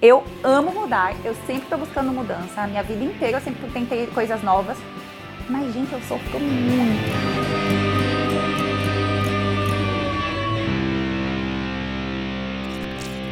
Eu amo mudar, eu sempre estou buscando mudança. A minha vida inteira eu sempre tentei coisas novas. Mas, gente, eu sofro muito.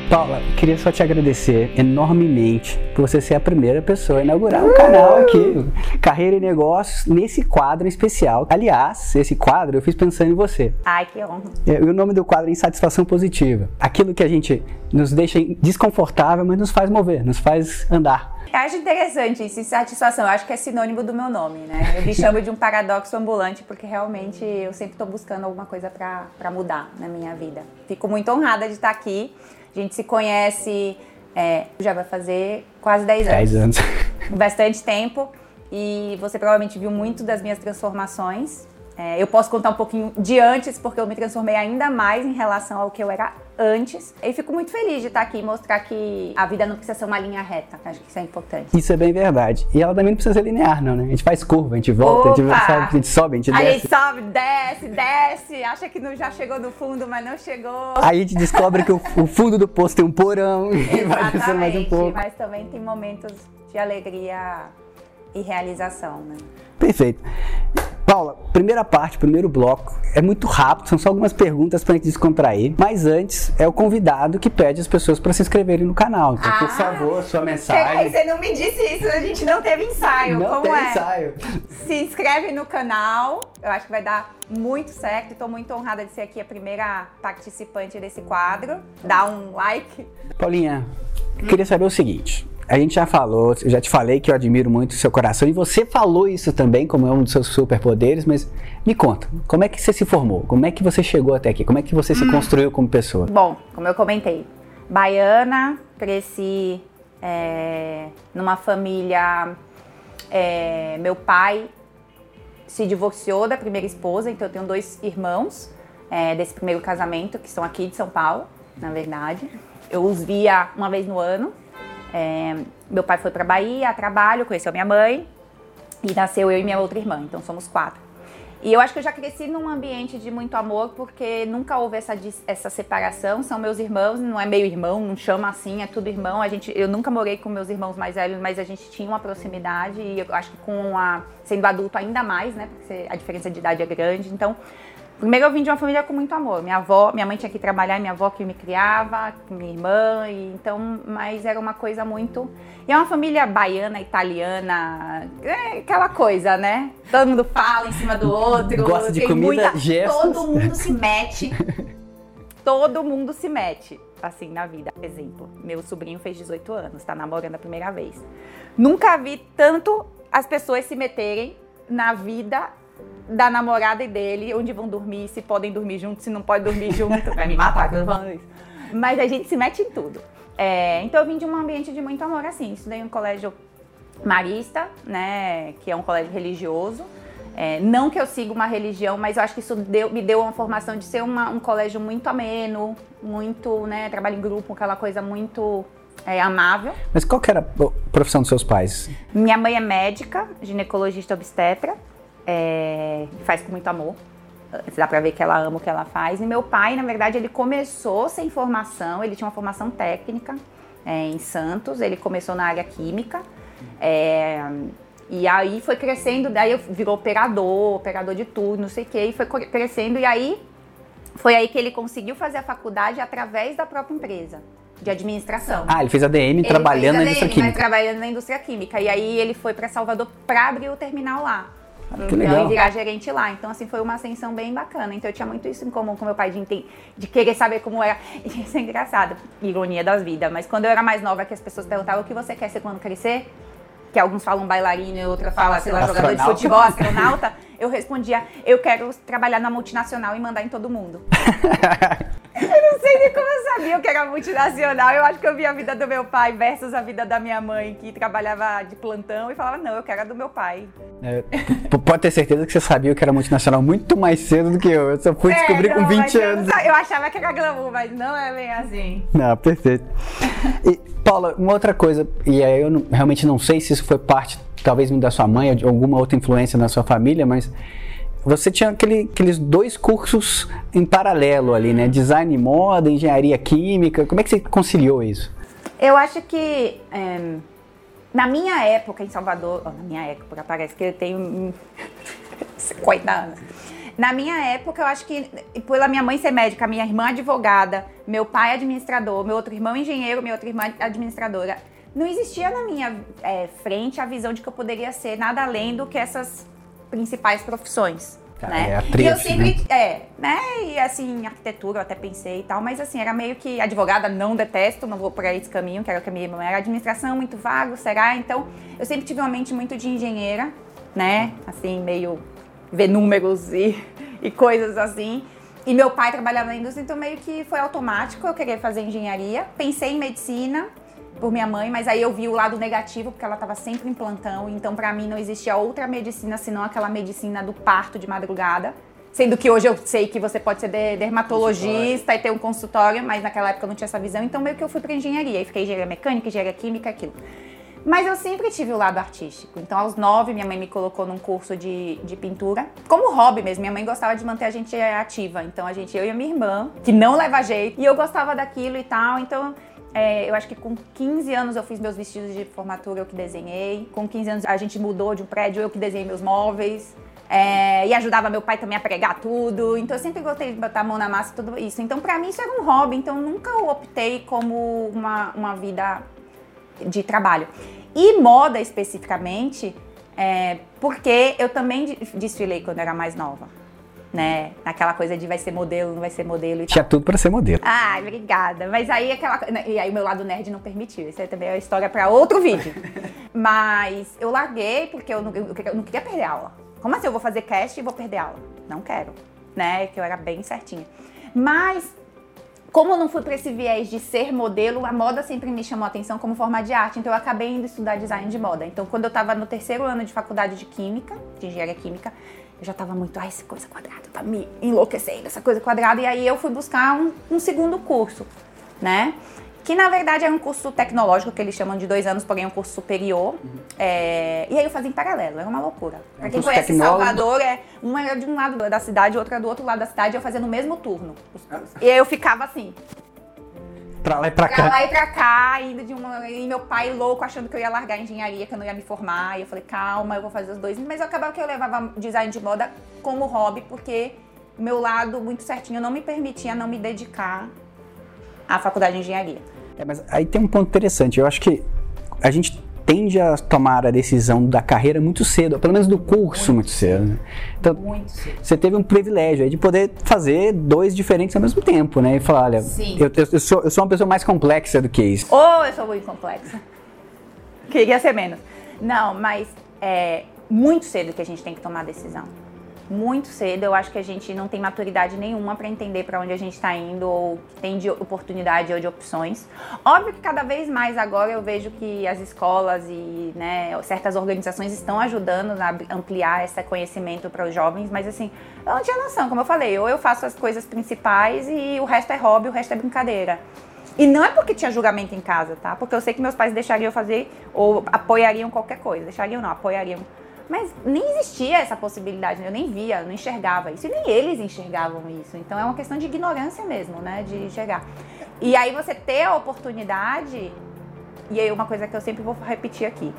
Paula, queria só te agradecer enormemente por você ser a primeira pessoa a inaugurar o um canal aqui, Carreira e Negócios, nesse quadro especial. Aliás, esse quadro eu fiz pensando em você. Ai, que honra. É, o nome do quadro é Insatisfação Positiva. Aquilo que a gente nos deixa desconfortável, mas nos faz mover, nos faz andar. Eu acho interessante isso, insatisfação. Eu acho que é sinônimo do meu nome, né? Eu me chamo de um paradoxo ambulante porque realmente eu sempre estou buscando alguma coisa para mudar na minha vida. Fico muito honrada de estar aqui. A gente se conhece, é, já vai fazer quase 10 anos. 10 anos. Bastante tempo. E você provavelmente viu muito das minhas transformações. É, eu posso contar um pouquinho de antes, porque eu me transformei ainda mais em relação ao que eu era antes. E fico muito feliz de estar aqui e mostrar que a vida não precisa ser uma linha reta. Acho que isso é importante. Isso é bem verdade. E ela também não precisa ser linear, não, né? A gente faz curva, a gente volta, a gente, sobe, a gente sobe, a gente desce. A gente sobe, desce, desce, acha que não já chegou no fundo, mas não chegou. Aí a gente descobre que o, o fundo do poço tem um porão e vai descendo mais um pouco. Mas também tem momentos de alegria e realização, né? Perfeito. Paula, primeira parte, primeiro bloco, é muito rápido, são só algumas perguntas para a gente descontrair. Mas antes, é o convidado que pede as pessoas para se inscreverem no canal. Então, ah, por favor, sua mensagem. Você não me disse isso, a gente não teve ensaio. Não Como teve é? ensaio. Se inscreve no canal, eu acho que vai dar muito certo. Estou muito honrada de ser aqui a primeira participante desse quadro. Dá um like. Paulinha, eu queria saber o seguinte a gente já falou, eu já te falei que eu admiro muito o seu coração e você falou isso também como é um dos seus superpoderes, mas me conta, como é que você se formou? Como é que você chegou até aqui? Como é que você se hum. construiu como pessoa? Bom, como eu comentei, baiana, cresci é, numa família. É, meu pai se divorciou da primeira esposa, então eu tenho dois irmãos é, desse primeiro casamento que são aqui de São Paulo, na verdade. Eu os via uma vez no ano é, meu pai foi para Bahia a trabalho, conheceu minha mãe e nasceu eu e minha outra irmã, então somos quatro. E eu acho que eu já cresci num ambiente de muito amor, porque nunca houve essa, essa separação. São meus irmãos, não é meio irmão, não chama assim, é tudo irmão. A gente, eu nunca morei com meus irmãos mais velhos, mas a gente tinha uma proximidade e eu acho que com a sendo adulto ainda mais, né? Porque a diferença de idade é grande. Então, Primeiro eu vim de uma família com muito amor. Minha avó, minha mãe tinha que trabalhar, minha avó que me criava, minha irmã, e então, mas era uma coisa muito. E é uma família baiana, italiana, é aquela coisa, né? Todo mundo fala em cima do outro. Gosta de comida, muita... gestos. Todo mundo se mete. todo mundo se mete, assim, na vida. Por exemplo, meu sobrinho fez 18 anos, tá namorando a primeira vez. Nunca vi tanto as pessoas se meterem na vida da namorada e dele, onde vão dormir, se podem dormir juntos, se não podem dormir junto. Vai me matar que eu falando isso. Mas a gente se mete em tudo. É, então eu vim de um ambiente de muito amor, assim. Estudei em um colégio marista, né, que é um colégio religioso. É, não que eu siga uma religião, mas eu acho que isso deu, me deu uma formação de ser uma, um colégio muito ameno, muito, né, trabalho em grupo, aquela coisa muito é, amável. Mas qual que era a profissão dos seus pais? Minha mãe é médica, ginecologista obstetra é, faz com muito amor. Dá pra ver que ela ama o que ela faz. E meu pai, na verdade, ele começou sem formação, ele tinha uma formação técnica é, em Santos, ele começou na área química. É, e aí foi crescendo, daí virou operador, operador de tudo, não sei o que, e foi crescendo. E aí foi aí que ele conseguiu fazer a faculdade através da própria empresa de administração. Ah, ele fez ADM ele trabalhando fez ADM, na indústria química. trabalhando na indústria química. E aí ele foi para Salvador para abrir o terminal lá. Que então, legal. e virar gerente lá. Então, assim, foi uma ascensão bem bacana. Então, eu tinha muito isso em comum com meu pai, de, de querer saber como era. E isso é engraçado, ironia das vidas. Mas quando eu era mais nova, que as pessoas perguntavam o que você quer ser quando crescer, que alguns falam bailarino e outra fala, sei lá, jogador de futebol, astronauta, eu respondia, eu quero trabalhar na multinacional e mandar em todo mundo. Eu não sei nem como eu sabia que era multinacional. Eu acho que eu vi a vida do meu pai versus a vida da minha mãe, que trabalhava de plantão e falava, não, eu quero a do meu pai. É, pode ter certeza que você sabia que era multinacional muito mais cedo do que eu. Eu só fui é, descobrir não, com 20 anos. Eu, eu, achava que era glamour, mas não é bem assim. Não, perfeito. E, Paula, uma outra coisa, e aí eu não, realmente não sei se isso foi parte, talvez, da sua mãe ou de alguma outra influência na sua família, mas você tinha aquele, aqueles dois cursos em paralelo ali, né? Design e moda, engenharia química. Como é que você conciliou isso? Eu acho que é, na minha época em Salvador, oh, na minha época, parece que eu tenho 50 anos. Na minha época, eu acho que pela minha mãe ser médica, minha irmã advogada, meu pai administrador, meu outro irmão engenheiro, minha outra irmã administradora, não existia na minha é, frente a visão de que eu poderia ser nada além do que essas principais profissões. Ah, né? é a trecho, e eu sempre, né? é, né? E assim, arquitetura eu até pensei e tal, mas assim, era meio que advogada não detesto, não vou por esse caminho, que era o que a minha irmã era. Administração muito vago, será? Então, eu sempre tive uma mente muito de engenheira, né? Assim, meio ver números e, e coisas assim. E meu pai trabalhava na indústria, então meio que foi automático eu querer fazer engenharia. Pensei em medicina por minha mãe, mas aí eu vi o lado negativo, porque ela estava sempre em plantão, então para mim não existia outra medicina senão aquela medicina do parto de madrugada. Sendo que hoje eu sei que você pode ser de- dermatologista e ter um consultório, mas naquela época eu não tinha essa visão, então meio que eu fui para engenharia. E fiquei engenharia mecânica, engenharia química, aquilo. Mas eu sempre tive o lado artístico. Então, aos nove, minha mãe me colocou num curso de, de pintura, como hobby mesmo. Minha mãe gostava de manter a gente ativa. Então, a gente, eu e a minha irmã, que não leva jeito, e eu gostava daquilo e tal. Então, é, eu acho que com 15 anos eu fiz meus vestidos de formatura, eu que desenhei. Com 15 anos a gente mudou de um prédio, eu que desenhei meus móveis. É, e ajudava meu pai também a pregar tudo. Então eu sempre gostei de botar a mão na massa tudo isso. Então pra mim isso era um hobby. Então eu nunca optei como uma, uma vida de trabalho. E moda especificamente, é, porque eu também de- desfilei quando era mais nova. Né? Naquela coisa de vai ser modelo, não vai ser modelo e tal. Tinha tudo pra ser modelo. Ai, obrigada. Mas aí aquela E aí o meu lado nerd não permitiu. Isso aí também é uma história pra outro vídeo. Mas eu larguei porque eu não, eu não queria perder aula. Como assim eu vou fazer cast e vou perder aula? Não quero. Né? Que eu era bem certinha. Mas como eu não fui para esse viés de ser modelo, a moda sempre me chamou a atenção como forma de arte, então eu acabei indo estudar design de moda. Então, quando eu estava no terceiro ano de faculdade de química, de engenharia química, eu já estava muito, ai, essa coisa quadrada, tá me enlouquecendo, essa coisa quadrada, e aí eu fui buscar um, um segundo curso, né? Que na verdade era um curso tecnológico que eles chamam de dois anos, porém um curso superior. É, E aí eu fazia em paralelo, era uma loucura. Pra quem conhece tecnólogo. Salvador, é, um era de um lado da cidade, outro era do outro lado da cidade, eu fazia no mesmo turno. cursos. E aí eu ficava assim, Pra lá e pra pra cá. lá e pra cá, indo de uma. E meu pai louco achando que eu ia largar a engenharia, que eu não ia me formar. E eu falei, calma, eu vou fazer os dois. Mas eu acabava que eu levava design de moda como hobby, porque meu lado muito certinho não me permitia não me dedicar à faculdade de engenharia. É, mas aí tem um ponto interessante. Eu acho que a gente tende a tomar a decisão da carreira muito cedo, pelo menos do curso muito, cedo. né? Então, Muito cedo. você teve um privilégio aí de poder fazer dois diferentes ao mesmo tempo, né? E falar, olha, eu, eu- sou, eu sou uma pessoa mais complexa do que isso. Ou eu sou muito complexa. Queria ser menos. Não, mas é muito cedo que a gente tem que tomar a decisão. Muito cedo, eu acho que a gente não tem maturidade nenhuma para entender para onde a gente está indo ou tem de oportunidade ou de opções. Óbvio que cada vez mais agora eu vejo que as escolas e né, certas organizações estão ajudando a ampliar esse conhecimento para os jovens, mas assim, eu não tinha noção, como eu falei, ou eu faço as coisas principais e o resto é hobby, o resto é brincadeira. E não é porque tinha julgamento em casa, tá? Porque eu sei que meus pais deixariam fazer ou apoiariam qualquer coisa. Deixariam não, apoiariam. Mas nem existia essa possibilidade, né? eu nem via, eu não enxergava isso. E nem eles enxergavam isso. Então é uma questão de ignorância mesmo, né? De enxergar. E aí você ter a oportunidade, e aí uma coisa que eu sempre vou repetir aqui.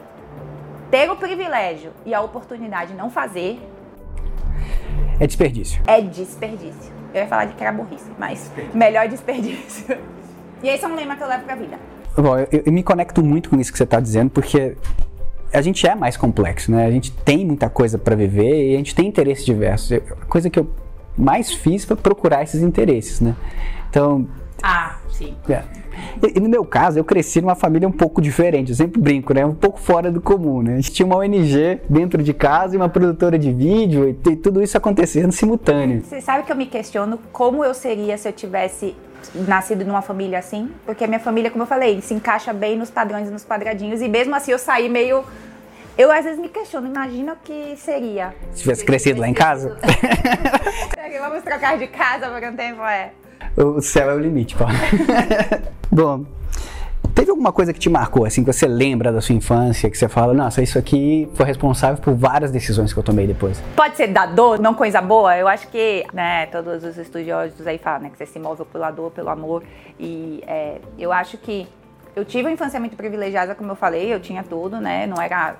Ter o privilégio e a oportunidade de não fazer É desperdício. é desperdício. Eu ia falar de que era burrice, mas melhor desperdício. E esse é um lema que eu levo pra vida. Bom, eu, eu me conecto muito com isso que você está dizendo, porque a gente é mais complexo, né? A gente tem muita coisa para viver e a gente tem interesses diversos. Eu- A coisa que eu mais fiz foi procurar esses interesses, né? Então, Ah, sim. é. E, e no meu caso, eu cresci numa família um pouco diferente. Eu sempre brinco, né? Um pouco fora do comum, né? A gente tinha uma ONG dentro de casa e uma produtora de vídeo e, t- tudo isso acontecendo simultâneo. Você sabe que eu me questiono como eu seria se eu tivesse nascido numa família assim? Porque a minha família, como eu falei, se encaixa bem nos padrões e nos quadradinhos. E mesmo assim eu saí meio. Eu às vezes me questiono, imagina o que seria. Se tivesse crescido lá em casa, Será que Vamos trocar de casa por um tempo, é. o céu é o limite, Paulo. Bom, teve alguma coisa que te marcou, assim, que você lembra da sua infância, que você fala, nossa, isso aqui foi responsável por várias decisões que eu tomei depois? Pode ser da dor, não coisa boa. Eu acho que, né, todos os estudiosos aí falam, né, que você se move pela dor, pelo amor. E é, eu acho que Eu tive uma infância muito privilegiada, como eu falei, eu tinha tudo, né? Não era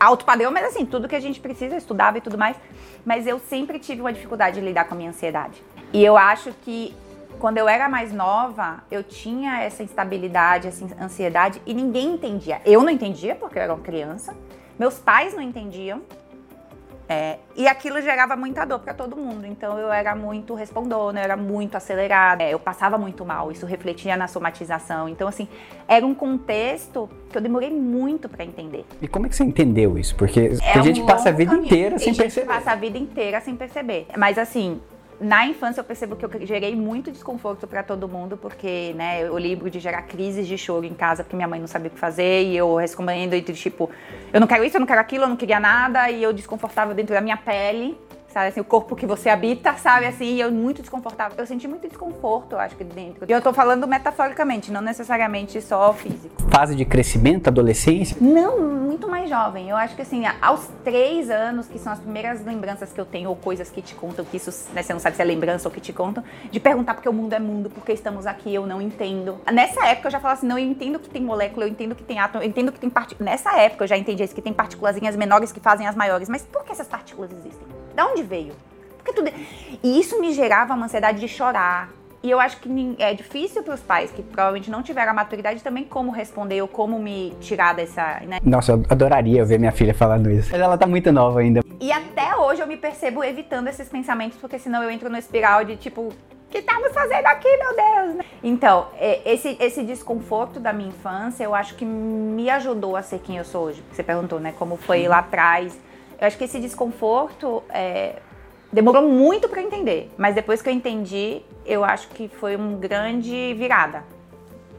alto padrão, mas assim, tudo que a gente precisa, estudava e tudo mais. Mas eu sempre tive uma dificuldade de lidar com a minha ansiedade. E eu acho que quando eu era mais nova, eu tinha essa instabilidade, essa ansiedade e ninguém entendia. Eu não entendia porque eu era uma criança, meus pais não entendiam. É, e aquilo gerava muita dor para todo mundo. Então eu era muito respondona, eu era muito acelerada, é, eu passava muito mal, isso refletia na somatização. Então, assim, era um contexto que eu demorei muito para entender. E como é que você entendeu isso? Porque é a gente passa a vida caminho. inteira sem perceber. passa a vida inteira sem perceber. Mas assim, na infância eu percebo que eu gerei muito desconforto para todo mundo, porque, né, eu lembro de gerar crises de choro em casa, porque minha mãe não sabia o que fazer, e eu respondendo entre tipo, eu não quero isso, eu não quero aquilo, eu não queria nada, e eu desconfortável dentro da minha pele sabe? Assim, o corpo que você habita, sabe? Assim, eu muito desconfortável. Eu senti muito desconforto, eu acho que dentro. E eu tô falando metaforicamente, não necessariamente só físico. Fase de crescimento, adolescência? Não, muito mais jovem. Eu acho que assim, aos três anos, que são as primeiras lembranças que eu tenho, ou coisas que te contam, que isso, né, você não sabe se é lembrança ou que te contam, de perguntar porque o mundo é mundo, porque estamos aqui, eu não entendo. Nessa época eu já falo assim, não, eu entendo que tem molécula, eu entendo que tem átomo, eu entendo que tem partículas. Nessa época eu já entendi isso, que tem partículas menores que fazem as maiores. Mas por que essas partículas existem? Da onde veio? Porque tudo. E isso me gerava uma ansiedade de chorar. E eu acho que é difícil para os pais que provavelmente não tiveram a maturidade também como responder ou como me tirar dessa. Né? Nossa, eu adoraria ver minha filha falando isso. Mas ela tá muito nova ainda. E até hoje eu me percebo evitando esses pensamentos, porque senão eu entro no espiral de tipo, o que estamos fazendo aqui, meu Deus? Então, é, esse, esse desconforto da minha infância, eu acho que me ajudou a ser quem eu sou hoje. Você perguntou, né? Como foi lá atrás. Eu acho que esse desconforto é, demorou muito para entender, mas depois que eu entendi, eu acho que foi uma grande virada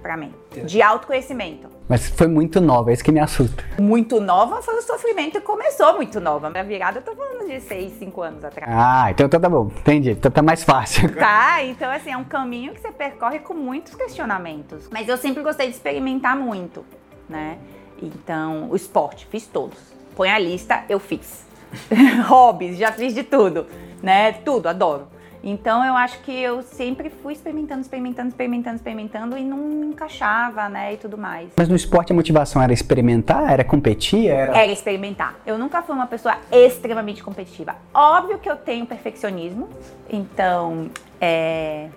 para mim, de autoconhecimento. Mas foi muito nova, é isso que me assusta. Muito nova foi o sofrimento que começou muito nova. Minha virada eu tô falando de 6, 5 anos atrás. Ah, então, então tá bom, entendi. Então tá mais fácil. Tá, então assim, é um caminho que você percorre com muitos questionamentos. Mas eu sempre gostei de experimentar muito, né? Então, o esporte, fiz todos. Põe a lista, eu fiz. Hobbies, já fiz de tudo né? Tudo, adoro. Então eu acho que eu sempre fui experimentando, experimentando, experimentando, experimentando e não encaixava, né, e tudo mais. Mas no esporte a motivação era experimentar, era competir, era Era experimentar. Eu nunca fui uma pessoa extremamente competitiva. Óbvio que eu tenho perfeccionismo, então é,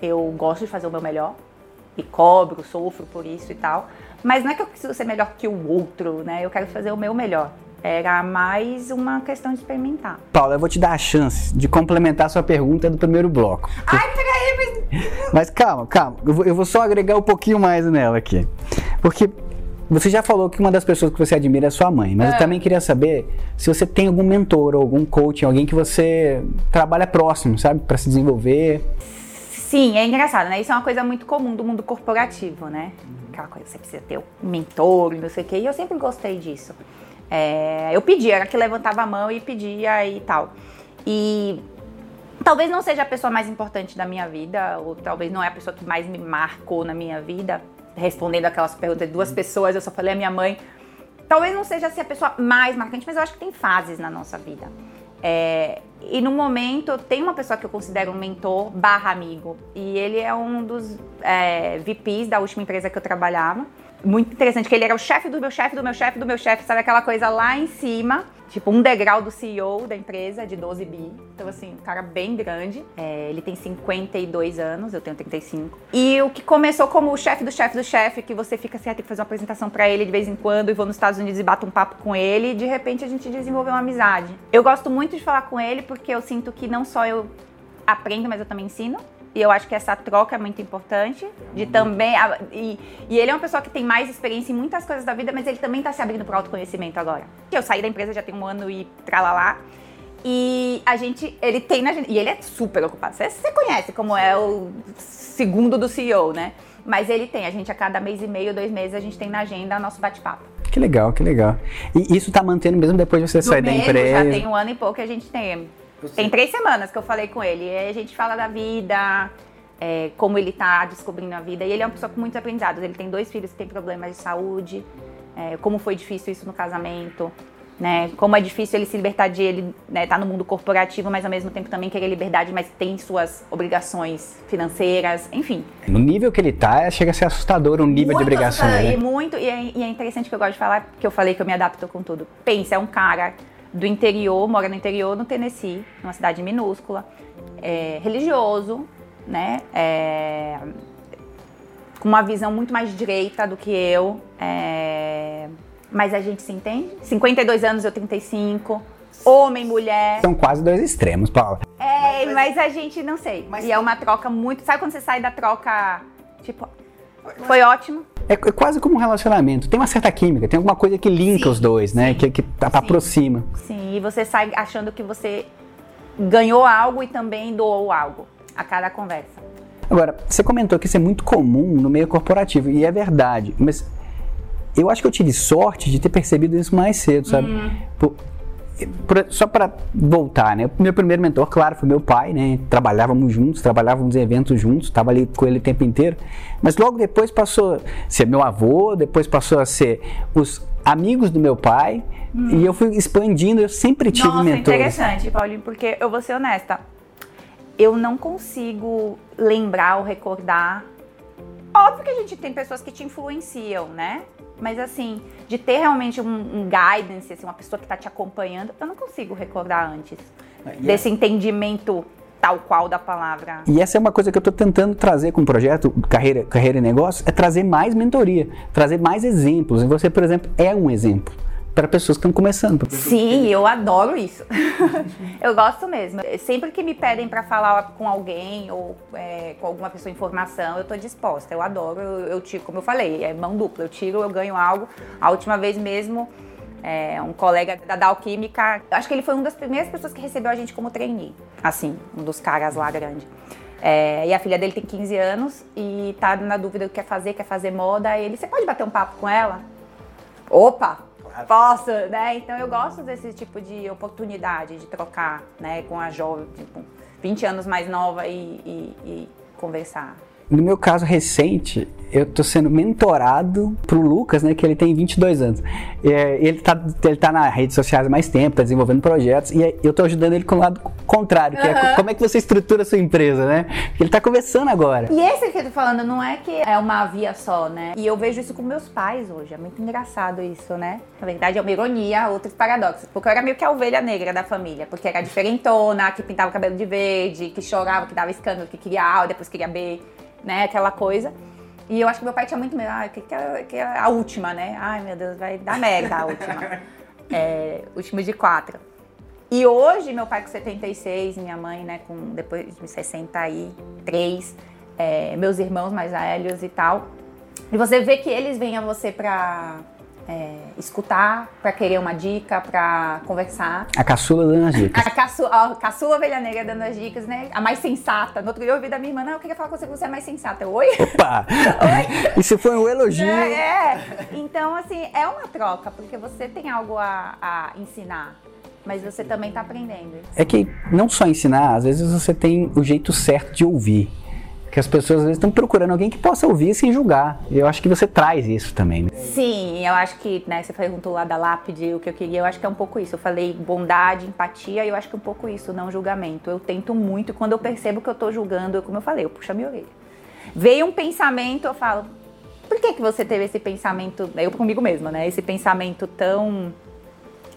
eu gosto de fazer o meu melhor e cobro, sofro por isso e tal. Mas não é que eu preciso ser melhor que o outro, né? Eu quero fazer o meu melhor. Era mais uma questão de experimentar. Paula, eu vou te dar a chance de complementar a sua pergunta do primeiro bloco. Ai, peraí, mas. Mas calma, calma. Eu vou, eu vou só agregar um pouquinho mais nela aqui. Porque você já falou que uma das pessoas que você admira é sua mãe, mas é. eu também queria saber se você tem algum mentor ou algum coach, alguém que você trabalha próximo, sabe, para se desenvolver. Sim, é engraçado, né? Isso é uma coisa muito comum do mundo corporativo, né? Aquela coisa, você precisa ter um mentor, não sei o quê, e eu sempre gostei disso. É, eu pedia, era que levantava a mão e pedia e tal. E talvez não seja a pessoa mais importante da minha vida, ou talvez não é a pessoa que mais me marcou na minha vida, respondendo aquelas perguntas de duas pessoas, eu só falei a minha mãe. Talvez não seja assim, a pessoa mais marcante, mas eu acho que tem fases na nossa vida. É, e no momento, tem uma pessoa que eu considero um mentor barra amigo. E ele é um dos é, VPs da última empresa que eu trabalhava muito interessante, que ele era o chefe do meu chefe, do meu chefe, do meu chefe, sabe aquela coisa lá em cima, tipo um degrau do CEO da empresa, de 12 bi. Então, assim, um cara bem grande. É, ele tem 52 anos, eu tenho 35. E o que começou como o chefe do chefe do chefe, que você fica assim, ah, tem que fazer uma apresentação para ele de vez em quando e vou nos Estados Unidos e bato um papo com ele, e de repente a gente desenvolveu uma amizade. Eu gosto muito de falar com ele porque eu sinto que não só eu aprendo, mas eu também ensino. E eu acho que essa troca é muito importante. De também. E, e ele é uma pessoa que tem mais experiência em muitas coisas da vida, mas ele também está se abrindo para o autoconhecimento agora. Eu saí da empresa já tem um ano e tralalá. E a gente, ele tem na E ele é super ocupado. Você, você conhece como é o segundo do CEO, né? Mas ele tem, a gente a cada mês e meio, dois meses, a gente tem na agenda nosso bate-papo. Que legal, que legal. E isso tá mantendo mesmo depois de você sair da empresa? Já tem um ano e pouco que a gente tem tem três semanas que eu falei com ele. E a gente fala da vida, é, como ele tá descobrindo a vida. E ele é uma pessoa com muitos aprendizados. Ele tem dois filhos que têm problemas de saúde, é, como foi difícil isso no casamento. né? Como é difícil ele se libertar de ele né, tá no mundo corporativo, mas ao mesmo tempo também querer liberdade, mas tem suas obrigações financeiras, enfim. No nível que ele tá, chega a ser assustador o nível muito de obrigação. Né? E muito, e é, e é, interessante que eu gosto de falar, que eu falei que eu me adapto com tudo. Pensa, é um cara do interior, mora no interior, no Tennessee, numa cidade minúscula, é, religioso, né? É, com uma visão muito mais direita do que eu. É, mas a gente se entende? 52 anos, eu 35. Homem, mulher. São quase dois extremos, Paula. É, mas, mas a gente não sei. Mas, e é uma troca muito. Sabe quando você sai da troca, tipo, foi ótimo? É, é, quase como um relacionamento. Tem uma certa química, tem alguma coisa que linka sim, os dois, né? Sim, que, que aproxima. Sim, e você sai achando que você ganhou algo e também doou algo a cada conversa. Agora, você comentou que isso é muito comum no meio corporativo, e é verdade, mas eu acho que eu tive sorte de ter percebido isso mais cedo, sabe? Uhum. Só para voltar, né? Meu primeiro mentor, claro, foi meu pai, né? Trabalhávamos juntos, trabalhávamos em eventos juntos, estava ali com ele o tempo inteiro. Mas logo depois passou a ser meu avô, depois passou a ser os amigos do meu pai, hum. e eu fui expandindo, eu sempre tive Nossa, mentores. interessante, Paulinho, porque eu vou ser honesta. Eu não consigo lembrar ou recordar. Óbvio que a gente tem pessoas que te influenciam, né? Mas assim, de ter realmente um, um guidance, assim, uma pessoa que está te acompanhando, eu não consigo recordar antes é, desse entendimento tal qual da palavra. E essa é uma coisa que eu estou tentando trazer com o projeto Carreira, Carreira e Negócio, é trazer mais mentoria, trazer mais exemplos. E você, por exemplo, é um exemplo para pessoas que estão começando. Sim, eu adoro isso. eu gosto mesmo. Sempre que me pedem para falar com alguém ou é, com alguma pessoa informação, eu estou disposta. Eu adoro, eu, eu, tiro, como eu falei, é mão dupla. Eu tiro, eu ganho algo. A última vez mesmo, é, um colega da Dow Química, acho que ele foi uma das primeiras pessoas que recebeu a gente como trainee. Assim, um dos caras lá grande. É, e a filha dele tem 15 anos e tá na dúvida do que quer fazer, quer fazer moda. Ele, você pode bater um papo com ela? Opa, Posso, né? Então eu gosto desse tipo de oportunidade de trocar, né, com a jovem, tipo, 20 anos mais nova e, e, e conversar. No meu caso recente, eu tô sendo mentorado pro Lucas, né, que ele tem 22 anos. É, ele, tá, ele tá nas redes sociais há mais tempo, tá desenvolvendo projetos, e eu tô ajudando ele com o lado contrário, que uhum. é como é que você estrutura a sua empresa, né? Ele tá começando agora. E esse que eu tô falando não é que é uma via só, né? E eu vejo isso com meus pais hoje, é muito engraçado isso, né? Na verdade é uma ironia, outros paradoxos, porque eu era meio que a ovelha negra da família, porque era diferentona, que pintava o cabelo de verde, que chorava, que dava escândalo, que queria A, depois queria B né? Aquela coisa. E eu acho que meu pai tinha muito medo. Ah, que, que, é, que é a última, né? Ai, meu Deus, vai dar merda a última. é, último de quatro. E hoje, meu pai com 76, minha mãe, né, com depois de 63, é, meus irmãos mais velhos e tal. E você vê que eles vêm a você pra é, escutar, para querer uma dica, para conversar. A caçula dando as dicas. A caçula, a caçula ovelha negra dando as dicas, né? A mais sensata. No outro dia eu ouvi da minha irmã, não, eu queria falar com você que você é mais sensata. Oi? Opa! Oi? Isso foi um elogio. É, é. Então, assim, é uma troca, porque você tem algo a, a ensinar mas você também está aprendendo. É que não só ensinar, às vezes você tem o jeito certo de ouvir que as pessoas às vezes estão procurando alguém que possa ouvir sem julgar. Eu acho que você traz isso também. Né? Sim, eu acho que, né, você perguntou lá da lápide o que eu queria, eu acho que é um pouco isso. Eu falei bondade, empatia, e eu acho que é um pouco isso, não julgamento. Eu tento muito, quando eu percebo que eu estou julgando, como eu falei, eu puxo a minha orelha. Veio um pensamento, eu falo, por que, que você teve esse pensamento, eu comigo mesma, né? Esse pensamento tão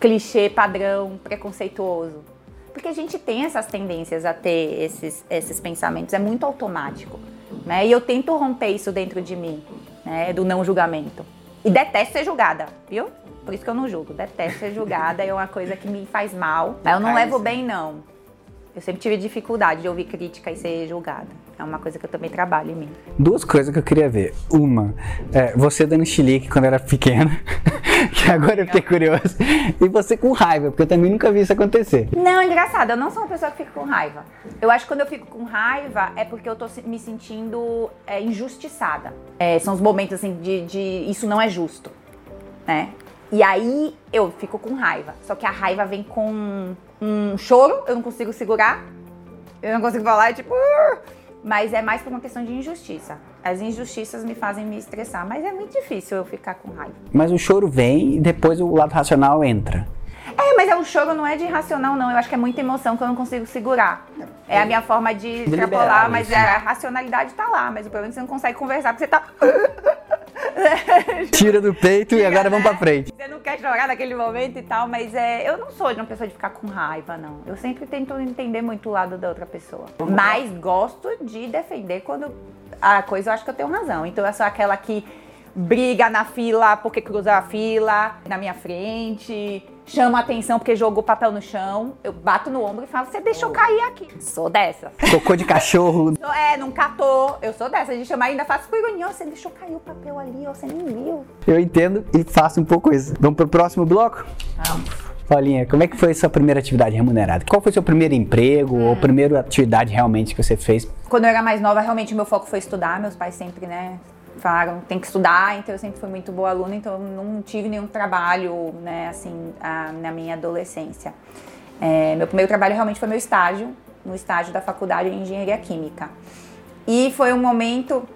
clichê, padrão, preconceituoso porque a gente tem essas tendências a ter esses, esses pensamentos, é muito automático. Né? E eu tento romper isso dentro de mim, né? do não julgamento. E detesto ser julgada, viu? Por isso que eu não julgo. Detesto ser julgada, é uma coisa que me faz mal. Eu não levo bem, não. Eu sempre tive dificuldade de ouvir crítica e ser julgada. É uma coisa que eu também trabalho em mim. Duas coisas que eu queria ver. Uma, é, você dando chilique quando era pequena, que agora eu fiquei curioso. E você com raiva, porque eu também nunca vi isso acontecer. Não, é engraçado. Eu não sou uma pessoa que fica com raiva. Eu acho que quando eu fico com raiva é porque eu tô me sentindo é, injustiçada. É, são os momentos assim de, de isso não é justo, né? E aí eu fico com raiva. Só que a raiva vem com um choro, eu não consigo segurar. Eu não consigo falar, é tipo. Mas é mais por uma questão de injustiça. As injustiças me fazem me estressar, mas é muito difícil eu ficar com raiva. Mas o choro vem e depois o lado racional entra. É, mas é um choro, não é de irracional, não. Eu acho que é muita emoção que eu não consigo segurar. É a minha forma de extrapolar, mas é, a racionalidade tá lá. Mas o problema é que você não consegue conversar, porque você tá. Tira do peito e agora vamos pra frente. Você não quer chorar naquele momento e tal, mas é, eu não sou de uma pessoa de ficar com raiva, não. Eu sempre tento entender muito o lado da outra pessoa. Mas gosto de defender quando a coisa eu acho que eu tenho razão. Então eu sou aquela que briga na fila porque cruzou a fila, na minha frente, chama atenção porque jogou papel no chão. Eu bato no ombro e falo, você deixou cair aqui. Sou dessa. Cocô de cachorro. é, não catou. Eu sou dessa. De chamar ainda faço por ironia, você deixou cair o papel ali, ó, você nem viu. Eu entendo e faço um pouco isso. Vamos pro próximo bloco? Vamos. Paulinha, como é que foi a sua primeira atividade remunerada? Qual foi o seu primeiro emprego hum. ou primeira atividade realmente que você fez? Quando eu era mais nova, realmente o meu foco foi estudar. Meus pais sempre, né, falaram tem que estudar, então eu sempre fui muito boa aluna, então eu não tive nenhum trabalho, né, assim, a, na minha adolescência. É, meu primeiro trabalho realmente foi meu estágio, no estágio da faculdade de engenharia química. E foi um momento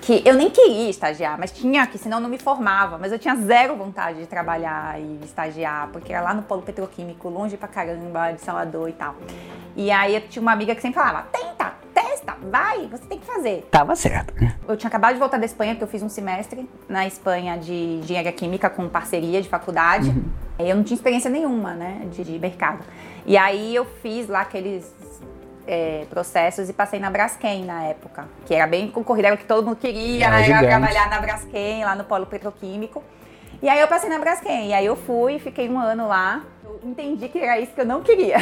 que eu nem queria estagiar, mas tinha que, senão não me formava. Mas eu tinha zero vontade de trabalhar e estagiar, porque era lá no polo petroquímico, longe pra caramba, de Salvador e tal. E aí eu tinha uma amiga que sempre falava: tenta, testa, vai, você tem que fazer. Tava certo. Eu tinha acabado de voltar da Espanha, porque eu fiz um semestre na Espanha de engenharia química com parceria de faculdade. Uhum. Eu não tinha experiência nenhuma, né, de, de mercado. E aí eu fiz lá aqueles é, processos e passei na Braskem na época, que era bem concorrida, era o que todo mundo queria, era, né? trabalhar na Braskem, lá no polo petroquímico. E aí eu passei na Braskem, e aí eu fui, fiquei um ano lá, eu entendi que era isso que eu não queria.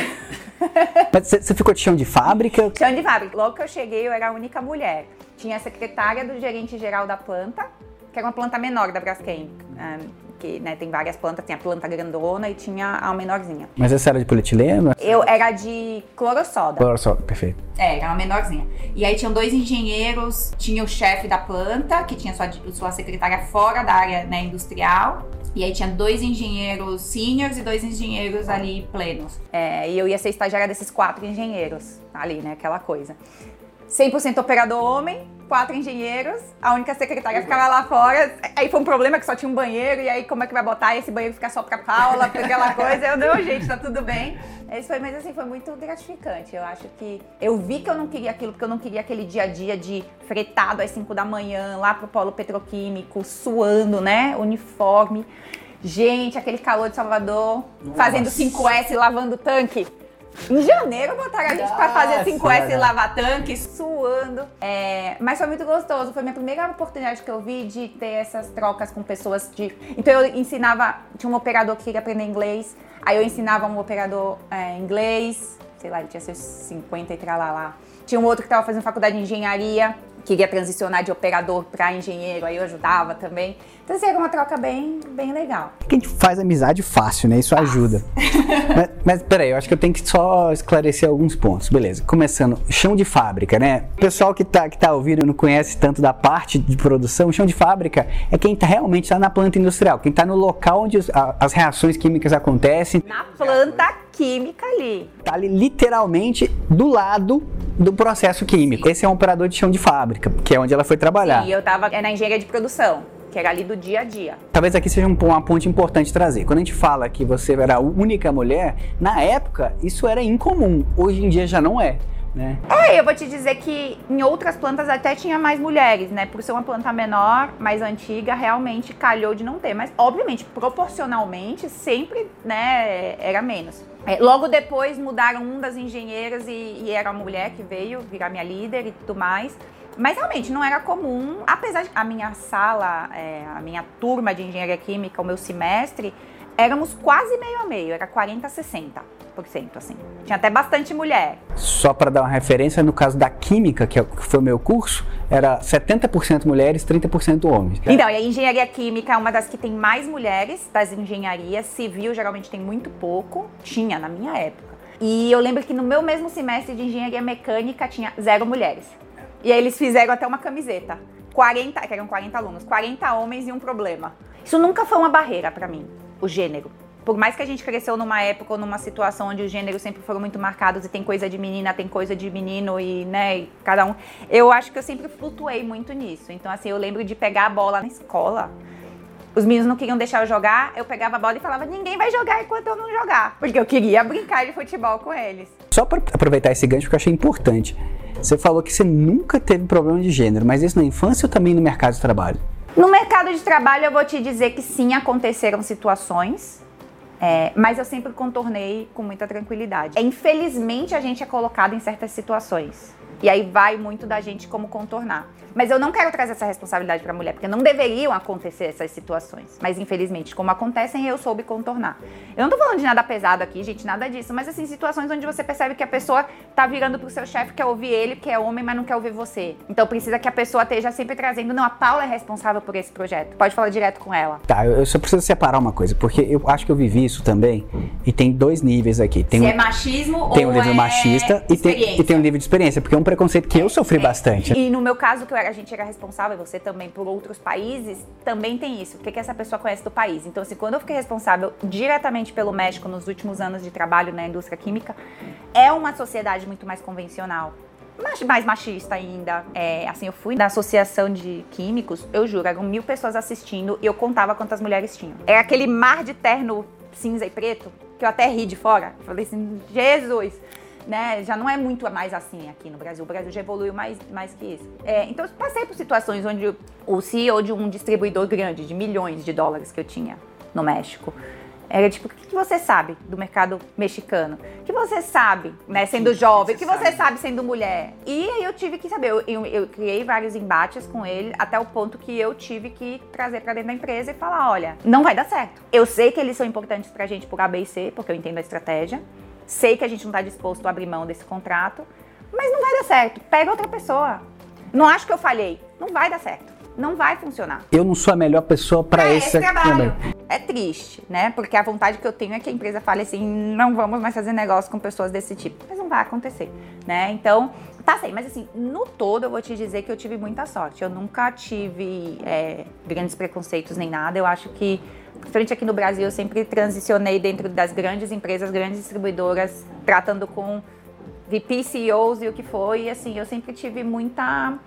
Mas você ficou de chão de fábrica? Chão de fábrica. Logo que eu cheguei, eu era a única mulher. Tinha a secretária do gerente geral da planta, que era uma planta menor da Braskem. Um, que né, tem várias plantas, tem a planta grandona e tinha a menorzinha. Mas essa era de polietileno? Eu era de clorossoda. Clorossoda, perfeito. É, era uma menorzinha. E aí tinham dois engenheiros, tinha o chefe da planta, que tinha sua, sua secretária fora da área né, industrial, e aí tinha dois engenheiros seniors e dois engenheiros ali plenos. É, e eu ia ser estagiária desses quatro engenheiros ali, né? Aquela coisa. 100% operador homem, quatro engenheiros, a única secretária ficava lá fora. Aí foi um problema que só tinha um banheiro, e aí como é que vai botar esse banheiro ficar só pra Paula, aquela coisa? Eu, não, gente, tá tudo bem. Esse foi, mas assim, foi muito gratificante. Eu acho que eu vi que eu não queria aquilo, porque eu não queria aquele dia a dia de fretado às 5 da manhã, lá pro polo petroquímico, suando, né? Uniforme. Gente, aquele calor de Salvador, Nossa. fazendo 5S, lavando tanque. Em janeiro botaram a gente pra fazer 5S e lavar tanque, suando. É, mas foi muito gostoso. Foi minha primeira oportunidade que eu vi de ter essas trocas com pessoas de. Então eu ensinava. Tinha um operador que queria aprender inglês. Aí eu ensinava um operador é, inglês. Sei lá, ele tinha seus 50 e tralalá. Tinha um outro que estava fazendo faculdade de engenharia queria transicionar de operador para engenheiro, aí eu ajudava também. Então, assim, era uma troca bem, bem legal. Que a gente faz amizade fácil, né? Isso ajuda. mas, mas peraí, eu acho que eu tenho que só esclarecer alguns pontos. Beleza, começando, chão de fábrica, né? O pessoal que tá, que tá ouvindo não conhece tanto da parte de produção, chão de fábrica é quem tá, realmente está na planta industrial, quem está no local onde as, as reações químicas acontecem. Na planta química ali. Tá ali literalmente do lado do processo químico. Esse é um operador de chão de fábrica, que é onde ela foi trabalhar. Sim, eu tava é na engenharia de produção que era ali do dia a dia. Talvez aqui seja um, uma ponte importante trazer. Quando a gente fala que você era a única mulher, na época isso era incomum. Hoje em dia já não é. Né? É, eu vou te dizer que em outras plantas até tinha mais mulheres, né? Por ser uma planta menor, mais antiga, realmente calhou de não ter. Mas, obviamente, proporcionalmente, sempre, né, era menos. É, logo depois mudaram um das engenheiras e, e era a mulher que veio virar minha líder e tudo mais. Mas realmente não era comum, apesar de a minha sala, é, a minha turma de engenharia química, o meu semestre, éramos quase meio a meio, era 40 a 60 assim. Tinha até bastante mulher. Só para dar uma referência, no caso da química, que é foi o meu curso, era 70% mulheres, 30% homens. Então, e a engenharia química é uma das que tem mais mulheres das engenharias. Civil geralmente tem muito pouco. Tinha na minha época. E eu lembro que no meu mesmo semestre de engenharia mecânica tinha zero mulheres. E aí eles fizeram até uma camiseta. 40, que eram 40 alunos, 40 homens e um problema. Isso nunca foi uma barreira para mim, o gênero por mais que a gente cresceu numa época ou numa situação onde os gêneros sempre foram muito marcados e tem coisa de menina, tem coisa de menino e, né, cada um, eu acho que eu sempre flutuei muito nisso. Então, assim, eu lembro de pegar a bola na escola. Os meninos não queriam deixar eu jogar, eu pegava a bola e falava: ninguém vai jogar enquanto eu não jogar. Porque eu queria brincar de futebol com eles. Só para aproveitar esse gancho que eu achei importante. Você falou que você nunca teve problema de gênero, mas isso na infância ou também no mercado de trabalho? No mercado de trabalho, eu vou te dizer que sim, aconteceram situações, é, mas eu sempre contornei com muita tranquilidade. É, infelizmente, a gente é colocado em certas situações. E aí vai muito da gente como contornar. Mas eu não quero trazer essa responsabilidade para a mulher, porque não deveriam acontecer essas situações. Mas infelizmente, como acontecem, eu soube contornar. Eu não tô falando de nada pesado aqui, gente, nada disso, mas assim, situações onde você percebe que a pessoa tá virando pro seu chefe, quer ouvir ele, que é homem, mas não quer ouvir você. Então precisa que a pessoa esteja sempre trazendo, não, a Paula é responsável por esse projeto. Pode falar direto com ela. Tá, eu só preciso separar uma coisa, porque eu acho que eu vivi isso também, e tem dois níveis aqui. Tem Se um, é machismo tem um nível é machista e tem, e tem um nível de experiência, porque é um preconceito que eu sofri bastante. E no meu caso, que eu era, a gente era responsável, e você também, por outros países, também tem isso. O que, que essa pessoa conhece do país? Então, assim, quando eu fiquei responsável diretamente pelo México nos últimos anos de trabalho na indústria química, é uma sociedade muito mais convencional. Mais machista ainda. É, assim, eu fui na associação de químicos, eu juro, eram mil pessoas assistindo e eu contava quantas mulheres tinham. Era aquele mar de terno cinza e preto, que eu até ri de fora. Falei assim, Jesus! Né? Já não é muito mais assim aqui no Brasil. O Brasil já evoluiu mais, mais que isso. É, então, eu passei por situações onde o CEO de um distribuidor grande, de milhões de dólares que eu tinha no México, era tipo, o que você sabe do mercado mexicano? O que você sabe, né, sendo jovem? O que você sabe sendo mulher? E aí eu tive que saber. Eu, eu, eu criei vários embates com ele, até o ponto que eu tive que trazer para dentro da empresa e falar: olha, não vai dar certo. Eu sei que eles são importantes pra gente por A, B e C, porque eu entendo a estratégia. Sei que a gente não está disposto a abrir mão desse contrato, mas não vai dar certo. Pega outra pessoa. Não acho que eu falhei. Não vai dar certo. Não vai funcionar. Eu não sou a melhor pessoa para é, esse, esse trabalho. É triste, né? Porque a vontade que eu tenho é que a empresa fale assim: não vamos mais fazer negócio com pessoas desse tipo. Mas não vai acontecer, né? Então, tá sei, mas assim, no todo eu vou te dizer que eu tive muita sorte. Eu nunca tive é, grandes preconceitos nem nada. Eu acho que Frente aqui no Brasil, eu sempre transicionei dentro das grandes empresas, grandes distribuidoras, tratando com VP, CEOs e o que foi. E assim, eu sempre tive muita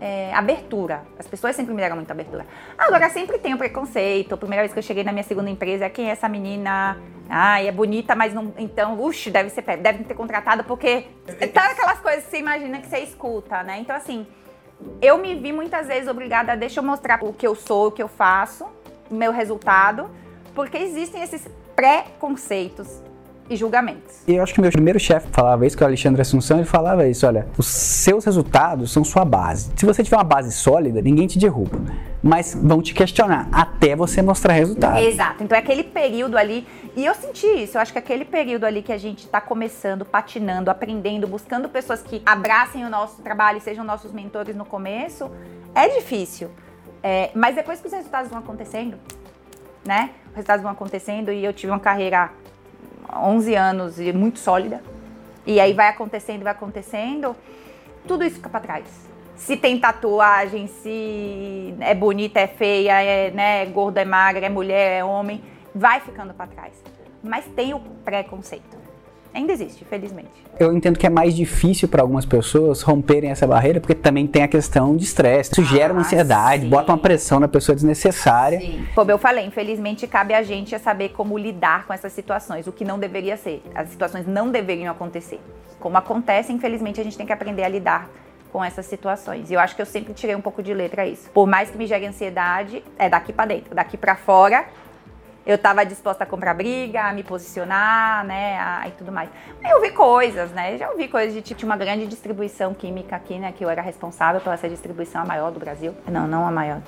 é, abertura. As pessoas sempre me deram muita abertura. Agora, sempre tem o preconceito. A primeira vez que eu cheguei na minha segunda empresa, é quem é essa menina? Ai, é bonita, mas não. Então, uxe, deve ser deve ter contratado, porque. Tá aquelas coisas que você imagina que você escuta, né? Então, assim, eu me vi muitas vezes obrigada a deixa eu mostrar o que eu sou, o que eu faço meu resultado, porque existem esses preconceitos e julgamentos. E eu acho que meu primeiro chefe falava isso, que é o Alexandre Assunção, ele falava isso, olha, os seus resultados são sua base. Se você tiver uma base sólida, ninguém te derruba. Mas vão te questionar até você mostrar resultado. Exato. Então é aquele período ali, e eu senti isso, eu acho que aquele período ali que a gente está começando, patinando, aprendendo, buscando pessoas que abracem o nosso trabalho e sejam nossos mentores no começo, é difícil. É, mas depois que os resultados vão acontecendo, né? Os resultados vão acontecendo e eu tive uma carreira 11 anos e muito sólida. E aí vai acontecendo, vai acontecendo, tudo isso fica para trás. Se tem tatuagem, se é bonita, é feia, é né, gorda, é magra, é mulher, é homem, vai ficando para trás. Mas tem o preconceito. Ainda existe, felizmente. Eu entendo que é mais difícil para algumas pessoas romperem essa barreira, porque também tem a questão de estresse. Isso ah, gera uma ansiedade, sim. bota uma pressão na pessoa desnecessária. Sim. Como eu falei, infelizmente cabe a gente a saber como lidar com essas situações, o que não deveria ser. As situações não deveriam acontecer. Como acontece, infelizmente a gente tem que aprender a lidar com essas situações. E eu acho que eu sempre tirei um pouco de letra isso. Por mais que me gere ansiedade, é daqui para dentro, daqui para fora eu estava disposta a comprar briga, a me posicionar, né, a, e tudo mais. Eu vi coisas, né, já ouvi coisas de tipo, tinha uma grande distribuição química aqui, né, que eu era responsável pela essa distribuição a maior do Brasil. Não, não a maior.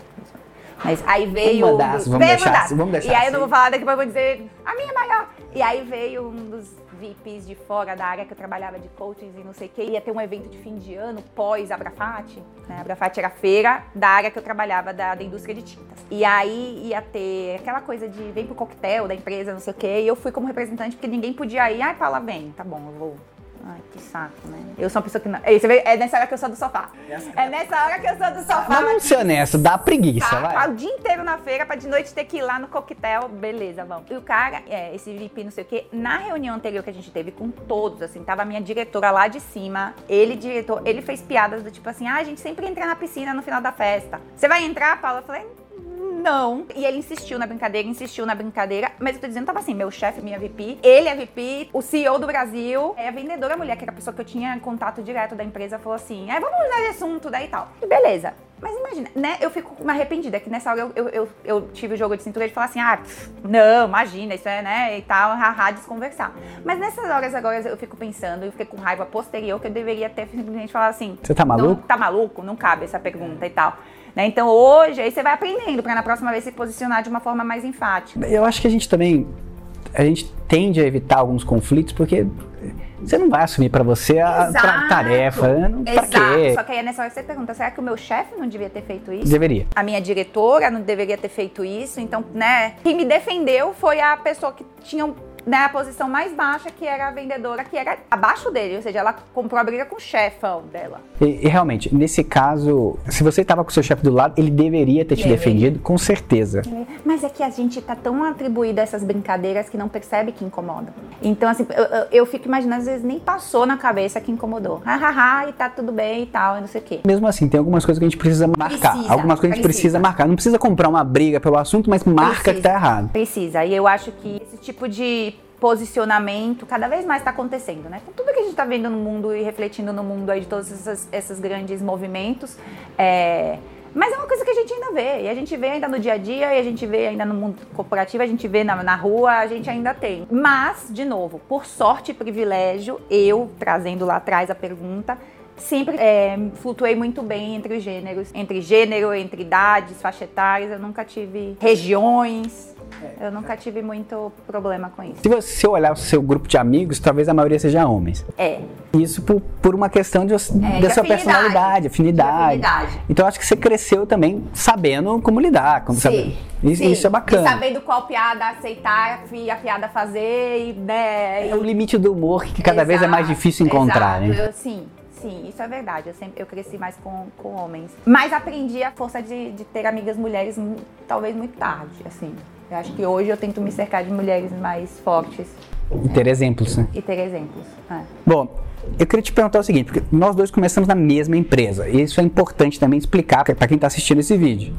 Mas aí veio. Vamos, mandar, vamos, deixar, vamos deixar. E aí assim. eu não vou falar daqui, mas vou dizer a minha maior. E aí veio um dos VPs de fora da área que eu trabalhava de coaching e não sei o que, ia ter um evento de fim de ano pós Abrafate. Né? Abrafate era feira da área que eu trabalhava, da, da indústria de tintas. E aí ia ter aquela coisa de vem pro coquetel da empresa, não sei o que, e eu fui como representante porque ninguém podia ir. Ai, Paula, vem, tá bom, eu vou. Ai, que saco, né? Eu sou uma pessoa que não. É nessa hora que eu sou do sofá. É nessa hora que eu sou do sofá. Mas vamos ser honesto, dá preguiça, tá, vai. O dia inteiro na feira pra de noite ter que ir lá no coquetel. Beleza, vamos. E o cara, é, esse VIP, não sei o quê, na reunião anterior que a gente teve com todos, assim, tava a minha diretora lá de cima. Ele, diretor, ele fez piadas do tipo assim: ah, a gente sempre entra na piscina no final da festa. Você vai entrar, Paula? Eu falei, não. E ele insistiu na brincadeira, insistiu na brincadeira, mas eu tô dizendo, tava assim, meu chefe, minha VP, ele é VP, o CEO do Brasil, é a vendedora mulher, que era a pessoa que eu tinha contato direto da empresa, falou assim, é, vamos mudar de assunto, daí e tal. E beleza. Mas imagina, né? Eu fico arrependida que nessa hora eu, eu, eu, eu tive o jogo de cintura de falar assim, ah, pff, não, imagina, isso é, né? E tal, haha, desconversar. Mas nessas horas agora eu fico pensando, eu fiquei com raiva posterior que eu deveria ter simplesmente falado assim. Você tá maluco? tá maluco? Não cabe essa pergunta e tal. Né? Então hoje, aí você vai aprendendo para na próxima vez se posicionar de uma forma mais enfática. Eu acho que a gente também. A gente tende a evitar alguns conflitos porque você não vai assumir para você a Exato. tarefa. Não, pra Exato. quê? Só que aí é nessa hora você pergunta, será que o meu chefe não devia ter feito isso? Deveria. A minha diretora não deveria ter feito isso. Então, né, quem me defendeu foi a pessoa que tinha né, a posição mais baixa, que era a vendedora, que era abaixo dele. Ou seja, ela comprou a briga com o chefão dela. E, e realmente, nesse caso, se você estava com o seu chefe do lado, ele deveria ter te defendido, com certeza. Mas é que a gente tá tão atribuído a essas brincadeiras que não percebe que incomoda. Então, assim, eu, eu, eu fico imaginando, às vezes nem passou na cabeça que incomodou. Hahaha, e tá tudo bem e tal, e não sei o quê. Mesmo assim, tem algumas coisas que a gente precisa marcar. Precisa, algumas coisas a gente precisa precisa. marcar. Não precisa comprar uma briga pelo assunto, mas marca que Precisa. tá errado. Precisa. E eu acho que esse tipo de posicionamento cada vez mais está acontecendo, né? Com tudo que a gente está vendo no mundo e refletindo no mundo aí de todos esses, esses grandes movimentos. é, Mas é uma coisa que a gente ainda vê. E a gente vê ainda no dia a dia, e a gente vê ainda no mundo corporativo, a gente vê na, na rua, a gente ainda tem. Mas, de novo, por sorte e privilégio, eu, trazendo lá atrás a pergunta, sempre é, flutuei muito bem entre os gêneros. Entre gênero, entre idades, faixa etárias, eu nunca tive regiões. Eu nunca tive muito problema com isso. Se você olhar o seu grupo de amigos, talvez a maioria seja homens. É. Isso por, por uma questão de, É, da de sua afinidade. personalidade, afinidade. De afinidade. Então acho que você cresceu também sabendo como lidar. Como saber. Isso, sim. isso é bacana. E sabendo qual piada aceitar e a piada fazer e, né, É o limite do humor que cada vez é mais Exato, difícil encontrar, exato. né? Eu- sim, sim, isso é verdade. Eu sempre eu cresci mais com, com homens. Mas aprendi a força de, de ter amigas mulheres mu- talvez muito tarde, assim. Eu acho que hoje eu tento me cercar de mulheres mais fortes E ter exemplos, né? e ter exemplos. é. Bom, eu queria te perguntar o seguinte, porque nós dois começamos na mesma empresa, e isso é importante também explicar para quem está assistindo esse vídeo.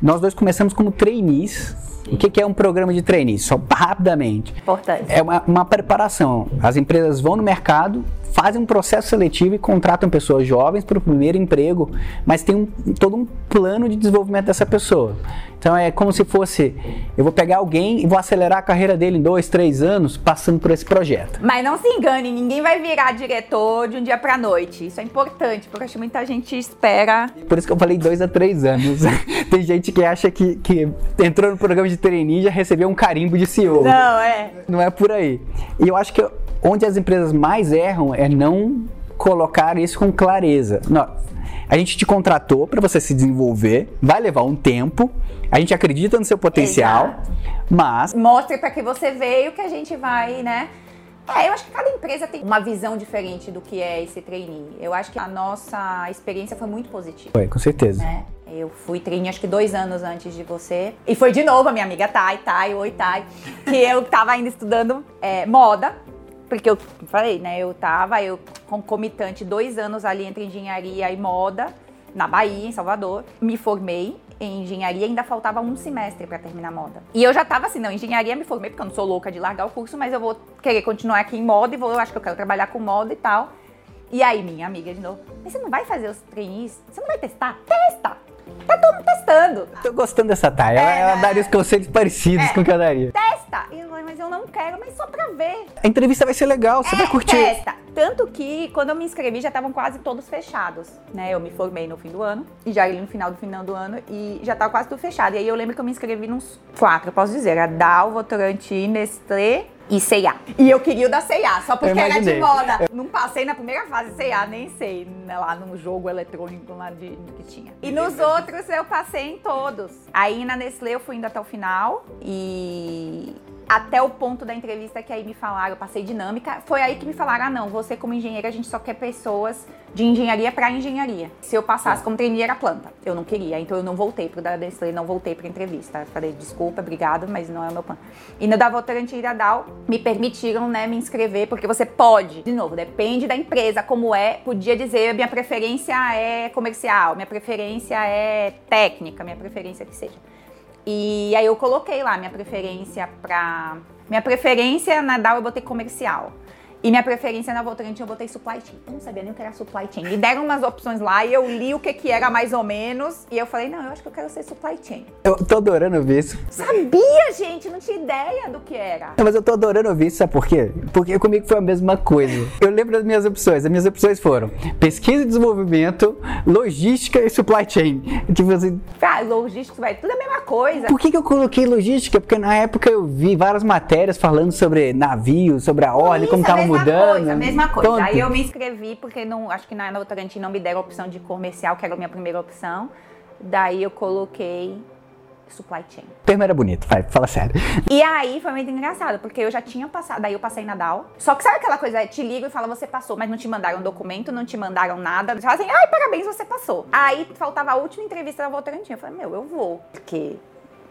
Nós dois começamos como trainees. O que, que é um programa de trainees? Só rapidamente. Importante. É uma, uma preparação. As empresas vão no mercado, fazem um processo seletivo e contratam pessoas jovens para o primeiro emprego, mas tem um, todo um plano de desenvolvimento dessa pessoa. Então é como se fosse, eu vou pegar alguém e vou acelerar a carreira dele em dois, três anos, passando por esse projeto. Mas não se engane, ninguém vai virar diretor de um dia pra noite. Isso é importante, porque acho que muita gente espera. Por isso que eu falei dois a três anos. Tem gente que acha que, que entrou no programa de trainee já recebeu um carimbo de CEO. Não, é. Não é por aí. E eu acho que onde as empresas mais erram é não colocar isso com clareza. Não, a gente te contratou para você se desenvolver, vai levar um tempo, a gente acredita no seu potencial, Exato. mas Mostre pra que você veio que a gente vai, né? É, eu acho que cada empresa tem uma visão diferente do que é esse trainee. Eu acho que a nossa experiência foi muito positiva. foi, com certeza. né? Eu fui trainee acho que dois anos antes de você. E foi de novo a minha amiga Thay, Thay, oi Thay, que eu tava ainda estudando é, moda. Porque eu falei, né? Eu tava, eu concomitante, dois anos ali entre engenharia e moda, na Bahia, em Salvador. Me formei em engenharia, ainda faltava um semestre pra terminar moda. E eu já tava assim, não, engenharia me formei, porque eu não sou louca de largar o curso, mas eu vou querer continuar aqui em moda e vou, eu acho que eu quero trabalhar com moda e tal. E aí, minha amiga de novo, mas você não vai fazer os trainees? Você não vai testar? Testa! Tá todo mundo testando. Tô gostando dessa Thay, ela, ela daria os conselhos parecidos É. com o que eu daria. Testa! Mas eu não quero, mas só pra ver. A entrevista vai ser legal, você vai curtir. Testa. Tanto que quando eu me inscrevi já estavam quase todos fechados, né? Eu me formei no fim do ano e já ali no final do final do ano e já tava quase tudo fechado. E aí eu lembro que eu me inscrevi nos quatro, posso dizer, era Dow, Votorantim, Nestlé e C&A. E eu queria o da C&A, só porque era de moda. Não passei na primeira fase C&A, nem sei, né, lá no jogo eletrônico lá de, do que tinha. E nos outros eu passei em todos. Aí na Nestlé eu fui indo até o final e até o ponto da entrevista que aí me falaram, eu passei dinâmica, foi aí que me falaram, ah não, você como engenheira, a gente só quer pessoas de engenharia para engenharia. Se eu passasse como trainee era planta. Eu não queria, então eu não voltei pro da Nestlé, não voltei pra entrevista. Falei, desculpa, obrigado, mas não é o meu plano. E no da Votorantim e da Dow, me permitiram, né, me inscrever, porque você pode, de novo, depende da empresa, como é, podia dizer, minha preferência é comercial, minha preferência é técnica, minha preferência que seja. E aí eu coloquei lá minha preferência pra. Minha preferência na DAO eu botei comercial. E minha preferência na Votorantim eu botei supply chain. Eu não sabia nem o que era supply chain. Me deram umas opções lá e eu li o que, que era mais ou menos. E eu falei, não, eu acho que eu quero ser supply chain. Eu tô adorando ouvir isso. Sabia, gente, não tinha ideia do que era. Não, mas eu tô adorando ouvir isso, sabe por quê? Porque comigo foi a mesma coisa. Eu lembro das minhas opções. As minhas opções foram pesquisa e desenvolvimento, logística e supply chain. Tipo assim, Ah, logística, vai, tudo a mesma coisa. por que, que eu coloquei logística? Porque na época eu vi várias matérias falando sobre navios, sobre a ordem, como Isso, tava a mesma mudando. Coisa, a mesma coisa. Pronto. Aí eu me inscrevi porque não, acho que na Votorantim não me deram a opção de comercial, que era a minha primeira opção. Daí eu coloquei supply chain. O termo era bonito, vai, fala sério. E aí foi muito engraçado, porque eu já tinha passado, daí eu passei na DAO. Só que sabe aquela coisa, te ligo e fala, você passou, mas não te mandaram documento, não te mandaram nada. Você fala assim, ai, parabéns, você passou. Aí faltava a última entrevista da Votorantim. Eu falei, meu, eu vou. Porque,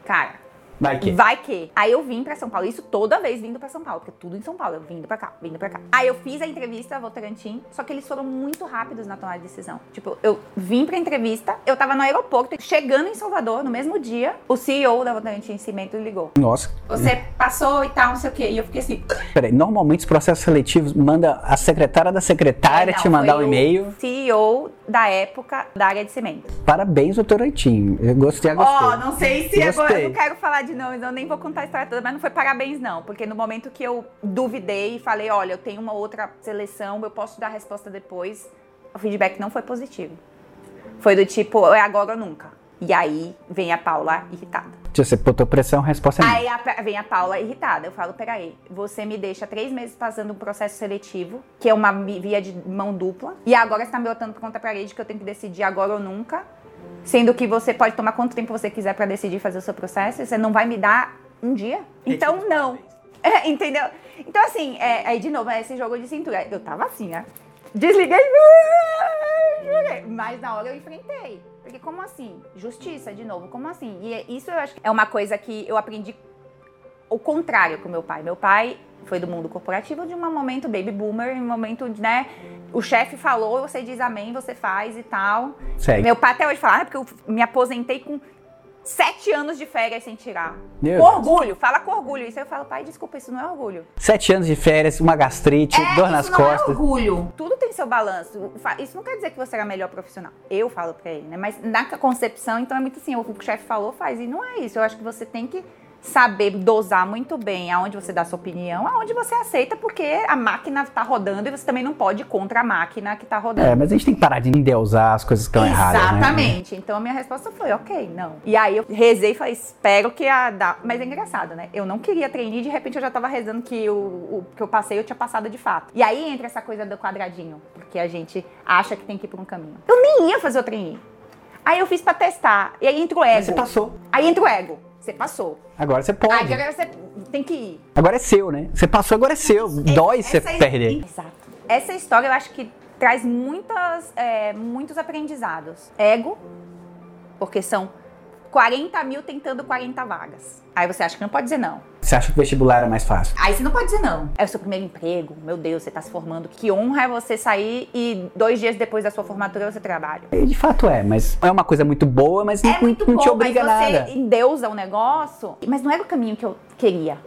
cara, Vai que. Vai que. Aí eu vim pra São Paulo, isso toda vez vindo pra São Paulo, porque tudo em São Paulo, eu vindo pra cá, vindo pra cá. Aí eu fiz a entrevista Votorantim, só que eles foram muito rápidos na tomada de decisão. Tipo, eu vim pra entrevista, eu tava no aeroporto, chegando em Salvador, no mesmo dia, o CEO da Votorantim Cimento ligou. Nossa. Você passou e tal, não sei o quê. E eu fiquei assim. Peraí, normalmente os processos seletivos manda a secretária da secretária É, não, te mandar foi um e-mail. o CEO da época da área de cimento. Parabéns, Votorantim. Eu gostei, já Ó, gostei. não sei se agora. Gostei. Eu não quero falar de nomes, eu nem vou contar a história toda, mas não foi parabéns, não. Porque no momento que eu duvidei e falei, olha, eu tenho uma outra seleção, eu posso dar a resposta depois, o feedback não foi positivo. Foi do tipo, é agora ou nunca. E aí vem a Paula irritada. Você botou pressão, resposta é não. Aí a- vem a Paula irritada. Eu falo, peraí, você me deixa três meses passando um processo seletivo, que é uma via de mão dupla, e agora você tá me botando por conta parede que eu tenho que decidir agora ou nunca, sendo que você pode tomar quanto tempo você quiser pra decidir fazer o seu processo, você não vai me dar um dia? Então, não. É, entendeu? Então, assim, é, aí de novo, é esse jogo de cintura. Eu tava assim, né? Desliguei. Mas na hora eu enfrentei. Porque como assim? Justiça, de novo, como assim? E é- isso eu acho que é uma coisa que eu aprendi o contrário com meu pai. Meu pai foi do mundo corporativo de um momento baby boomer, em um momento, né? O chefe falou, você diz amém, você faz e tal. Segue. Meu pai até hoje fala, ah, porque eu me aposentei com sete anos de férias sem tirar. Meu orgulho, fala com orgulho. Isso eu falo, pai, desculpa, isso não é orgulho. Sete anos de férias, uma gastrite, É, dor nas é costas. orgulho. Tudo tem seu balanço. Isso não quer dizer que você era melhor profissional. Eu falo pra ele, né? Mas na concepção, então é muito assim, o que o chefe falou, faz. E não é isso. Eu acho que você tem que saber dosar muito bem aonde você dá sua opinião, aonde você aceita, porque a máquina tá rodando e você também não pode ir contra a máquina que tá rodando. É, mas a gente tem que parar de endeusar as coisas que estão erradas. né? Exatamente. Então a minha resposta foi, ok, não. E aí eu rezei e falei, espero que a da... Mas é engraçado, né? Eu não queria treinar e de repente eu já tava rezando que o, o que eu passei eu tinha passado de fato. E aí entra essa coisa do quadradinho, porque a gente acha que tem que ir por um caminho. Eu nem ia fazer o treininho. Aí eu fiz pra testar. E aí entra o ego. Mas você passou. Aí entra o ego. Você passou. Agora você pode. Aí agora você tem que ir. Agora é seu, né? Você passou, agora é seu. Dói você Essa- perder. Exato. Essa história eu acho que traz muitas, é, muitos aprendizados. Ego, porque são 40 mil tentando 40 vagas. Aí você acha que não pode dizer não. Você acha que o vestibular era mais fácil? Aí você não pode dizer não. É o seu primeiro emprego, meu Deus, você tá se formando. Que honra é você sair e dois dias depois da sua formatura você trabalha. E De fato é, mas é uma coisa muito boa, mas não, É muito não bom, te obriga mas você nada. endeusa o negócio. Mas não era o caminho que eu queria.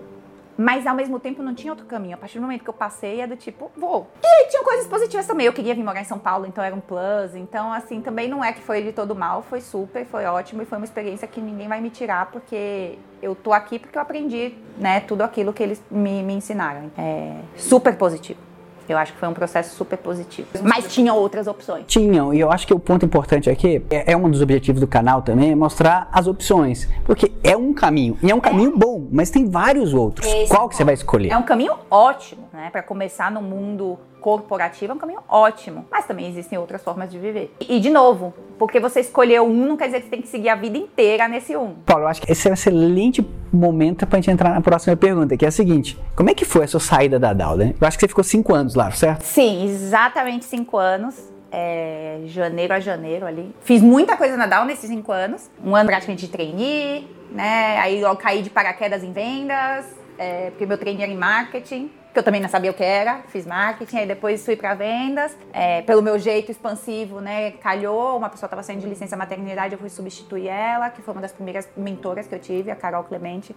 Mas ao mesmo tempo não tinha outro caminho. A partir do momento que eu passei, é do tipo, vou. E aí tinham coisas positivas também. Eu queria vir morar em São Paulo, então era um plus. Então, assim, também não é que foi de todo mal. Foi super, foi ótimo. E foi uma experiência que ninguém vai me tirar, porque eu tô aqui porque eu aprendi, né, tudo aquilo que eles me, me ensinaram. É super positivo. Eu acho que foi um processo super positivo. Mas tinha outras opções. Tinham, e eu acho que o ponto importante aqui é, é um dos objetivos do canal também, é mostrar as opções. Porque é um caminho, e é um caminho bom, mas tem vários outros. Esse Qual é que você vai escolher? É um caminho ótimo, né? Para começar no mundo corporativo, é um caminho ótimo. Mas também existem outras formas de viver. E, de novo, porque você escolheu um, não quer dizer que você tem que seguir a vida inteira nesse um. Paulo, eu acho que esse é um excelente momento pra gente entrar na próxima pergunta, que é a seguinte: como é que foi a sua saída da Dow, né? Eu acho que você ficou cinco anos lá, certo? Sim, exatamente cinco anos. É, janeiro a janeiro ali. Fiz muita coisa na Dow nesses cinco anos. Um ano praticamente de trainee, né? Aí eu caí de paraquedas em vendas, é, porque meu trainee era em marketing. Que eu também não sabia o que era, fiz marketing, aí depois fui para vendas, é, pelo meu jeito expansivo, né, calhou, uma pessoa estava saindo de licença maternidade, eu fui substituir ela, que foi uma das primeiras mentoras que eu tive, a Carol Clemente,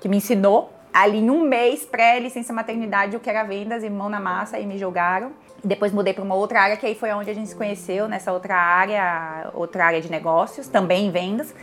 que me ensinou ali em um mês pré-licença maternidade o que era vendas e mão na massa e me jogaram. Depois mudei para uma outra área que aí foi onde a gente se conheceu, nessa outra área, outra área de negócios, também em vendas.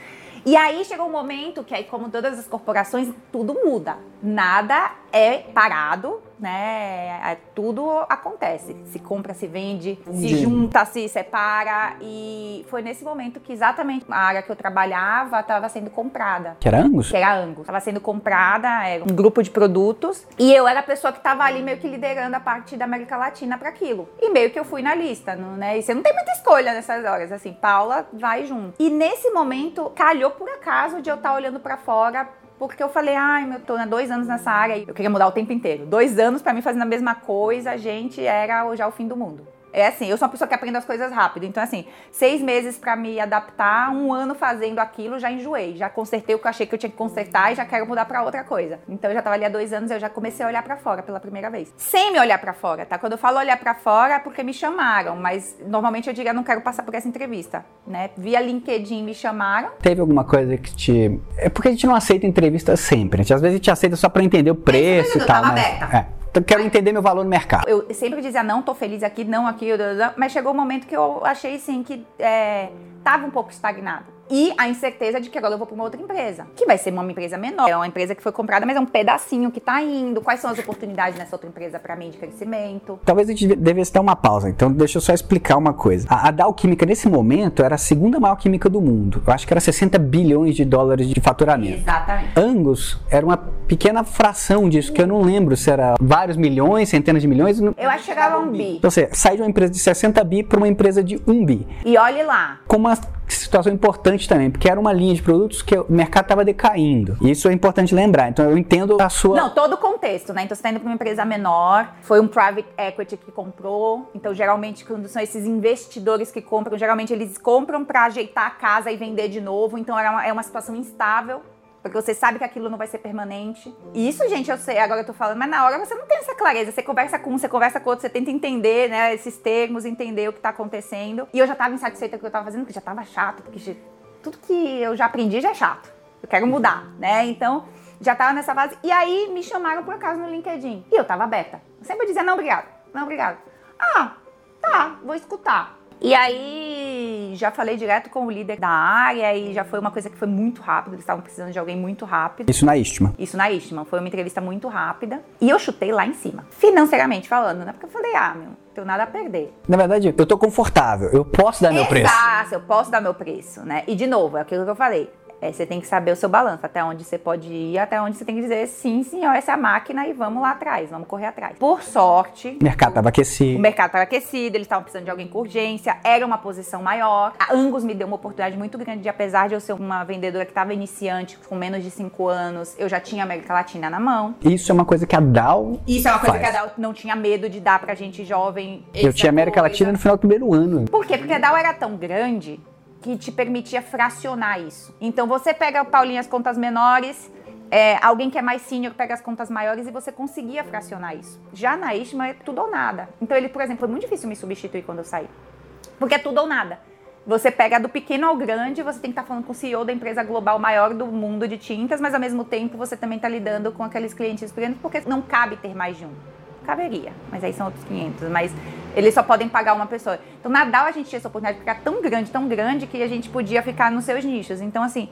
E aí chegou um momento que aí, como todas as corporações, tudo muda. Nada é parado, né? É, tudo acontece. Se compra, se vende, se junta, se separa. E foi nesse momento que exatamente a área que eu trabalhava estava sendo comprada. Que era Angus? Que era Angus. Estava sendo comprada, era um grupo de produtos. E eu era a pessoa que estava ali meio que liderando a parte da América Latina para aquilo. E meio que eu fui na lista, né? E você não tem muita escolha nessas horas. Assim, Paula, vai junto. E nesse momento, calhou por acaso de eu estar tá olhando para fora porque eu falei, ai, meu, tô há dois anos nessa área e eu queria mudar o tempo inteiro. Dois anos para mim fazendo a mesma coisa, gente, era já o fim do mundo. É assim, eu sou uma pessoa que aprende as coisas rápido. Então, assim, seis meses para me adaptar, um ano fazendo aquilo, já enjoei. Já consertei o que eu achei que eu tinha que consertar e já quero mudar para outra coisa. Então, eu já tava ali há dois anos, eu já comecei a olhar para fora pela primeira vez. Sem me olhar para fora, tá? Quando eu falo olhar para fora é porque me chamaram, mas normalmente eu diria não quero passar por essa entrevista, né? Via LinkedIn me chamaram. Teve alguma coisa que te. É porque a gente não aceita entrevista sempre. Gente, às vezes a gente aceita só para entender o preço e tal. Tava mas... aberta. É. Quero entender meu valor no mercado. Eu sempre dizia, não, tô feliz aqui, não aqui, mas chegou um momento que eu achei, assim, que é, tava um pouco estagnado e a incerteza de que agora eu vou para uma outra empresa, que vai ser uma empresa menor. É uma empresa que foi comprada, mas é um pedacinho que está indo. Quais são as oportunidades nessa outra empresa para mim de crescimento? Talvez a gente devesse ter uma pausa. Então, deixa eu só explicar uma coisa. A, a Dow Química, nesse momento, era a segunda maior química do mundo. Eu acho que era 60 bilhões de dólares de faturamento. Exatamente. Angus era uma pequena fração disso, que eu não lembro se era vários milhões, centenas de milhões. Eu acho que chegava a um bi. Então, você sai de uma empresa de 60 bi para uma empresa de 1 bi. E olhe lá. Com uma situação importante também, porque era uma linha de produtos que o mercado estava decaindo. E isso é importante lembrar. Então eu entendo a sua. Não, todo o contexto, né? Então você está indo para uma empresa menor, foi um private equity que comprou. Então, geralmente, quando são esses investidores que compram, geralmente eles compram para ajeitar a casa e vender de novo. Então era uma, é uma situação instável. Porque você sabe que aquilo não vai ser permanente. E isso, gente, eu sei, agora eu tô falando, mas na hora você não tem essa clareza. Você conversa com um, você conversa com outro, você tenta entender, né, esses termos, entender o que tá acontecendo. E eu já tava insatisfeita com o que eu tava fazendo, porque já tava chato, porque tudo que eu já aprendi já é chato. Eu quero mudar, né? Então, já tava nessa fase. E aí me chamaram por acaso no LinkedIn. E eu tava aberta. Eu sempre dizia, não, obrigado. Não, obrigado. Ah, tá, vou escutar. E aí já falei direto com o líder da área e já foi uma coisa que foi muito rápido. Eles estavam precisando de alguém muito rápido. Isso na Istma. Isso na Istma. Foi uma entrevista muito rápida. E eu chutei lá em cima. Financeiramente falando, né? Porque eu falei, ah, meu, tenho nada a perder. Na verdade, eu tô confortável. Eu posso dar meu preço. Exato, eu posso dar meu preço, né? E de novo, é aquilo que eu falei é, você tem que saber o seu balanço, até onde você pode ir, até onde você tem que dizer sim, senhor, essa é a máquina e vamos lá atrás, vamos correr atrás. Por sorte. O mercado estava aquecido. O mercado estava aquecido, eles estavam precisando de alguém com urgência, era uma posição maior. A Angus me deu uma oportunidade muito grande, de, apesar de eu ser uma vendedora que estava iniciante, com menos de cinco anos, eu já tinha a América Latina na mão. Isso é uma coisa que a Dow. Isso é uma coisa faz. que a Dow não tinha medo de dar pra gente jovem. Eu tinha América coisa. Latina no final do primeiro ano. Por quê? Porque a Dow era tão grande que te permitia fracionar isso. Então você pega, Paulinho, as contas menores, é, alguém que é mais senior pega as contas maiores e você conseguia fracionar isso. Já na Ishma é tudo ou nada. Então ele, por exemplo, foi muito difícil me substituir quando eu saí. Porque é tudo ou nada. Você pega do pequeno ao grande, você tem que estar tá falando com o CEO da empresa global maior do mundo de tintas, mas ao mesmo tempo você também está lidando com aqueles clientes pequenos, porque não cabe ter mais de um. Caberia, mas aí são outros 500. Mas eles só podem pagar uma pessoa. Então, Nadal a gente tinha essa oportunidade de ficar tão grande, tão grande, que a gente podia ficar nos seus nichos. Então, assim,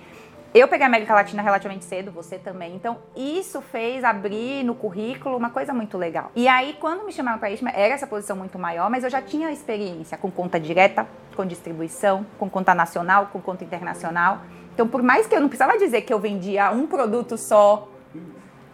eu peguei a América Latina relativamente cedo, você também. Então, isso fez abrir no currículo uma coisa muito legal. E aí, quando me chamaram para ISMA, era essa posição muito maior, mas eu já tinha experiência com conta direta, com distribuição, com conta nacional, com conta internacional. Então, por mais que eu não precisava dizer que eu vendia um produto só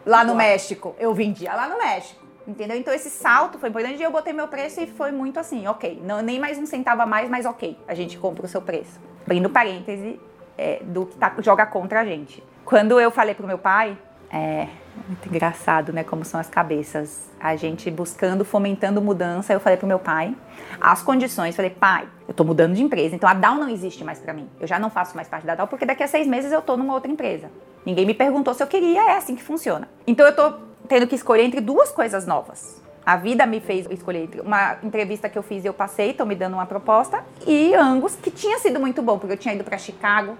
lá no México, eu vendia lá no México. Entendeu? Então esse salto foi importante e eu botei meu preço e foi muito assim, ok. Não, nem mais um centavo a mais, mas ok. A gente compra o seu preço. Abrindo parêntese é, do que tá, joga contra a gente. Quando eu falei pro meu pai, é muito engraçado, né? Como são as cabeças. A gente buscando, fomentando mudança. Eu falei pro meu pai as condições. Falei, pai, eu tô mudando de empresa, então a DAO não existe mais para mim. Eu já não faço mais parte da DAO porque daqui a seis meses eu tô numa outra empresa. Ninguém me perguntou se eu queria, é assim que funciona. Então eu tô tendo que escolher entre duas coisas novas. A vida me fez escolher entre uma entrevista que eu fiz e eu passei, estão me dando uma proposta, e Angus, que tinha sido muito bom, porque eu tinha ido para Chicago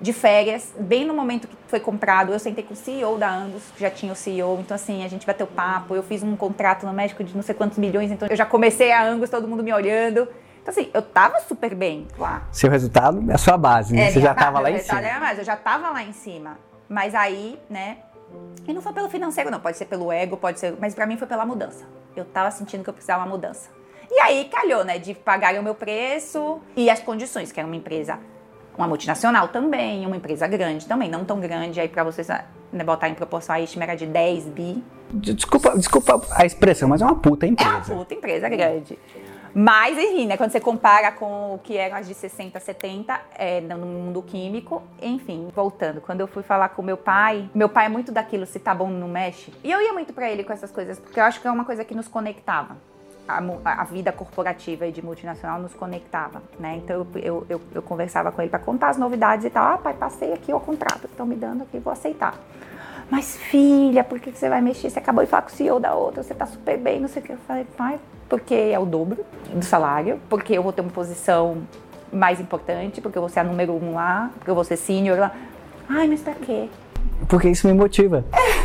de férias, bem no momento que foi comprado, eu sentei com o CEO da Angus, já tinha o CEO, então assim, a gente bateu papo, eu fiz um contrato no México de não sei quantos milhões, então eu já comecei a Angus, todo mundo me olhando. Então, assim, eu tava super bem lá. Seu resultado é a sua base, né? É, Você já minha tava lá em resultado cima. era mais, eu já tava lá em cima. Mas aí, né? E não foi pelo financeiro, não. Pode ser pelo ego, pode ser. Mas pra mim foi pela mudança. Eu tava sentindo que eu precisava uma mudança. E aí calhou, né? De pagar o meu preço e as condições, que era uma empresa, uma multinacional também, uma empresa grande também, não tão grande. Aí pra vocês né, botar em proporção, a Istme era de 10 bi. Desculpa, desculpa a expressão, mas é uma puta É uma empresa. puta empresa grande. Mas, enfim, né, quando você compara com o que eram as de 60, 70, é, no mundo químico, enfim, voltando, quando eu fui falar com meu pai, meu pai é muito daquilo, se tá bom, não mexe. E eu ia muito pra ele com essas coisas, porque eu acho que é uma coisa que nos conectava. A, a vida corporativa e de multinacional nos conectava, né? Então eu, eu, eu, eu conversava com ele pra contar as novidades e tal. Ah, pai, passei aqui o contrato que estão me dando aqui, vou aceitar. Mas filha, por que você vai mexer? Você acabou de falar com o CEO da outra, você tá super bem, não sei o que. Eu falei, pai, porque é o dobro do salário, porque eu vou ter uma posição mais importante, porque eu vou ser a número um lá, porque eu vou ser senior lá. Ai, mas pra quê? Porque isso me motiva.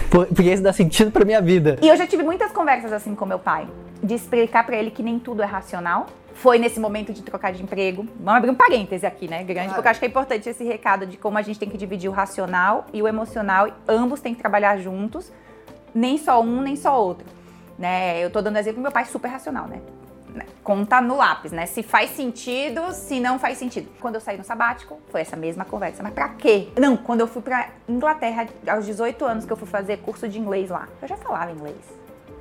Por- Porque isso dá sentido pra minha vida. E eu já tive muitas conversas assim com meu pai, de explicar pra ele que nem tudo é racional. Foi nesse momento de trocar de emprego. Vamos abrir um parêntese aqui, né? Grande, porque eu acho que é importante esse recado de como a gente tem que dividir o racional e o emocional. e Ambos têm que trabalhar juntos, nem só um, nem só outro. Né? Eu tô dando exemplo do meu pai super racional, né? Conta no lápis, né? Se faz sentido, se não faz sentido. Quando eu saí no sabático, foi essa mesma conversa. Mas pra quê? Não, quando eu fui pra Inglaterra, aos 18 anos que eu fui fazer curso de inglês lá, eu já falava inglês.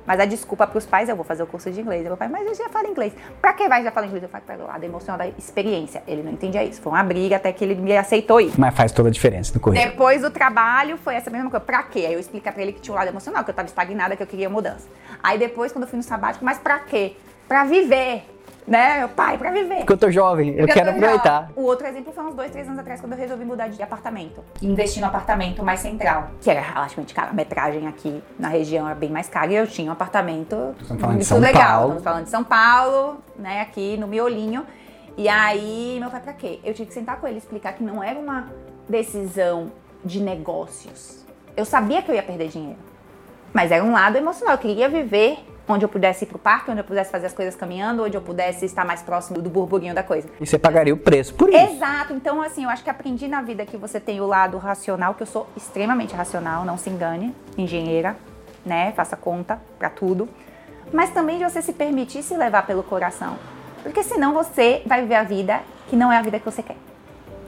Mas a desculpa pros pais, eu vou fazer o curso de inglês. Meu pai, mas eu já falo inglês. Pra que vai já falar inglês? Eu falo, pelo lado emocional da experiência. Ele não entendia isso. Foi uma briga até que ele me aceitou ir. Mas faz toda a diferença no currículo. Depois do trabalho, foi essa mesma coisa. Pra quê? Aí eu expliquei pra ele que tinha um lado emocional, que eu tava estagnada, que eu queria mudança. Aí depois, quando eu fui no sabático, mas pra quê? Pra viver. Né? Meu pai, pra viver. Porque eu tô jovem, eu Porque quero aproveitar. jovem. O outro exemplo foi uns dois, três anos atrás, quando eu resolvi mudar de apartamento. Investi no apartamento mais central, que era relativamente caro. A metragem aqui na região era bem mais cara. E eu tinha um apartamento Estamos falando de São legal. Paulo. Estamos falando de São Paulo, né? Aqui no miolinho. E aí, meu pai, pra quê? Eu tinha que sentar com ele e explicar que não era uma decisão de negócios. Eu sabia que eu ia perder dinheiro. Mas era um lado emocional. Eu queria viver onde eu pudesse ir pro parque, onde eu pudesse fazer as coisas caminhando, onde eu pudesse estar mais próximo do burburinho da coisa. E você pagaria o preço por isso. Exato. Então, assim, eu acho que aprendi na vida que você tem o lado racional, que eu sou extremamente racional, não se engane, engenheira, né? Faça conta pra tudo. Mas também de você se permitir se levar pelo coração. Porque senão você vai viver a vida que não é a vida que você quer.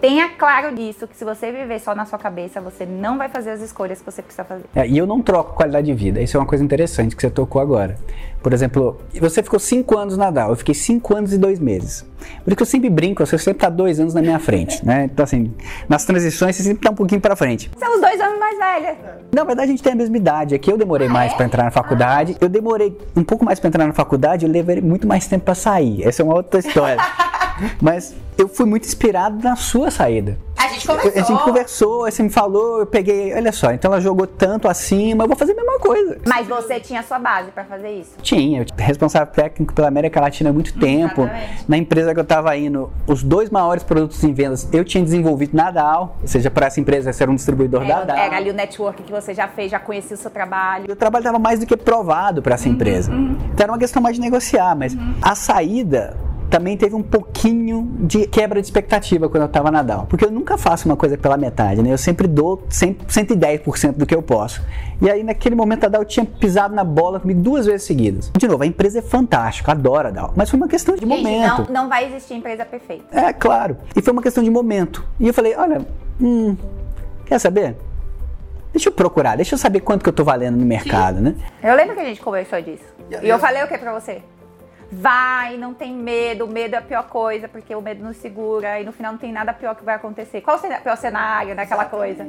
Tenha claro disso, que se você viver só na sua cabeça, você não vai fazer as escolhas que você precisa fazer. É, e eu não troco qualidade de vida. Isso é uma coisa interessante que você tocou agora. Por exemplo, você ficou cinco anos na DAO, eu fiquei cinco anos e dois meses. Por isso que eu sempre brinco, você sempre tá dois anos na minha frente, né? Então, assim, nas transições você sempre tá um pouquinho pra frente. São os dois anos mais velhos. Na verdade, a gente tem a mesma idade. Aqui eu demorei mais pra entrar na faculdade. Eu demorei um pouco mais pra entrar na faculdade, eu levei muito mais tempo pra sair. Essa é uma outra história. Mas eu fui muito inspirado na sua saída. A gente A gente conversou. conversou, você me falou, eu peguei, olha só, então ela jogou tanto acima, eu vou fazer a mesma coisa. Mas você tinha a sua base pra fazer isso. Tinha, eu tinha responsável técnico pela América Latina há muito tempo. Exatamente. Na empresa que eu estava indo, os dois maiores produtos em vendas eu tinha desenvolvido na DAO, ou seja, para essa empresa ser um distribuidor da Era, DAO. era ali o network que você já fez, já conhecia o seu trabalho. Eu trabalho estava mais do que provado para essa empresa. Então era uma questão mais de negociar, mas a saída também teve um pouquinho de quebra de expectativa quando eu estava na DAO. Porque eu nunca faço uma coisa pela metade, né? Eu sempre dou 100, 110% do que eu posso. E aí naquele momento a DAO tinha pisado na bola comigo duas vezes seguidas. De novo, a empresa é fantástica, adoro a DAO, mas foi uma questão de Gente, momento. não, não vai existir empresa perfeita. É, claro. E foi uma questão de momento. E eu falei, olha, hum, quer saber? Deixa eu procurar, deixa eu saber quanto que eu tô valendo no mercado, né? Eu lembro que a gente conversou disso. E eu falei o que pra você? Vai, não tem medo, o medo é a pior coisa, porque o medo nos segura e no final não tem nada pior que vai acontecer. Qual o pior cenário, né? Aquela coisa.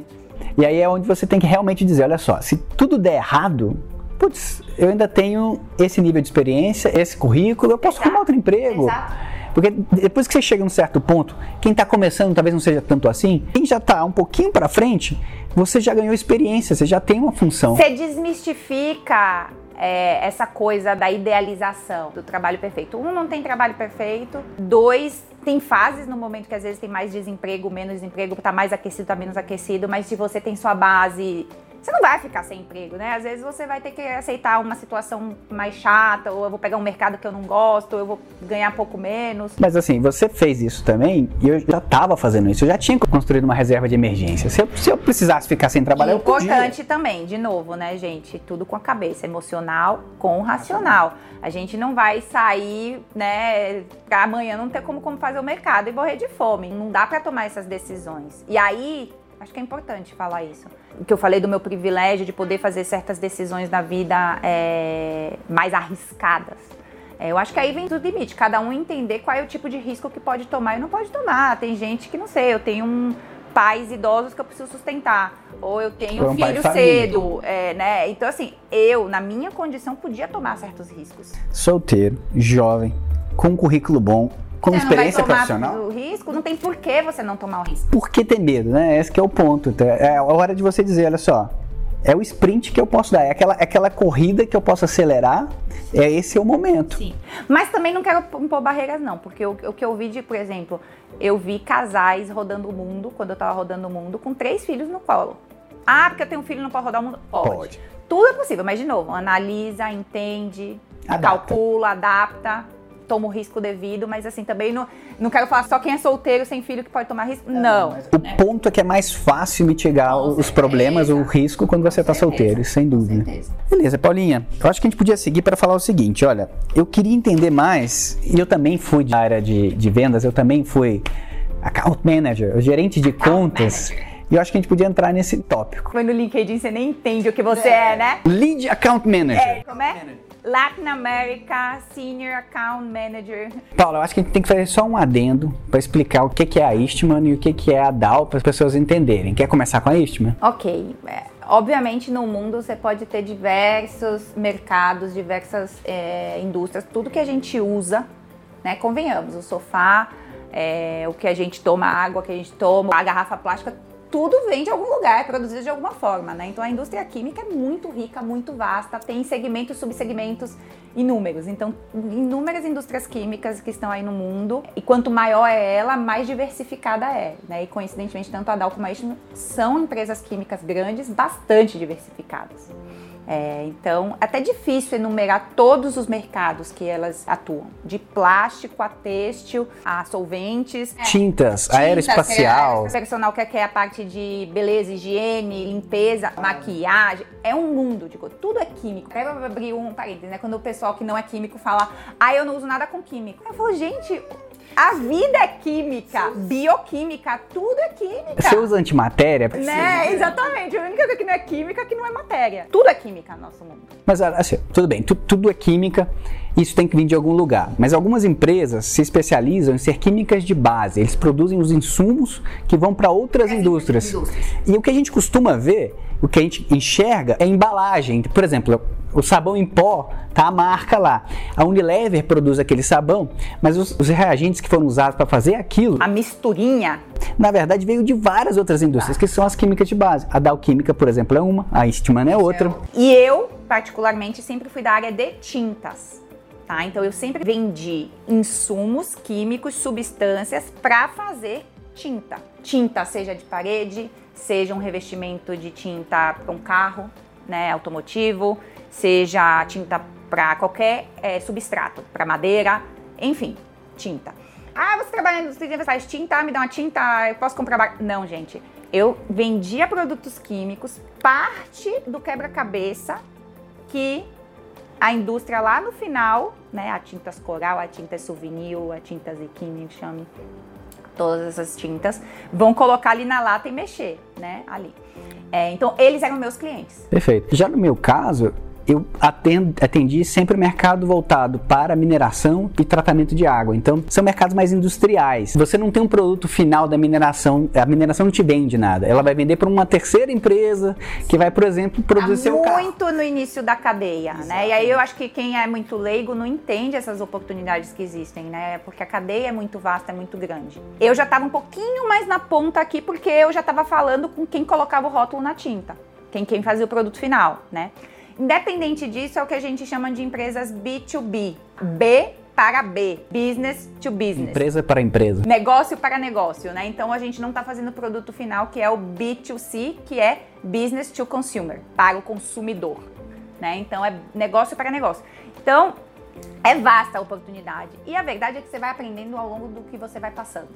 E aí é onde você tem que realmente dizer, olha só, se tudo der errado, putz, eu ainda tenho esse nível de experiência, esse currículo, eu posso Exato. arrumar outro emprego. Exato. Porque depois que você chega num certo ponto, quem está começando talvez não seja tanto assim, quem já está um pouquinho para frente, você já ganhou experiência, você já tem uma função. Você desmistifica é, essa coisa da idealização do trabalho perfeito. Um, não tem trabalho perfeito. Dois, tem fases no momento que às vezes tem mais desemprego, menos desemprego, tá mais aquecido, tá menos aquecido, mas se você tem sua base você não vai ficar sem emprego, né? Às vezes você vai ter que aceitar uma situação mais chata, ou eu vou pegar um mercado que eu não gosto, ou eu vou ganhar pouco menos. Mas assim, você fez isso também, e eu já estava fazendo isso, eu já tinha construído uma reserva de emergência. Se eu, se eu precisasse ficar sem trabalhar, Importante eu podia. também, de novo, né, gente? Tudo com a cabeça, emocional com o racional. A gente não vai sair, né, pra amanhã não ter como, como fazer o mercado e morrer de fome. Não dá para tomar essas decisões. E aí, Acho que é importante falar isso. O que eu falei do meu privilégio de poder fazer certas decisões na vida é, mais arriscadas. É, eu acho que aí vem do limite, cada um entender qual é o tipo de risco que pode tomar e não pode tomar. Tem gente que, não sei, eu tenho um pais idosos que eu preciso sustentar. Ou eu tenho um filho cedo, é, né? Então, assim, eu, na minha condição, podia tomar certos riscos. Solteiro, jovem, com um currículo bom, com você experiência profissional. O risco, não tem por que você não tomar o risco. Por que ter medo, né? Esse é o ponto. É a hora de você dizer, olha só, é o sprint que eu posso dar, é aquela, é aquela corrida que eu posso acelerar, é esse é o momento. Sim. Mas também não quero impor barreiras, não, porque o, o que eu vi de, por exemplo, eu vi casais rodando o mundo, quando eu tava rodando o mundo, com três filhos no colo. Ah, porque eu tenho um filho e não posso rodar o mundo? Pode. Pode. Tudo é possível, mas de novo, analisa, entende, adapta. calcula, adapta toma o risco devido, mas assim, também não, não quero falar só quem é solteiro sem filho que pode tomar risco. É, não. O né? ponto é que é mais fácil mitigar Com os certeza. problemas, o risco quando você está solteiro, sem dúvida. Beleza, Paulinha, eu acho que a gente podia seguir para falar o seguinte: olha, eu queria entender mais, e eu também fui da área de, de vendas, eu também fui account manager, o gerente de account contas. Manager. E eu acho que a gente podia entrar nesse tópico. Mas no LinkedIn você nem entende o que você é, é né? Lead Account Manager. É, como é? Latin America Senior Account Manager. Paulo, eu acho que a gente tem que fazer só um adendo para explicar o que é a Eastman e o que é a DAO para as pessoas entenderem. Quer começar com a Eastman? Ok. É, obviamente, no mundo você pode ter diversos mercados, diversas é, indústrias, tudo que a gente usa, né? Convenhamos, o sofá, é, o que a gente toma, a água que a gente toma, a garrafa plástica, tudo vem de algum lugar, é produzido de alguma forma, né? Então a indústria química é muito rica, muito vasta, tem segmentos, subsegmentos inúmeros. Então, inúmeras indústrias químicas que estão aí no mundo, e quanto maior é ela, mais diversificada é, né? E coincidentemente, tanto a Dow como a Eastman são empresas químicas grandes, bastante diversificadas. É, então, até difícil enumerar todos os mercados que elas atuam, de plástico a têxtil, a solventes, é. tintas, tintas aeroespacial, é, personal que é a parte de beleza, higiene, limpeza, maquiagem, é um mundo de coisa, tudo é químico. Quero abrir um parênteses, né? Quando o pessoal que não é químico fala, ah, eu não uso nada com químico. Eu falo, gente, a vida é química, bioquímica, tudo é química. Você usa antimatéria? Né, exatamente. A única coisa que não é química é que não é matéria. Tudo é química no nosso mundo. Mas assim, tudo bem, tu, tudo é química, isso tem que vir de algum lugar. Mas algumas empresas se especializam em ser químicas de base. Eles produzem os insumos que vão para outras é, indústrias. indústrias. E o que a gente costuma ver, o que a gente enxerga é embalagem. Por exemplo, o sabão em pó, tá a marca lá. A Unilever produz aquele sabão, mas os, os reagentes que foram usados para fazer aquilo. A misturinha. Na verdade, veio de várias outras indústrias, que são as químicas de base. A Dow Química, por exemplo, é uma, a Eastman é outra. E eu, particularmente, sempre fui da área de tintas. Tá? Então eu sempre vendi insumos químicos, substâncias para fazer tinta. Tinta, seja de parede, seja um revestimento de tinta para um carro, né, automotivo, seja tinta para qualquer é, substrato, para madeira, enfim, tinta. Ah, você trabalha na indústria faz tinta, me dá uma tinta, eu posso comprar. Não, gente. Eu vendia produtos químicos, parte do quebra-cabeça que a indústria lá no final, né, a tintas coral, a tinta souvenir, a tinta ziquine, chame todas essas tintas, vão colocar ali na lata e mexer, né, ali. É, então, eles eram meus clientes. Perfeito. Já no meu caso, eu atendo, atendi sempre o mercado voltado para mineração e tratamento de água. Então, são mercados mais industriais. Você não tem um produto final da mineração, a mineração não te vende nada. Ela vai vender para uma terceira empresa que vai, por exemplo, produzir tá seu carro. muito no início da cadeia, Exato. né? E aí eu acho que quem é muito leigo não entende essas oportunidades que existem, né? Porque a cadeia é muito vasta, é muito grande. Eu já estava um pouquinho mais na ponta aqui porque eu já estava falando com quem colocava o rótulo na tinta, quem, quem fazia o produto final, né? Independente disso, é o que a gente chama de empresas B2B. B para B, business to business. Empresa para empresa. Negócio para negócio, né? Então a gente não está fazendo o produto final que é o B2C, que é business to consumer, para o consumidor, né? Então é negócio para negócio. Então é vasta a oportunidade e a verdade é que você vai aprendendo ao longo do que você vai passando.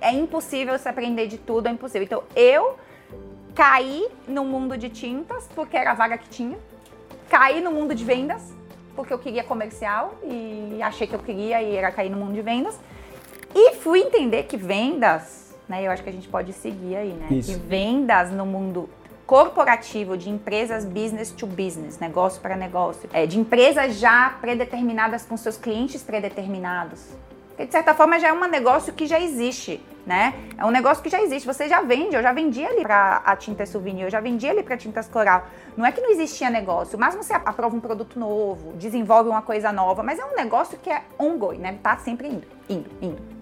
É impossível você aprender de tudo, é impossível. Então eu caí no mundo de tintas porque era a vaga que tinha caí no mundo de vendas, porque eu queria comercial e achei que eu queria e era cair no mundo de vendas. E fui entender que vendas, né? Eu acho que a gente pode seguir aí, né? Isso. Que vendas no mundo corporativo de empresas business to business, negócio para negócio, é, de empresas já predeterminadas com seus clientes predeterminados. Porque de certa forma já é um negócio que já existe, né? É um negócio que já existe, você já vende, eu já vendi ali para a tinta souvenir, eu já vendi ali para tintas coral. Não é que não existia negócio, mas você aprova um produto novo, desenvolve uma coisa nova, mas é um negócio que é ongoing, né? Tá sempre indo, indo, indo.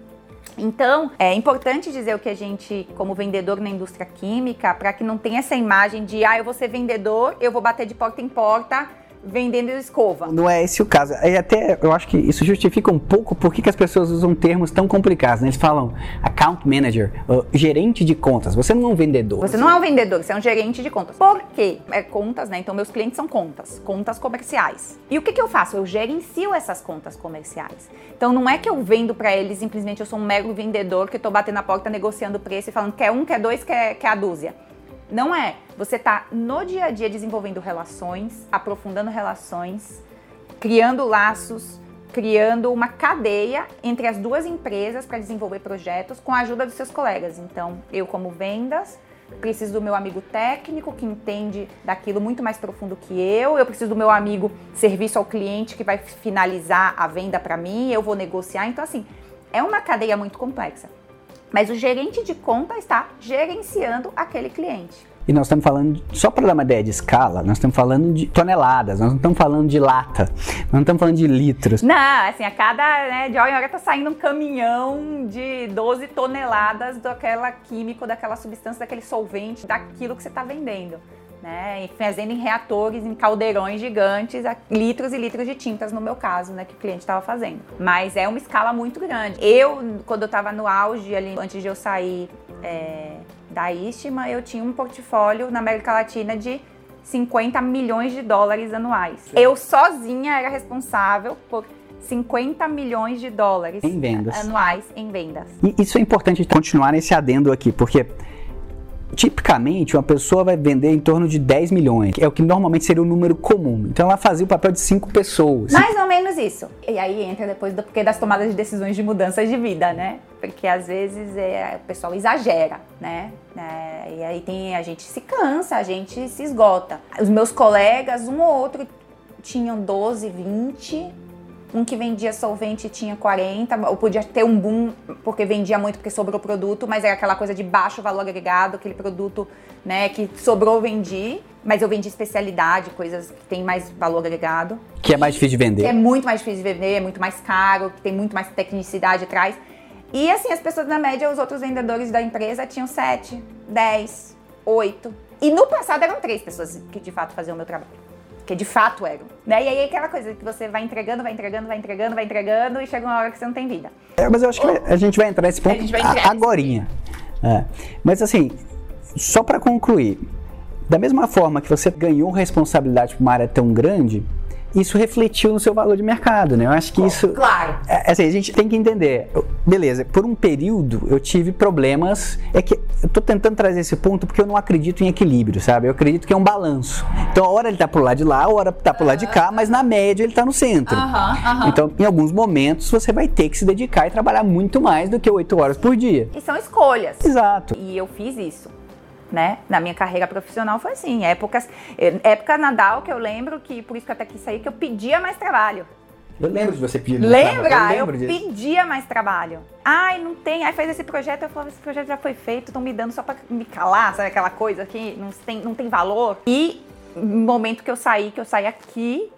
Então, é importante dizer o que a gente, como vendedor na indústria química, para que não tenha essa imagem de, ah, eu vou ser vendedor, eu vou bater de porta em porta vendendo escova. Não é esse o caso. E até eu acho que isso justifica um pouco por que as pessoas usam termos tão complicados. Né? Eles falam account manager, gerente de contas. Você não é um vendedor. Você não é um vendedor, você é um gerente de contas. Por quê? É contas, né? Então meus clientes são contas, contas comerciais. E o que, que eu faço? Eu gerencio essas contas comerciais. Então não é que eu vendo para eles simplesmente eu sou um mero vendedor que estou batendo na porta negociando o preço e falando quer um, quer dois, quer, quer a dúzia. Não é. Você está no dia a dia desenvolvendo relações, aprofundando relações, criando laços, criando uma cadeia entre as duas empresas para desenvolver projetos com a ajuda dos seus colegas. Então, eu como vendas, preciso do meu amigo técnico que entende daquilo muito mais profundo que eu, eu preciso do meu amigo serviço ao cliente que vai finalizar a venda para mim, eu vou negociar. Então, assim, é uma cadeia muito complexa. Mas o gerente de conta está gerenciando aquele cliente. E nós estamos falando, só para dar uma ideia de escala, nós estamos falando de toneladas, nós não estamos falando de lata, nós não estamos falando de litros. Não, assim, a cada, né, de hora em hora está saindo um caminhão de 12 toneladas daquela químico, daquela substância, daquele solvente, daquilo que você está vendendo né? Fazendo em reatores, em caldeirões gigantes, litros e litros de tintas, no meu caso, né? Que o cliente estava fazendo. Mas é uma escala muito grande. Eu, quando eu estava no auge, ali, antes de eu sair é, da Istima, eu tinha um portfólio na América Latina de 50 milhões de dólares anuais. Sim. Eu sozinha era responsável por 50 milhões de dólares em vendas. anuais em vendas. E isso é importante continuar nesse adendo aqui, porque Tipicamente, uma pessoa vai vender em torno de 10 milhões, que é o que normalmente seria o número comum. Então, ela fazia o papel de 5 pessoas. Mais ou menos isso. E aí entra depois do das tomadas de decisões de mudanças de vida, né? Porque às vezes é, o pessoal exagera, né? É, e aí tem, a gente se cansa, a gente se esgota. Os meus colegas, um ou outro, tinham 12, 20 um que vendia solvente tinha 40, ou podia ter um boom porque vendia muito porque sobrou produto, mas era aquela coisa de baixo valor agregado, aquele produto, né, que sobrou vendi, mas eu vendi especialidade, coisas que tem mais valor agregado. Que é mais difícil de vender. Que é muito mais difícil de vender, é muito mais caro, que tem muito mais tecnicidade atrás. E assim, as pessoas na média, os outros vendedores da empresa tinham 7, 10, 8. E no passado eram três pessoas que de fato faziam o meu trabalho que de fato eram. Né? E aí é aquela coisa que você vai entregando, vai entregando, vai entregando, vai entregando e chega uma hora que você não tem vida. É, mas eu acho que a gente vai entrar nesse ponto agora. É. Mas assim, só para concluir, da mesma forma que você ganhou responsabilidade para uma área tão grande, isso refletiu no seu valor de mercado, né? Eu acho que isso. Claro. É, assim, a gente tem que entender. Beleza, por um período eu tive problemas. É que eu tô tentando trazer esse ponto porque eu não acredito em equilíbrio, sabe? Eu acredito que é um balanço. Então, a hora ele tá pro lado de lá, a hora tá pro lado de cá, mas na média ele tá no centro. Então, em alguns momentos, você vai ter que se dedicar e trabalhar muito mais do que oito horas por dia. E são escolhas. Exato. E eu fiz isso. Né? Na minha carreira profissional foi assim. Épocas, época Nadal que eu lembro que, por isso que eu até quis sair, que eu pedia mais trabalho. Eu lembro de você pedir. Lembra? Eu, eu pedia mais trabalho. Ai, não tem. Aí faz esse projeto, eu falo, esse projeto já foi feito, estão me dando só para me calar, sabe aquela coisa que não tem, não tem valor. E no momento que eu saí, que eu saí aqui,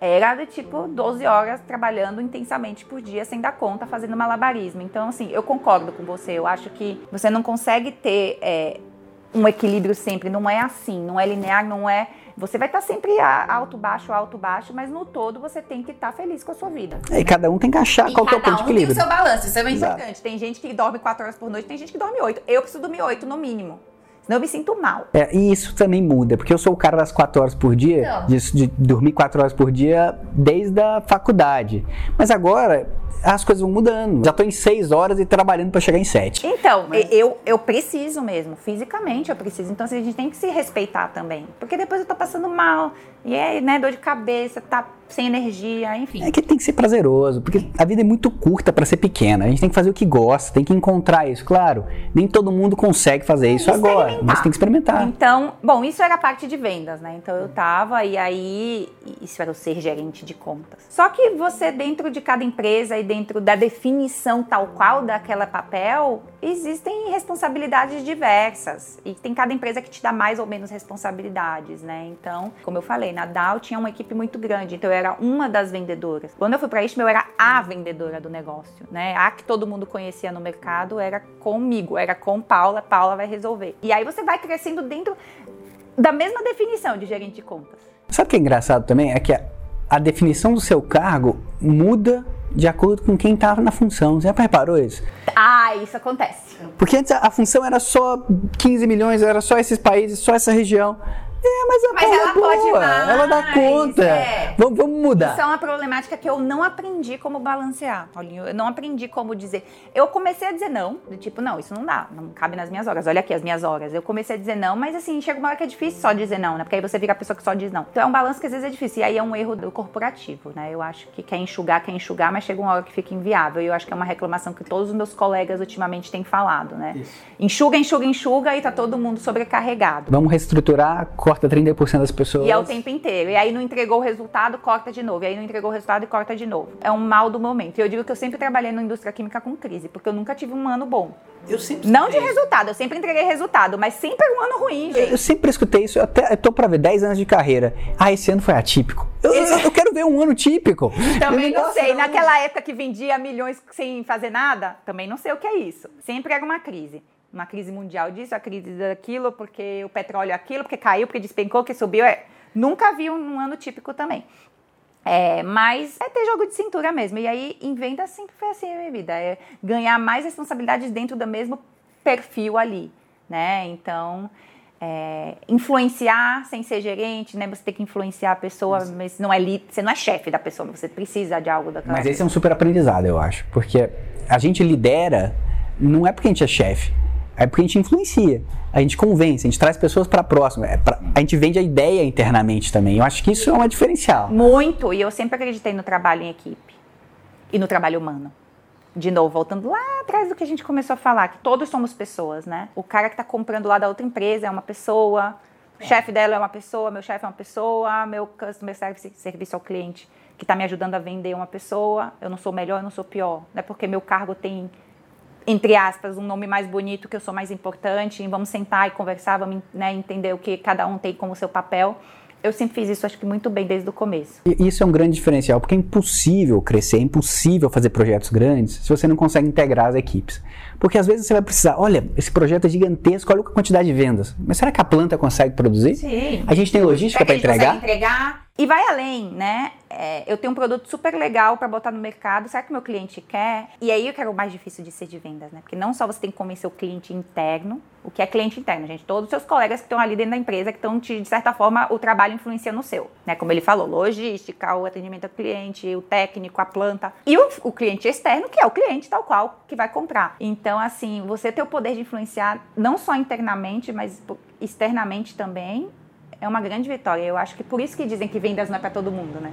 era de tipo 12 horas trabalhando intensamente por dia, sem dar conta, fazendo malabarismo. Então, assim, eu concordo com você. Eu acho que você não consegue ter é, um equilíbrio sempre. Não é assim, não é linear, não é. Você vai estar sempre alto, baixo, alto, baixo, mas no todo você tem que estar feliz com a sua vida. E cada um tem que achar e qual que é o ponto de equilíbrio. Cada um tem o seu balanço, isso é bem importante. Tem gente que dorme 4 horas por noite, tem gente que dorme 8. Eu preciso dormir 8 no mínimo. Senão eu me sinto mal. É, e isso também muda, porque eu sou o cara das 4 horas por dia, de, de, dormir 4 horas por dia desde a faculdade. Mas agora as coisas vão mudando. Já estou em 6 horas e trabalhando para chegar em 7. Então, Mas... eu, eu preciso mesmo, fisicamente eu preciso. Então, assim, a gente tem que se respeitar também. Porque depois eu estou passando mal, e é, né, dor de cabeça, tá sem energia, enfim. É que tem que ser prazeroso, porque a vida é muito curta para ser pequena. A gente tem que fazer o que gosta, tem que encontrar isso. Claro, nem todo mundo consegue fazer isso agora, mas tem que experimentar. Então, bom, isso era a parte de vendas, né? Então eu tava e aí isso era o ser gerente de contas. Só que você dentro de cada empresa e dentro da definição tal qual daquela papel, existem responsabilidades diversas e tem cada empresa que te dá mais ou menos responsabilidades, né? Então, como eu falei, na Dow tinha uma equipe muito grande, então eu era uma das vendedoras. Quando eu fui para Istmo, eu era a vendedora do negócio, né? A que todo mundo conhecia no mercado era comigo, era com Paula, Paula vai resolver. E aí você vai crescendo dentro da mesma definição de gerente de contas. Sabe o que é engraçado também? É que a, a definição do seu cargo muda de acordo com quem estava na função. Você já reparou isso? Ah, isso acontece. Porque antes a, a função era só 15 milhões, era só esses países, só essa região. É, mas a mas ela é boa. pode mais. Ela dá conta. É. Vamos, vamos, mudar. Isso é uma problemática que eu não aprendi como balancear, Paulinho. Eu não aprendi como dizer. Eu comecei a dizer não, do tipo, não, isso não dá, não cabe nas minhas horas. Olha aqui as minhas horas. Eu comecei a dizer não, mas assim, chega uma hora que é difícil só dizer não, né? Porque aí você fica a pessoa que só diz não. Então é um balanço que às vezes é difícil. E aí é um erro do corporativo, né? Eu acho que quer enxugar, quer enxugar, mas chega uma hora que fica inviável. E eu acho que é uma reclamação que todos os meus colegas ultimamente têm falado, né? Isso. Enxuga, enxuga, enxuga e tá todo mundo sobrecarregado. Vamos reestruturar, corta 30% das pessoas. E é o tempo inteiro. E aí não entregou o resultado, corta de novo. E aí não entregou o resultado e corta de novo. É um mal do momento. E eu digo que eu sempre trabalhei na indústria química com crise, porque eu nunca tive um ano bom. Eu sempre Não de resultado, eu sempre entreguei resultado, mas sempre um ano ruim, gente. Eu sempre escutei isso, eu até eu tô pra ver 10 anos de carreira. Ah, esse ano foi atípico. Eu, eu, eu quero ver um ano típico. Também não sei. Naquela época que vendia milhões sem fazer nada, também não sei o que é isso. Sempre era uma crise uma crise mundial disso, a crise daquilo, porque o petróleo é aquilo, porque caiu, porque despencou, que subiu. É... Nunca vi um, um ano típico também. É, mas é ter jogo de cintura mesmo. E aí, em venda sempre foi assim a minha vida. É ganhar mais responsabilidades dentro do mesmo perfil ali, né? Então, é, influenciar sem ser gerente, né? Você tem que influenciar a pessoa, Isso. mas não é li, você não é chefe da pessoa, você precisa de algo daquela Mas esse é um super aprendizado, eu acho. Porque a gente lidera, não é porque a gente é chefe é porque a gente influencia, a gente convence, a gente traz pessoas para próximo, é pra, a gente vende a ideia internamente também. Eu acho que isso é uma diferencial. Muito, e eu sempre acreditei no trabalho em equipe e no trabalho humano. De novo, voltando lá atrás do que a gente começou a falar, que todos somos pessoas, né? O cara que está comprando lá da outra empresa é uma pessoa, o chefe dela é uma pessoa, meu chefe é uma pessoa, meu customer service, serviço ao cliente que está me ajudando a vender é uma pessoa. Eu não sou melhor, eu não sou pior. Não é porque meu cargo tem entre aspas, um nome mais bonito, que eu sou mais importante, vamos sentar e conversar, vamos né, entender o que cada um tem como seu papel. Eu sempre fiz isso, acho que muito bem desde o começo. E isso é um grande diferencial, porque é impossível crescer, é impossível fazer projetos grandes se você não consegue integrar as equipes. Porque às vezes você vai precisar, olha, esse projeto é gigantesco, olha a quantidade de vendas. Mas será que a planta consegue produzir? Sim. A gente tem logística para entregar? entregar? E vai além, né? É, eu tenho um produto super legal para botar no mercado, será que meu cliente quer? E aí eu quero o mais difícil de ser de vendas, né? Porque não só você tem que convencer o cliente interno, o que é cliente interno, gente? Todos os seus colegas que estão ali dentro da empresa, que estão, de certa forma, o trabalho influencia no seu, né? Como ele falou, logística, o atendimento ao cliente, o técnico, a planta. E o, o cliente externo, que é o cliente tal qual, que vai comprar. Então, assim, você ter o poder de influenciar não só internamente, mas externamente também, é uma grande vitória. Eu acho que por isso que dizem que vendas não é para todo mundo, né?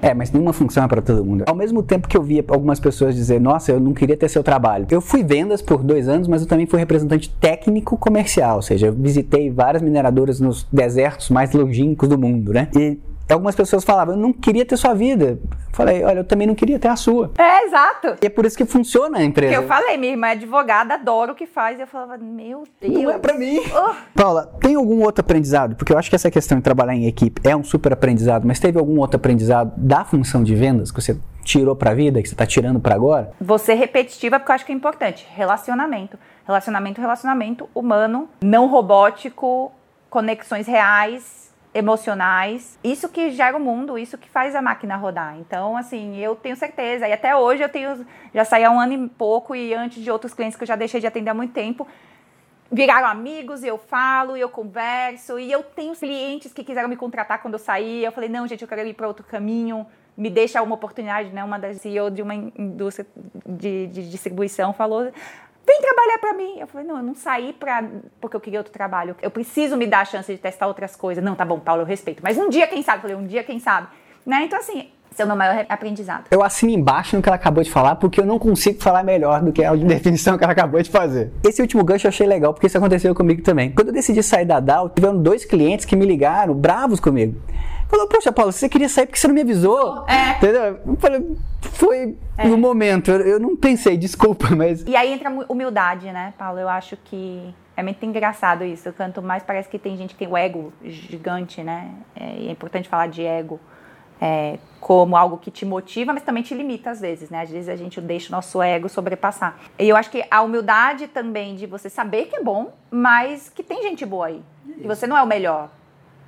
É, mas nenhuma função é para todo mundo. Ao mesmo tempo que eu via algumas pessoas dizer, nossa, eu não queria ter seu trabalho. Eu fui vendas por dois anos, mas eu também fui representante técnico comercial, ou seja, eu visitei várias mineradoras nos desertos mais longínquos do mundo, né? E algumas pessoas falavam, eu não queria ter sua vida. Falei, olha, eu também não queria ter a sua. É, exato. E é por isso que funciona a empresa. Porque eu falei, minha irmã é advogada, adoro o que faz. E eu falava, meu Deus. Não é pra mim. Oh. Paula, tem algum outro aprendizado? Porque eu acho que essa questão de trabalhar em equipe é um super aprendizado, mas teve algum outro aprendizado da função de vendas que você tirou pra vida, que você tá tirando pra agora? Você repetitiva, porque eu acho que é importante. Relacionamento. Relacionamento, relacionamento humano, não robótico, conexões reais, emocionais. Isso que gera o mundo, isso que faz a máquina rodar. Então, assim, eu tenho certeza. E até hoje eu tenho. Já saí há um ano e pouco, e antes de outros clientes que eu já deixei de atender há muito tempo. Viraram amigos, eu falo, eu converso, e eu tenho clientes que quiseram me contratar quando eu saí. Eu falei, não, gente, eu quero ir para outro caminho, me deixa uma oportunidade, né? Uma das CEO de uma indústria de, de distribuição falou: vem trabalhar para mim. Eu falei, não, eu não saí pra, porque eu queria outro trabalho. Eu preciso me dar a chance de testar outras coisas. Não, tá bom, Paulo, eu respeito. Mas um dia, quem sabe? Eu falei, um dia, quem sabe? Né? Então, assim, esse é o meu maior aprendizado. Eu assino embaixo no que ela acabou de falar, porque eu não consigo falar melhor do que a definição que ela acabou de fazer. Esse último gancho eu achei legal, porque isso aconteceu comigo também. Quando eu decidi sair da Dow, tiveram dois clientes que me ligaram, bravos comigo. Falou, poxa, Paulo, você queria sair porque você não me avisou. É. Entendeu? Eu falei, foi é. no momento, eu, eu não pensei, desculpa, mas. E aí entra a humildade, né, Paulo? Eu acho que é muito engraçado isso. Quanto mais parece que tem gente que tem o ego gigante, né? É, é importante falar de ego é, como algo que te motiva, mas também te limita às vezes, né? Às vezes a gente deixa o nosso ego sobrepassar. E eu acho que a humildade também de você saber que é bom, mas que tem gente boa aí. E você não é o melhor.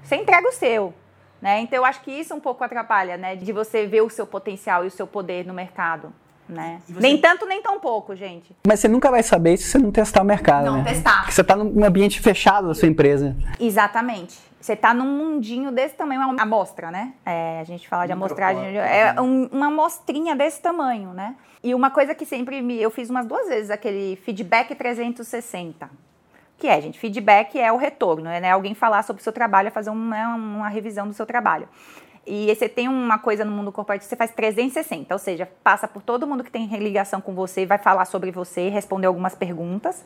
Você entrega o seu. Né? Então eu acho que isso um pouco atrapalha, né? De você ver o seu potencial e o seu poder no mercado. Né? Você... Nem tanto, nem tão pouco, gente. Mas você nunca vai saber se você não testar o mercado. Não né? testar. Porque você está num ambiente fechado da sua empresa. Exatamente. Você está num mundinho desse tamanho, uma amostra, né? É, a gente fala de amostragem, é um, uma amostrinha desse tamanho, né? E uma coisa que sempre me. Eu fiz umas duas vezes aquele feedback 360 que é, gente, feedback é o retorno, é né, alguém falar sobre o seu trabalho, é fazer uma, uma revisão do seu trabalho. E você tem uma coisa no mundo corporativo, você faz 360, ou seja, passa por todo mundo que tem ligação com você, vai falar sobre você, responder algumas perguntas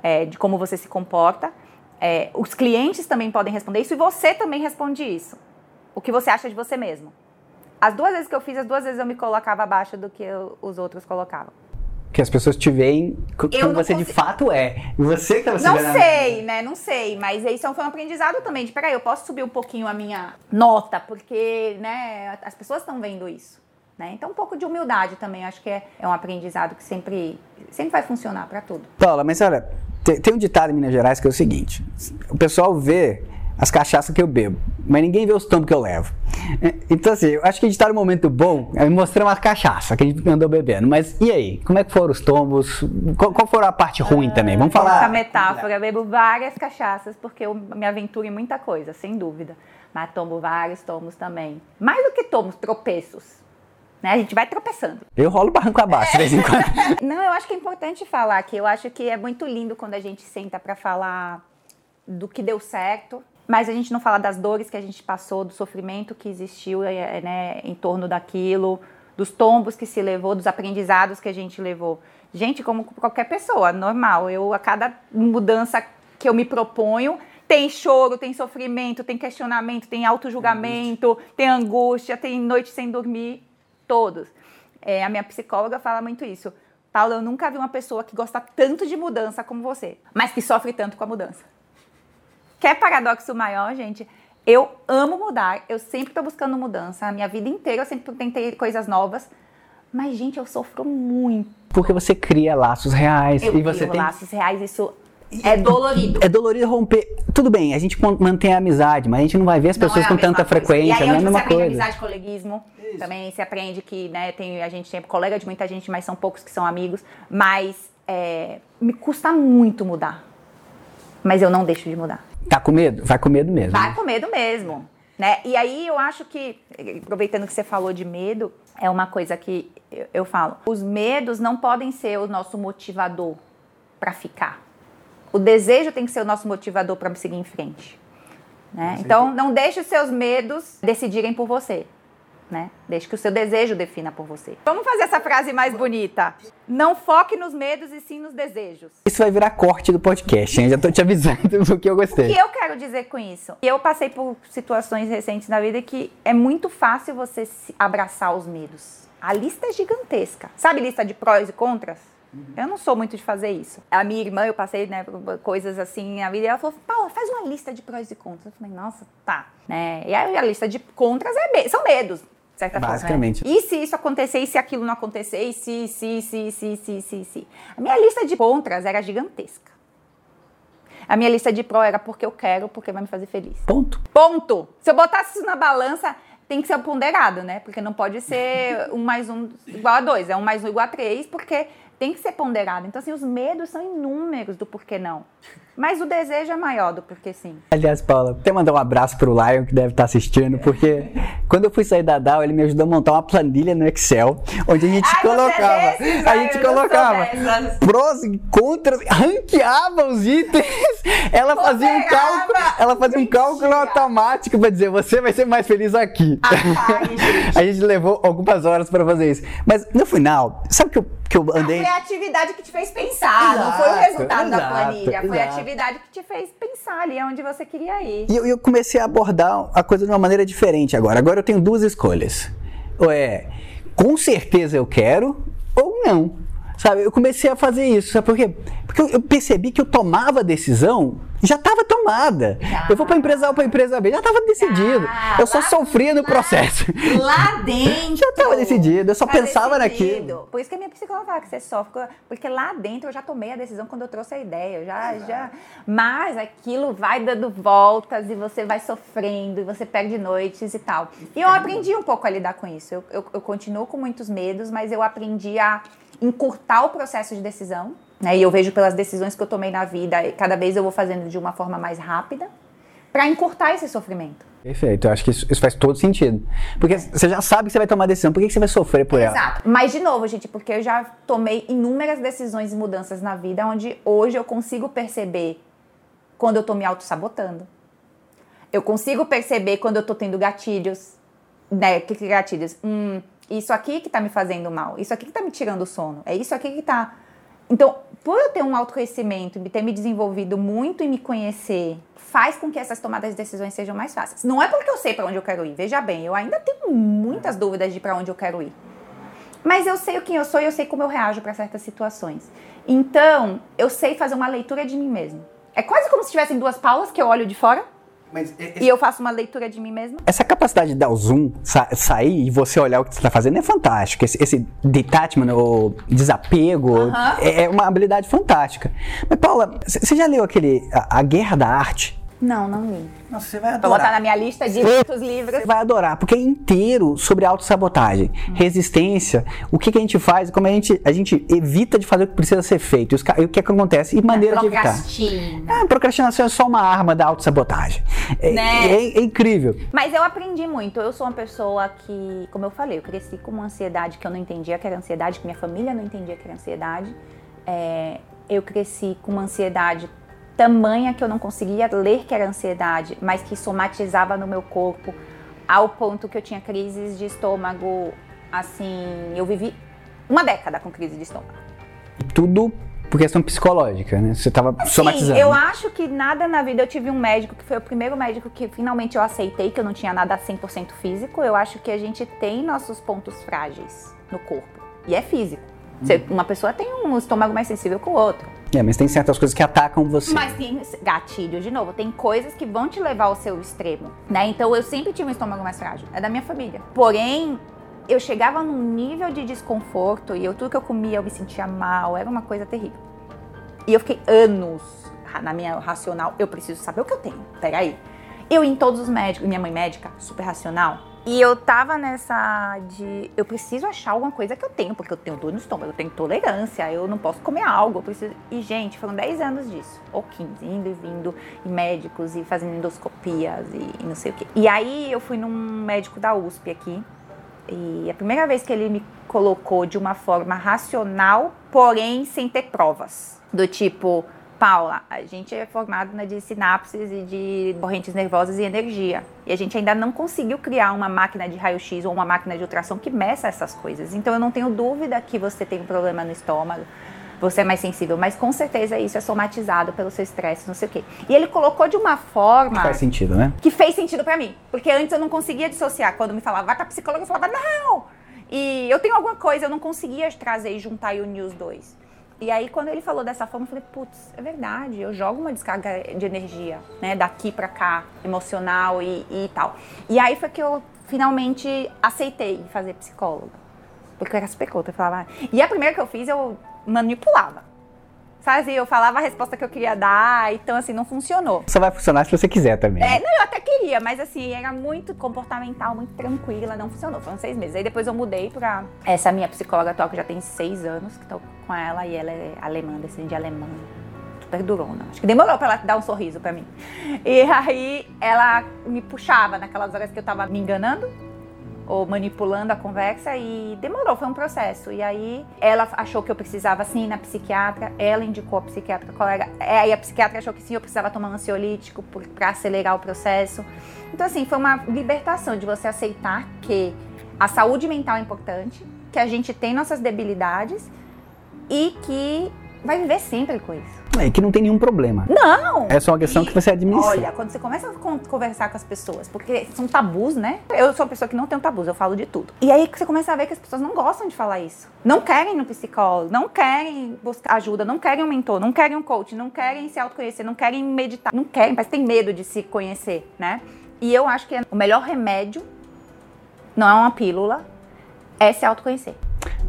é, de como você se comporta. É, os clientes também podem responder isso e você também responde isso. O que você acha de você mesmo. As duas vezes que eu fiz, as duas vezes eu me colocava abaixo do que eu, os outros colocavam que as pessoas te veem como você consigo... de fato é. E você que tá Não sei, né? Não sei. Mas isso foi um aprendizado também. De peraí, eu posso subir um pouquinho a minha nota, porque, né, as pessoas estão vendo isso. Né? Então, um pouco de humildade também, acho que é, é um aprendizado que sempre, sempre vai funcionar para tudo. Paula, mas olha, tem, tem um ditado em Minas Gerais que é o seguinte: o pessoal vê as cachaças que eu bebo, mas ninguém vê os tombos que eu levo. É, então, assim, eu acho que a gente tá num momento bom, é mostrar uma cachaça que a gente andou bebendo. Mas e aí? Como é que foram os tombos? Qual, qual foi a parte ruim também? Vamos falar. Essa metáfora, eu bebo várias cachaças porque eu me aventuro em muita coisa, sem dúvida. Mas tomo vários tomos também. Mais do que tomos, tropeços. Né? A gente vai tropeçando. Eu rolo barranco abaixo de vez em quando. Não, eu acho que é importante falar que eu acho que é muito lindo quando a gente senta para falar do que deu certo, mas a gente não fala das dores que a gente passou, do sofrimento que existiu é, né, em torno daquilo, dos tombos que se levou, dos aprendizados que a gente levou. Gente, como qualquer pessoa, normal. Eu, a cada mudança que eu me proponho, tem choro, tem sofrimento, tem questionamento, tem auto-julgamento, tem angústia, tem noite sem dormir, todos. É, a minha psicóloga fala muito isso. Paula, eu nunca vi uma pessoa que gosta tanto de mudança como você, mas que sofre tanto com a mudança. Quer paradoxo maior, gente? Eu amo mudar, eu sempre estou buscando mudança. A minha vida inteira eu sempre tentei coisas novas. Mas, gente, eu sofro muito. Porque você cria laços reais. Eu e você tem... laços reais, isso é dolorido. É dolorido romper. Tudo bem, a gente mantém a amizade, mas a gente não vai ver as pessoas é com tanta coisa. frequência, e aí, não é a mesma você coisa. amizade, coleguismo. Isso. Também se aprende que, né, tem, a gente tem colega de muita gente, mas são poucos que são amigos. Mas é, me custa muito mudar. Mas eu não deixo de mudar. Tá com medo? Vai com medo mesmo. Vai né? com medo mesmo. Né? E aí eu acho que, aproveitando que você falou de medo, é uma coisa que eu, eu falo. Os medos não podem ser o nosso motivador para ficar. O desejo tem que ser o nosso motivador para seguir em frente. Né? Então, não deixe os seus medos decidirem por você. Né? Deixe que o seu desejo defina por você. Vamos fazer essa frase mais bonita. Não foque nos medos e sim nos desejos. Isso vai virar corte do podcast, hein? Já tô te avisando do que eu gostei. O que eu quero dizer com isso? Eu passei por situações recentes na vida que é muito fácil você abraçar os medos. A lista é gigantesca. Sabe lista de prós e contras? Eu não sou muito de fazer isso. A minha irmã, eu passei né, por coisas assim na vida, e ela falou: Paula, faz uma lista de prós e contras. Eu falei: Nossa, tá. Né? E aí a lista de contras é são medos certa Basicamente. Forma, né? E se isso acontecer, e se aquilo não acontecer, e se, se, se, se, se, se, se. A minha lista de contras era gigantesca. A minha lista de pró era porque eu quero, porque vai me fazer feliz. Ponto. Ponto. Se eu botasse isso na balança, tem que ser ponderado, né? Porque não pode ser um mais um igual a dois, é um mais um igual a três, porque tem que ser ponderado. Então, assim, os medos são inúmeros do porquê não. Mas o desejo é maior do porquê sim. Aliás, Paula, até mandar um abraço pro Lion que deve estar assistindo, porque quando eu fui sair da DAO, ele me ajudou a montar uma planilha no Excel, onde a gente Ai, colocava, desses, a gente colocava prós e contras, ranqueava os itens. Ela fazia um cálculo, ela fazia um cálculo automático para dizer, você vai ser mais feliz aqui. Ai, a gente levou algumas horas para fazer isso. Mas no final, sabe que eu que eu andei. foi a atividade que te fez pensar, exato, não foi o resultado exato, da planilha. Exato. Foi a atividade que te fez pensar ali onde você queria ir. E eu, eu, comecei a abordar a coisa de uma maneira diferente agora. Agora eu tenho duas escolhas. Ou é, com certeza eu quero, ou não. Sabe, eu comecei a fazer isso, sabe por quê? Porque eu, percebi que eu tomava decisão já estava tomada. Eu vou para empresa A ou para empresa B, já estava decidido. Eu só sofria no lá, processo. Lá dentro. já estava decidido, eu só tá pensava decidido. naquilo. Por isso que a minha psicóloga fala que você sofre, porque lá dentro eu já tomei a decisão quando eu trouxe a ideia. Eu já, já. Mas aquilo vai dando voltas e você vai sofrendo e você perde noites e tal. E eu aprendi um pouco a lidar com isso. Eu, eu, eu continuo com muitos medos, mas eu aprendi a encurtar o processo de decisão né? E eu vejo pelas decisões que eu tomei na vida, cada vez eu vou fazendo de uma forma mais rápida para encurtar esse sofrimento. Perfeito, eu acho que isso, isso, faz todo sentido. Porque você já sabe que você vai tomar decisão, por que, que você vai sofrer por Exato. ela? Exato. Mas, de novo, gente, porque eu já tomei inúmeras decisões e mudanças na vida, onde hoje eu consigo perceber quando eu tô me auto-sabotando. Eu consigo perceber quando eu tô tendo gatilhos. Né? Que, que gatilhos? Hum, isso aqui que tá me fazendo mal. Isso aqui que tá me tirando o sono. É isso aqui que tá então, por eu ter um autoconhecimento, ter me desenvolvido muito e me conhecer, faz com que essas tomadas de decisões sejam mais fáceis. Não é porque eu sei para onde eu quero ir. Veja bem, eu ainda tenho muitas dúvidas de para onde eu quero ir. Mas eu sei o que eu sou e eu sei como eu reajo para certas situações. Então, eu sei fazer uma leitura de mim mesmo. É quase como se tivessem duas Paulas que eu olho de fora mas esse... E eu faço uma leitura de mim mesma. Essa capacidade de dar o zoom, sa sair e você olhar o que você está fazendo é fantástico. Esse, esse detachment, o desapego, uh -huh. é, é, uma habilidade fantástica. Mas, Paula, você já leu aquele A, a Guerra da Arte? Não, não li. Nossa, você vai adorar. Vou botar na minha lista de muitos livros. Você vai adorar, porque é inteiro sobre autossabotagem, hum. resistência, o que, que, a gente faz, como a gente, a gente evita de fazer o que precisa ser feito, e, os, e o que, é que acontece, e maneira de evitar. É, procrastinação é só uma arma da autossabotagem. É, né? é, é, incrível. Mas eu aprendi muito. Eu sou uma pessoa que, como eu falei, eu cresci com uma ansiedade que eu não entendia que era ansiedade, que minha família não entendia que era ansiedade. É, eu cresci com uma ansiedade tamanha que eu não conseguia ler que era ansiedade, mas que somatizava no meu corpo ao ponto que eu tinha crises de estômago. Assim, eu vivi uma década com crise de estômago. Tudo por questão psicológica, né? Você estava somatizando. Eu acho que nada na vida. Eu tive um médico que foi o primeiro médico que finalmente eu aceitei que eu não tinha nada 100% físico. Eu acho que a gente tem nossos pontos frágeis no corpo. E é físico. Você, uma pessoa tem um estômago mais sensível que o outro. É, mas tem certas coisas que atacam você. Mas tem gatilho, de novo, tem coisas que vão te levar ao seu extremo, né? Então eu sempre tive um estômago mais frágil, é da minha família. Porém, eu chegava num nível de desconforto e eu, tudo que eu comia eu me sentia mal, era uma coisa terrível. E eu fiquei anos na minha racional, eu preciso saber o que eu tenho. Peraí. Eu em todos os médicos, minha mãe médica, super racional, e eu tava nessa de. Eu preciso achar alguma coisa que eu tenho, porque eu tenho dor no estômago, eu tenho intolerância, eu não posso comer algo, eu preciso. E, gente, foram 10 anos disso, ou 15, indo e vindo, e médicos, e fazendo endoscopias, e, e não sei o quê. E aí eu fui num médico da USP aqui, e a primeira vez que ele me colocou de uma forma racional, porém sem ter provas. Do tipo, Paula, a gente é formado na de sinapses e de correntes nervosas e energia. E a gente ainda não conseguiu criar uma máquina de raio-x ou uma máquina de ultrassom que meça essas coisas. Então eu não tenho dúvida que você tem um problema no estômago, você é mais sensível, mas com certeza isso é somatizado pelo seu estresse, não sei o quê. E ele colocou de uma forma. Faz sentido, né? Que fez sentido para mim. Porque antes eu não conseguia dissociar. Quando me falava, vai pra psicóloga, eu falava, não! E eu tenho alguma coisa, eu não conseguia trazer e juntar e unir os dois. E aí, quando ele falou dessa forma, eu falei, putz, é verdade, eu jogo uma descarga de energia, né, daqui pra cá, emocional e, e tal. E aí foi que eu finalmente aceitei fazer psicóloga. Porque eu era super contra, eu falava. E a primeira que eu fiz, eu manipulava. Sabe, eu falava a resposta que eu queria dar, então assim, não funcionou. Só vai funcionar se você quiser também. É, não, eu até queria, mas assim, era muito comportamental, muito tranquila, não funcionou. Foram seis meses. Aí depois eu mudei pra essa minha psicóloga atual, que já tem seis anos que tô com ela, e ela é alemã, descendente de alemã. Super durona. Acho que demorou pra ela dar um sorriso pra mim. E aí ela me puxava naquelas horas que eu tava me enganando ou manipulando a conversa e demorou, foi um processo. E aí ela achou que eu precisava sim na psiquiatra, ela indicou a psiquiatra colega, é, aí a psiquiatra achou que sim, eu precisava tomar um ansiolítico para acelerar o processo. Então assim, foi uma libertação de você aceitar que a saúde mental é importante, que a gente tem nossas debilidades e que vai viver sempre com isso. É que não tem nenhum problema. Não! É só uma questão E, que você administra. Olha, quando você começa a con- conversar com as pessoas, porque são tabus, né? Eu sou uma pessoa que não tem tabus, eu falo de tudo. E aí você começa a ver que as pessoas não gostam de falar isso. Não querem no psicólogo, não querem buscar ajuda, não querem um mentor, não querem um coach, não querem se autoconhecer, não querem meditar, não querem, mas tem medo de se conhecer, né? E eu acho que o melhor remédio não é uma pílula, é se autoconhecer.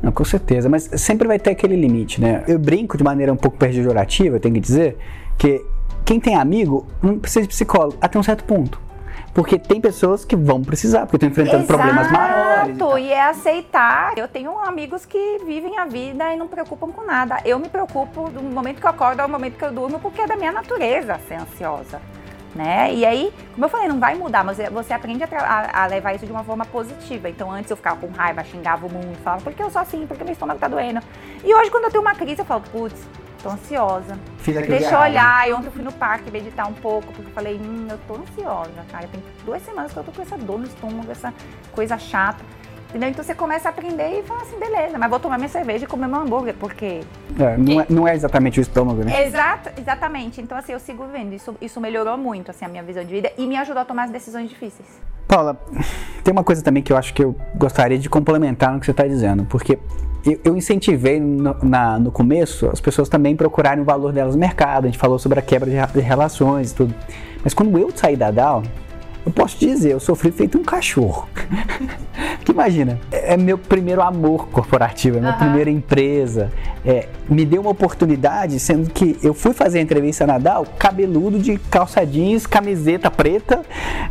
Não, com certeza, mas sempre vai ter aquele limite, né? Eu brinco de maneira um pouco pejorativa, eu tenho que dizer, que quem tem amigo não precisa de psicólogo até um certo ponto. Porque tem pessoas que vão precisar, porque estão enfrentando problemas maiores. Exato, e é aceitar. Eu tenho amigos que vivem a vida e não preocupam com nada. Eu me preocupo do momento que eu acordo ao momento que eu durmo, porque é da minha natureza ser ansiosa. Né? E aí, como eu falei, não vai mudar, mas você aprende a, a- a levar isso de uma forma positiva. Então, antes eu ficava com raiva, xingava o mundo, falava, por que eu sou assim? Por que meu estômago tá doendo? E hoje, quando eu tenho uma crise, eu falo, putz, tô ansiosa. Deixa eu diário. olhar. E ontem eu fui no parque meditar um pouco, porque eu falei, hum, eu tô ansiosa, cara. Tem duas semanas que eu tô com essa dor no estômago, essa coisa chata. Entendeu? Então você começa a aprender e fala assim, beleza, mas vou tomar minha cerveja e comer meu hambúrguer, porque. É, não, é, não é exatamente o estômago, né? Exato, exatamente. Então, assim, eu sigo vendo. Isso, isso melhorou muito, assim, a minha visão de vida e me ajudou a tomar as decisões difíceis. Paula, tem uma coisa também que eu acho que eu gostaria de complementar no que você está dizendo, porque eu, incentivei no, na- no começo as pessoas também procurarem o valor delas no mercado, a gente falou sobre a quebra de, de relações e tudo. Mas quando eu saí da Dow, eu posso dizer, eu sofri feito um cachorro. Porque imagina, é é meu primeiro amor corporativo, é minha Aham. primeira empresa. É, me deu uma oportunidade, sendo que eu fui fazer a entrevista na Dow, cabeludo de calça jeans, camiseta preta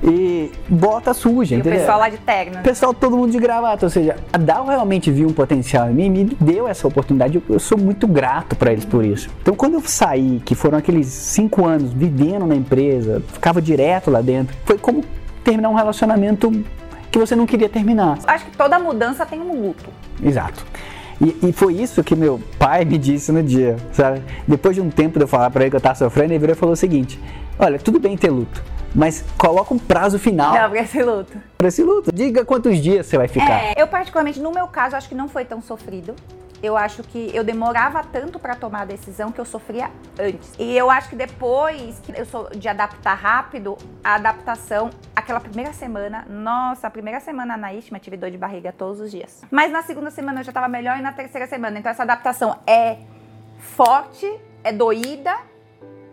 e bota suja, E o entendeu? pessoal lá de terno. O pessoal, todo mundo de gravata, ou seja, a Dow realmente viu um potencial em mim, me deu essa oportunidade, eu, eu sou muito grato para eles por isso. Então, quando eu saí, que foram aqueles cinco anos vivendo na empresa, ficava direto lá dentro, foi como terminar um relacionamento que você não queria terminar. Acho que toda mudança tem um luto. Exato. E, e foi isso que meu pai me disse no dia, sabe? Depois de um tempo de eu falar para ele que eu tava sofrendo, ele virou e falou o seguinte: Olha, tudo bem ter luto, mas coloca um prazo final Não, porque esse luto. para esse luto. Diga quantos dias você vai ficar. É, eu particularmente, no meu caso, acho que não foi tão sofrido. Eu acho que eu demorava tanto para tomar a decisão que eu sofria antes. E eu acho que depois que eu sou de adaptar rápido, a adaptação, aquela primeira semana, nossa, a primeira semana na Istima tive dor de barriga todos os dias. Mas na segunda semana eu já tava melhor e na terceira semana. Então essa adaptação é forte, é doída,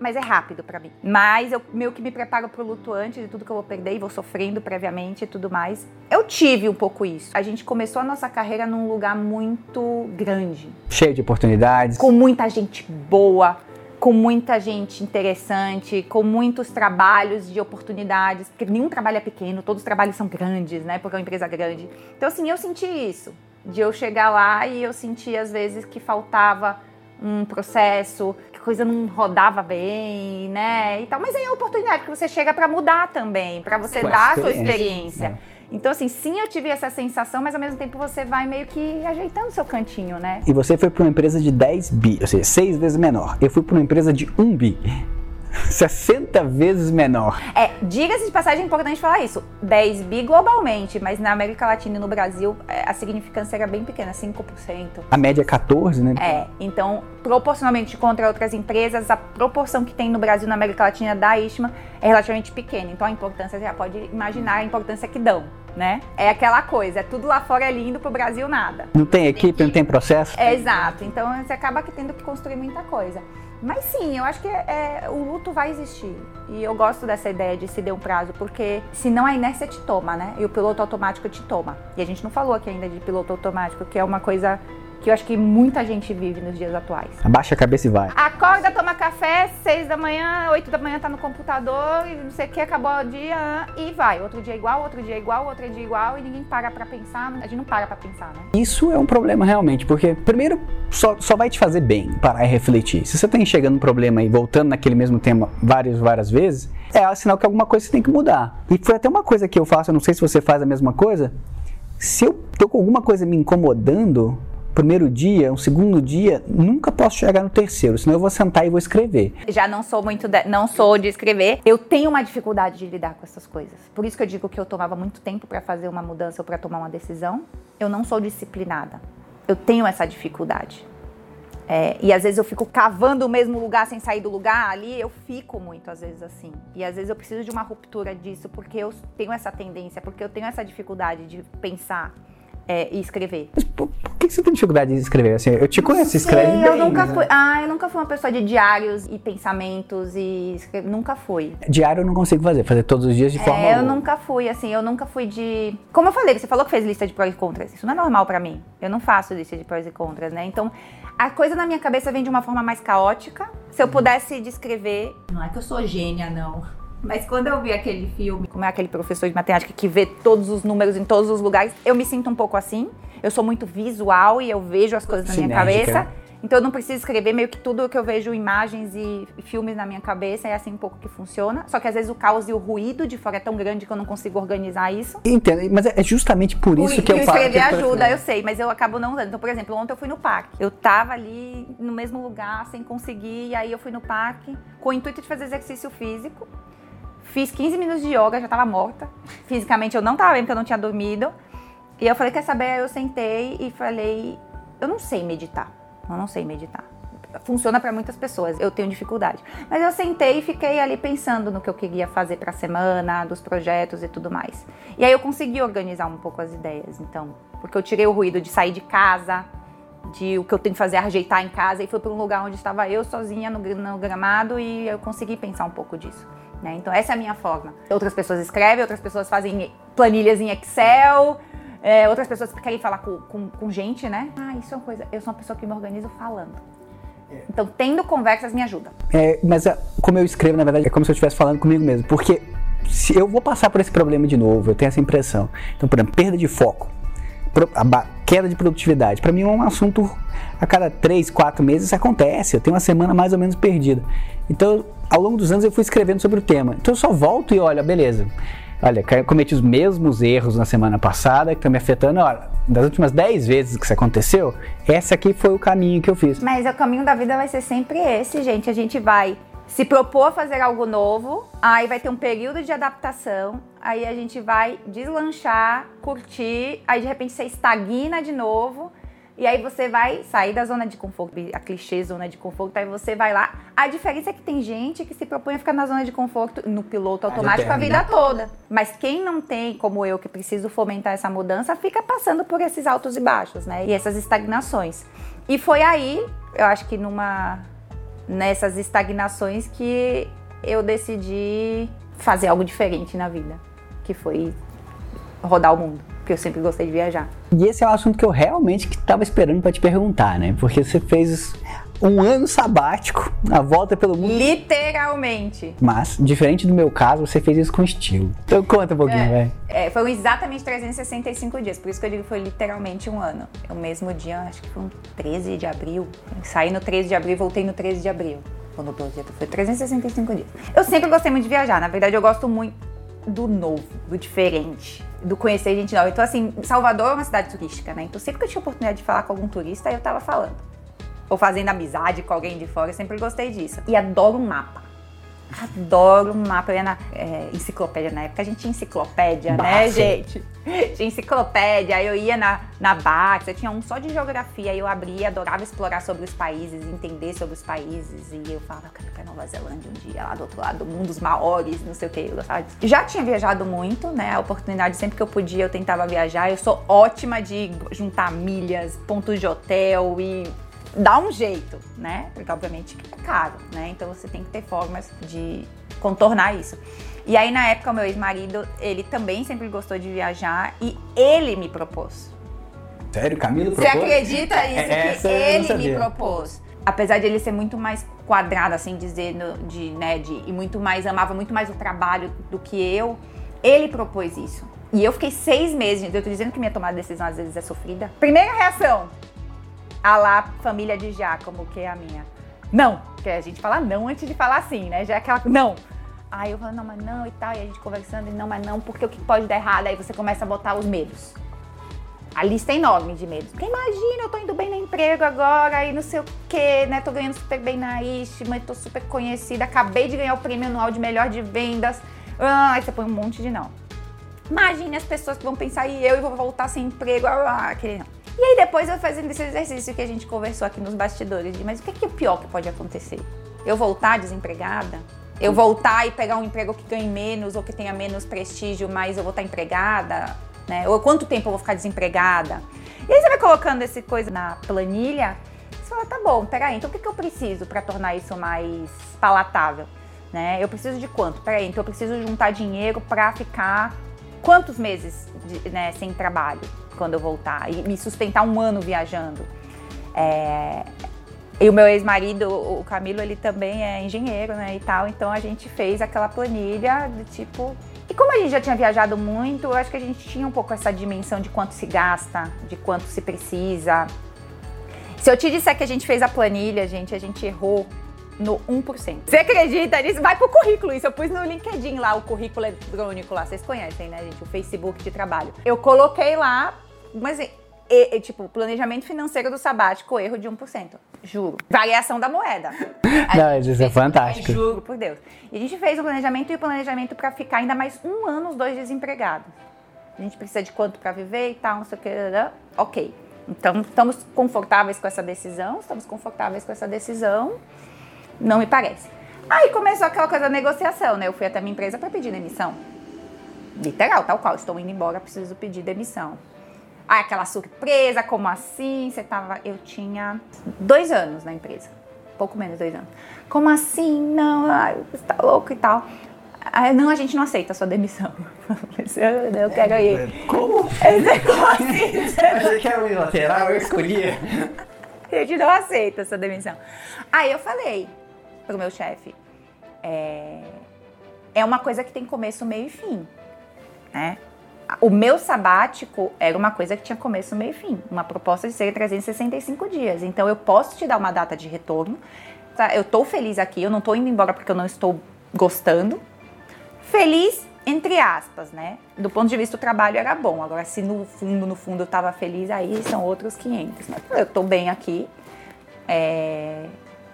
mas é rápido pra mim. Mas eu meio que me preparo pro luto antes de tudo que eu vou perder e vou sofrendo previamente e tudo mais. Eu tive um pouco isso. A gente começou a nossa carreira num lugar muito grande, Cheio de oportunidades. com muita gente boa, com muita gente interessante, com muitos trabalhos de oportunidades, porque nenhum trabalho é pequeno, todos os trabalhos são grandes, né? Porque é uma empresa grande. Então, assim, eu senti isso. De eu chegar lá e eu senti, às vezes, que faltava um processo, coisa não rodava bem, né? E tal. Mas aí é a oportunidade que você chega para mudar também, para você Com dar a sua experiência, né? Então, assim, sim, eu tive essa sensação, mas ao mesmo tempo você vai meio que ajeitando seu cantinho, né? E você foi para uma empresa de 10 bi, ou seja, 6 vezes menor. Eu fui para uma empresa de 1 bi. 60 vezes menor. É, diga-se de passagem, é importante falar isso. 10 bi globalmente, mas na América Latina e no Brasil é, a significância era bem pequena, 5%. A média é 14, né? É, então, proporcionalmente contra outras empresas, a proporção que tem no Brasil e na América Latina da Ishma é relativamente pequena. Então, a importância, você já pode imaginar a importância que dão. Né? É aquela coisa, é tudo lá fora é lindo, pro Brasil nada. Não tem equipe, não tem processo? É, exato, então você acaba que tendo que construir muita coisa. Mas sim, eu acho que é, é, o luto vai existir. E eu gosto dessa ideia de se der um prazo, porque senão a inércia te toma, né? E o piloto automático te toma. E a gente não falou aqui ainda de piloto automático, que é uma coisa que eu acho que muita gente vive nos dias atuais. Abaixa a cabeça e vai. Acorda, toma café, seis da manhã, oito da manhã tá no computador, e não sei o que, acabou o dia e vai. Outro dia igual, outro dia igual, outro dia igual, e ninguém para pra pensar. A gente não para pra pensar, né? Isso é um problema realmente, porque primeiro só, só vai te fazer bem parar e refletir. Se você tá enxergando um problema e voltando naquele mesmo tema várias, várias vezes, é sinal que alguma coisa você tem que mudar. E foi até uma coisa que eu faço, eu não sei se você faz a mesma coisa. Se eu tô com alguma coisa me incomodando, primeiro dia, um segundo dia, nunca posso chegar no terceiro, senão eu vou sentar e vou escrever. Já não sou muito, de, não sou de escrever. Eu tenho uma dificuldade de lidar com essas coisas. Por isso que eu digo que eu tomava muito tempo para fazer uma mudança ou para tomar uma decisão. Eu não sou disciplinada. Eu tenho essa dificuldade. É, e às vezes eu fico cavando o mesmo lugar sem sair do lugar ali, eu fico muito às vezes assim. E às vezes eu preciso de uma ruptura disso porque eu tenho essa tendência, porque eu tenho essa dificuldade de pensar é, e escrever. Mas por, por, que você tem dificuldade de escrever? Assim, eu te conheço, escreve Sim, bem. Eu nunca né? fui, ah, eu nunca fui uma pessoa de diários e pensamentos e escrever, nunca fui. Diário eu não consigo fazer, fazer todos os dias de forma. É, eu nunca fui, assim, eu nunca fui de. Como eu falei, você falou que fez lista de prós e contras. Isso não é normal para mim. Eu não faço lista de prós e contras, né? Então, a coisa na minha cabeça vem de uma forma mais caótica. Se eu pudesse descrever. Não é que eu sou gênia, não. Mas quando eu vi aquele filme, como é aquele professor de matemática que vê todos os números em todos os lugares, eu me sinto um pouco assim. Eu sou muito visual e eu vejo as coisas na minha cabeça. Então eu não preciso escrever meio que tudo que eu vejo imagens e, filmes na minha cabeça, é assim um pouco que funciona. Só que às vezes o caos e o ruído de fora é tão grande que eu não consigo organizar isso. Entendo, mas é justamente por isso por, que eu falo. Escrever ajuda, eu sei, mas eu acabo não usando. Então, por exemplo, ontem eu fui no parque. Eu tava ali no mesmo lugar sem conseguir, e aí eu fui no parque com o intuito de fazer exercício físico. Fiz 15 minutos de yoga, já tava morta. Fisicamente eu não tava bem porque eu não tinha dormido. E eu falei, quer saber? Eu sentei e falei, eu não sei meditar. Eu não sei meditar. Funciona para muitas pessoas, eu tenho dificuldade. Mas eu sentei e fiquei ali pensando no que eu queria fazer para a semana, dos projetos e tudo mais. E aí eu consegui organizar um pouco as ideias, então, porque eu tirei o ruído de sair de casa, de o que eu tenho que fazer, ajeitar em casa, e fui para um lugar onde estava eu sozinha no, no gramado e eu consegui pensar um pouco disso. Né? Então, essa é a minha forma. Outras pessoas escrevem, outras pessoas fazem planilhas em Excel, é, outras pessoas querem falar com, com, com, gente, né? Ah, isso é uma coisa. Eu sou uma pessoa que me organizo falando. Então, tendo conversas me ajuda. É, mas é, como eu escrevo, na verdade, é como se eu estivesse falando comigo mesmo. Porque se eu vou passar por esse problema de novo, eu tenho essa impressão. Então, por exemplo, perda de foco, a queda de produtividade. Para mim é um assunto a cada três, quatro meses acontece. Eu tenho uma semana mais ou menos perdida. Então, ao longo dos anos eu fui escrevendo sobre o tema. Então eu só volto e olho, beleza. Olha, cometi os mesmos erros na semana passada que estão me afetando. Olha, das últimas 10 vezes que isso aconteceu, essa aqui foi o caminho que eu fiz. Mas o caminho da vida vai ser sempre esse, gente. A gente vai se propor a fazer algo novo, aí vai ter um período de adaptação, aí a gente vai deslanchar, curtir, aí de repente você estagna de novo e aí você vai sair da zona de conforto, a clichê zona de conforto, aí você vai lá. A diferença é que tem gente que se propõe a ficar na zona de conforto no piloto automático a vida toda. Mas quem não tem, como eu, que preciso fomentar essa mudança, fica passando por esses altos e baixos, né? E essas estagnações. E foi aí, eu acho que numa nessas estagnações que eu decidi fazer algo diferente na vida, que foi rodar o mundo porque eu sempre gostei de viajar. E esse é um assunto que eu realmente estava esperando para te perguntar, né? Porque você fez um ano sabático, a volta pelo mundo. Literalmente. Mas, diferente do meu caso, você fez isso com estilo. Então conta um pouquinho, é, velho. É, foram exatamente 365 dias, por isso que eu digo que foi literalmente um ano. O mesmo dia, acho que foi um 13 de abril. saí no 13 de abril e voltei no 13 de abril. Quando o projeto foi 365 dias. Eu sempre gostei muito de viajar, na verdade eu gosto muito do novo, do diferente, do conhecer gente nova. Então, assim, Salvador é uma cidade turística, né? Então, sempre que eu tinha oportunidade de falar com algum turista, eu tava falando. Ou fazendo amizade com alguém de fora, eu sempre gostei disso. E adoro um mapa. Adoro mapa. Eu ia na é, enciclopédia na época. A gente tinha enciclopédia, né, gente? Tinha enciclopédia. Aí eu ia na, na Bax, eu tinha um só de geografia. Aí eu abria, adorava explorar sobre os países, entender sobre os países. E eu falava, eu quero ir pra Nova Zelândia um dia, lá do outro lado do mundo, os maiores, não sei o que. Eu gostava disso. Já tinha viajado muito, né? A oportunidade, sempre que eu podia, eu tentava viajar. Eu sou ótima de juntar milhas, pontos de hotel e dá um jeito, né? Porque obviamente é caro, né? Então você tem que ter formas de contornar isso. E aí na época o meu ex-marido, ele também sempre gostou de viajar e ele me propôs. Sério, Camilo propôs? Você acredita isso? É, que ele me propôs. Apesar de ele ser muito mais quadrado, assim dizendo, de, né, de, e muito mais, amava muito mais o trabalho do que eu, ele propôs isso. E eu fiquei seis meses, eu tô dizendo que minha tomada de decisão às vezes é sofrida. Primeira reação, a lá família de Giacomo, que é a minha. Não, porque a gente fala não antes de falar sim, né? Já é aquela. Não. Aí eu falo, não, mas não e tal, e a gente conversando, e não, mas não, porque o que pode dar errado? Aí você começa a botar os medos. A lista é enorme de medos. Porque imagina, eu tô indo bem no emprego agora, e não sei o quê, né? Tô ganhando super bem na Istma, tô super conhecida, acabei de ganhar o prêmio anual de melhor de vendas. Ah, aí você põe um monte de não. Imagine as pessoas que vão pensar, e eu, e vou voltar sem emprego, ah, aquele não. E aí depois eu fazendo esse exercício que a gente conversou aqui nos bastidores, de mas o que é, que é pior que pode acontecer? Eu voltar desempregada? Eu voltar e pegar um emprego que ganhe menos ou que tenha menos prestígio, mas eu vou estar empregada? Né? Ou quanto tempo eu vou ficar desempregada? E aí você vai colocando essa coisa na planilha, você fala, tá bom, peraí, então o que, que eu preciso para tornar isso mais palatável? Né? Eu preciso de quanto? Peraí, então eu preciso juntar dinheiro para ficar quantos meses de, né, sem trabalho? quando eu voltar e me sustentar um ano viajando. É, e o meu ex-marido, o Camilo, ele também é engenheiro, né, e tal, então a gente fez aquela planilha de tipo... E como a gente já tinha viajado muito, eu acho que a gente tinha um pouco essa dimensão de quanto se gasta, de quanto se precisa. Se eu te disser que a gente fez a planilha, gente, a gente errou no 1%. Você acredita nisso? Vai pro currículo isso. Eu pus no LinkedIn lá o currículo eletrônico lá. Vocês conhecem, né, gente? O Facebook de trabalho. Eu coloquei lá mas, e, e, tipo, planejamento financeiro do sabático, erro de 1%. Juro. Variação da moeda. Não, isso é fantástico. Juro por Deus. E a gente fez o planejamento e o planejamento para ficar ainda mais um ano os dois desempregados. A gente precisa de quanto para viver e tal, não sei o que. Ok. Então, estamos confortáveis com essa decisão, estamos confortáveis com essa decisão, não me parece. Aí começou aquela coisa da negociação, né? Eu fui até minha empresa para pedir demissão. Literal, tal qual. Estou indo embora, preciso pedir demissão. Ah, aquela surpresa, como assim? Você tava. Eu tinha dois anos na empresa. Pouco menos dois anos. Como assim? Não, ai, você tá louco e tal. Ah, não, a gente não aceita a sua demissão. Eu quero ir. Como? Como assim? Você quer ir lateral? Eu escolhi. A gente não aceita a sua demissão. Aí eu falei pro meu chefe: é, é uma coisa que tem começo, meio e fim. Né? o meu sabático era uma coisa que tinha começo, meio e fim. Uma proposta de ser 365 dias. Então eu posso te dar uma data de retorno. Tá? Eu estou feliz aqui, eu não estou indo embora porque eu não estou gostando. Feliz, entre aspas, né? Do ponto de vista do trabalho era bom. Agora, se no fundo, no fundo eu estava feliz, aí são outros 500. Mas eu estou bem aqui. É...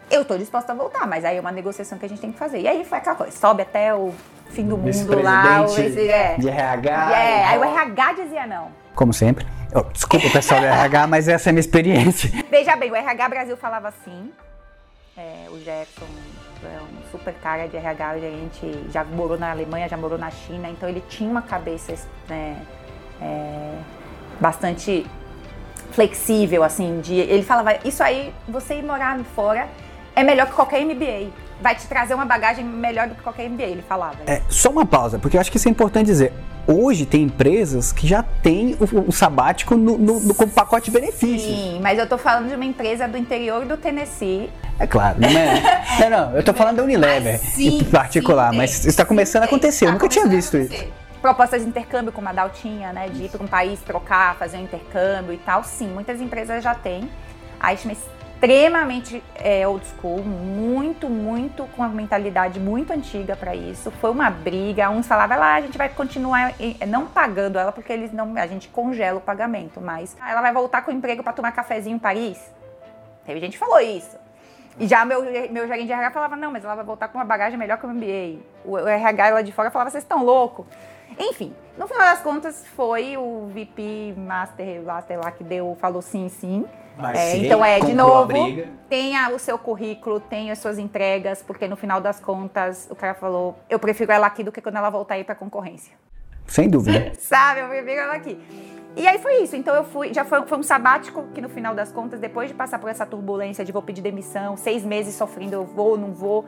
Eu estou disposta a voltar, mas aí é uma negociação que a gente tem que fazer. E aí foi aquela coisa, sobe até o fim do mundo lá. Esse, é, de RH. É, aí o RH dizia não. Como sempre. Oh, desculpa o pessoal do RH, mas essa é a minha experiência. Veja bem, o RH Brasil falava assim. É, o Jackson é um super cara de RH, a gente já morou na Alemanha, já morou na China, então ele tinha uma cabeça né, é, bastante flexível, assim, de, ele falava, isso aí, você ir morar fora é melhor que qualquer MBA vai te trazer uma bagagem melhor do que qualquer MBA, ele falava. É, só uma pausa, porque eu acho que isso é importante dizer. Hoje tem empresas que já têm o, o sabático no, no, no, como pacote de benefícios. Sim, mas eu tô falando de uma empresa do interior do Tennessee. É claro, não é. não, não, eu tô falando da Unilever sim, em particular, sim, mas isso está começando a acontecer. eu nunca tinha visto isso. Propostas de intercâmbio, como a Dal tinha, né? De ir para um país, trocar, fazer um intercâmbio e tal. Sim, muitas empresas já têm. A Schmidt extremamente é, old school, muito, muito com a mentalidade muito antiga para isso. Foi uma briga. Uns falavam, lá, a gente vai continuar não pagando ela porque eles não, a gente congela o pagamento, mas ela vai voltar com o emprego para tomar cafezinho em Paris. Teve gente que falou isso. E já meu, meu gerente de RH falava, não, mas ela vai voltar com uma bagagem melhor que o MBA. O, o RH lá de fora falava, vocês estão loucos. Enfim, no final das contas foi o VP Master, Master lá que deu, falou sim, sim. É, então é, de novo, tenha o seu currículo, tenha as suas entregas, porque no final das contas o cara falou, eu prefiro ela aqui do que quando ela voltar aí para concorrência. Sem dúvida. Sabe, eu prefiro ela aqui. E aí foi isso. Então eu fui, já foi, foi, um sabático que no final das contas, depois de passar por essa turbulência de vou pedir demissão, seis meses sofrendo, eu vou, não vou.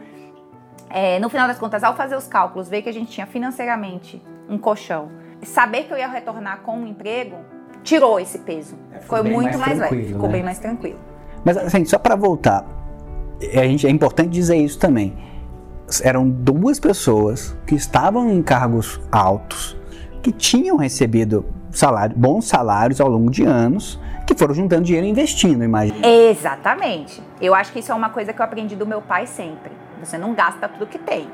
É, no final das contas, ao fazer os cálculos, ver que a gente tinha financeiramente um colchão, saber que eu ia retornar com um emprego, tirou esse peso. É, foi muito mais, mais leve, ficou né? bem mais tranquilo. Mas assim, só para voltar, a gente, é importante dizer isso também. Eram duas pessoas que estavam em cargos altos, que tinham recebido salário, bons salários ao longo de anos, que foram juntando dinheiro e investindo, imagina. Exatamente. Eu acho que isso é uma coisa que eu aprendi do meu pai sempre. Você não gasta tudo que tem,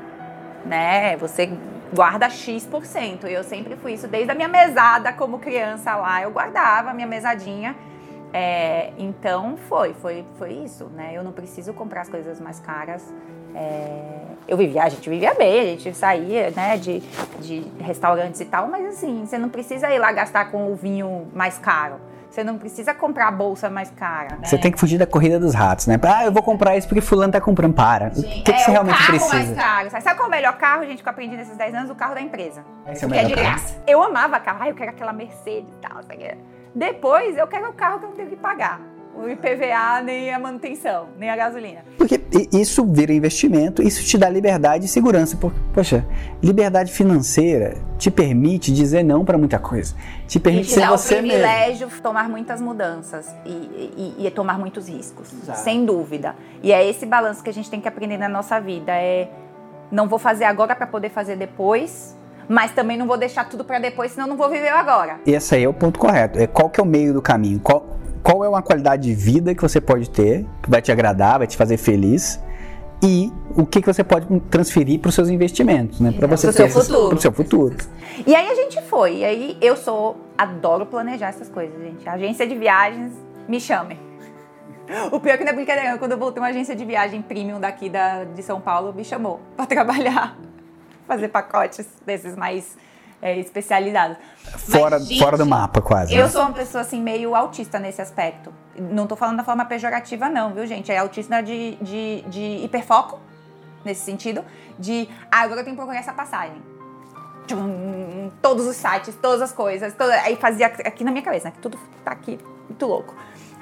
né? Você guarda X%. Eu sempre fui isso desde a minha mesada como criança lá. Eu guardava a minha mesadinha. É, então foi, foi, foi isso, né? Eu não preciso comprar as coisas mais caras. É, eu vivia, a gente vivia bem, a gente saía, né, de, de restaurantes e tal, mas assim, você não precisa ir lá gastar com o vinho mais caro. Você não precisa comprar a bolsa mais cara. Né? Você tem que fugir da corrida dos ratos, né? Ah, eu vou comprar isso porque fulano tá comprando. Para. Gente, o que, é, que você realmente carro precisa? mais caro. Sabe qual é o melhor carro, gente, que eu aprendi nesses 10 anos? O carro da empresa. Esse é o melhor que é de graça. Eu amava carro. Ah, eu quero aquela Mercedes e tal. Depois, eu quero o carro que eu não tenho que pagar o IPVA, nem a manutenção, nem a gasolina. Porque isso vira investimento, isso te dá liberdade e segurança. Porque, poxa, liberdade financeira te permite dizer não para muita coisa. Te permite e te ser dá você o privilégio mesmo. tomar muitas mudanças e, e, e tomar muitos riscos, Exato. sem dúvida. E é esse balanço que a gente tem que aprender na nossa vida. É não vou fazer agora para poder fazer depois, mas também não vou deixar tudo para depois, senão não vou viver agora. Esse aí é o ponto correto. É qual que é o meio do caminho? Qual, qual é uma qualidade de vida que você pode ter, que vai te agradar, vai te fazer feliz, e o que, que você pode transferir para os seus investimentos, né? Para você ter para o seu futuro. E aí a gente foi. E aí eu sou adoro planejar essas coisas, gente. A agência de viagens me chame. O pior que não é brincadeira, quando eu voltei uma agência de viagem premium daqui da, de São Paulo, me chamou para trabalhar, fazer pacotes desses mais é, especializados. Fora, Mas, gente, fora do mapa, quase. Eu né? sou uma pessoa assim, meio autista nesse aspecto. Não tô falando da forma pejorativa, não, viu, gente? É autista de, de, de hiperfoco, nesse sentido, de ah, agora eu tenho que procurar essa passagem. todos os sites, todas as coisas. Toda, aí fazia aqui na minha cabeça, né? Que tudo tá aqui, muito louco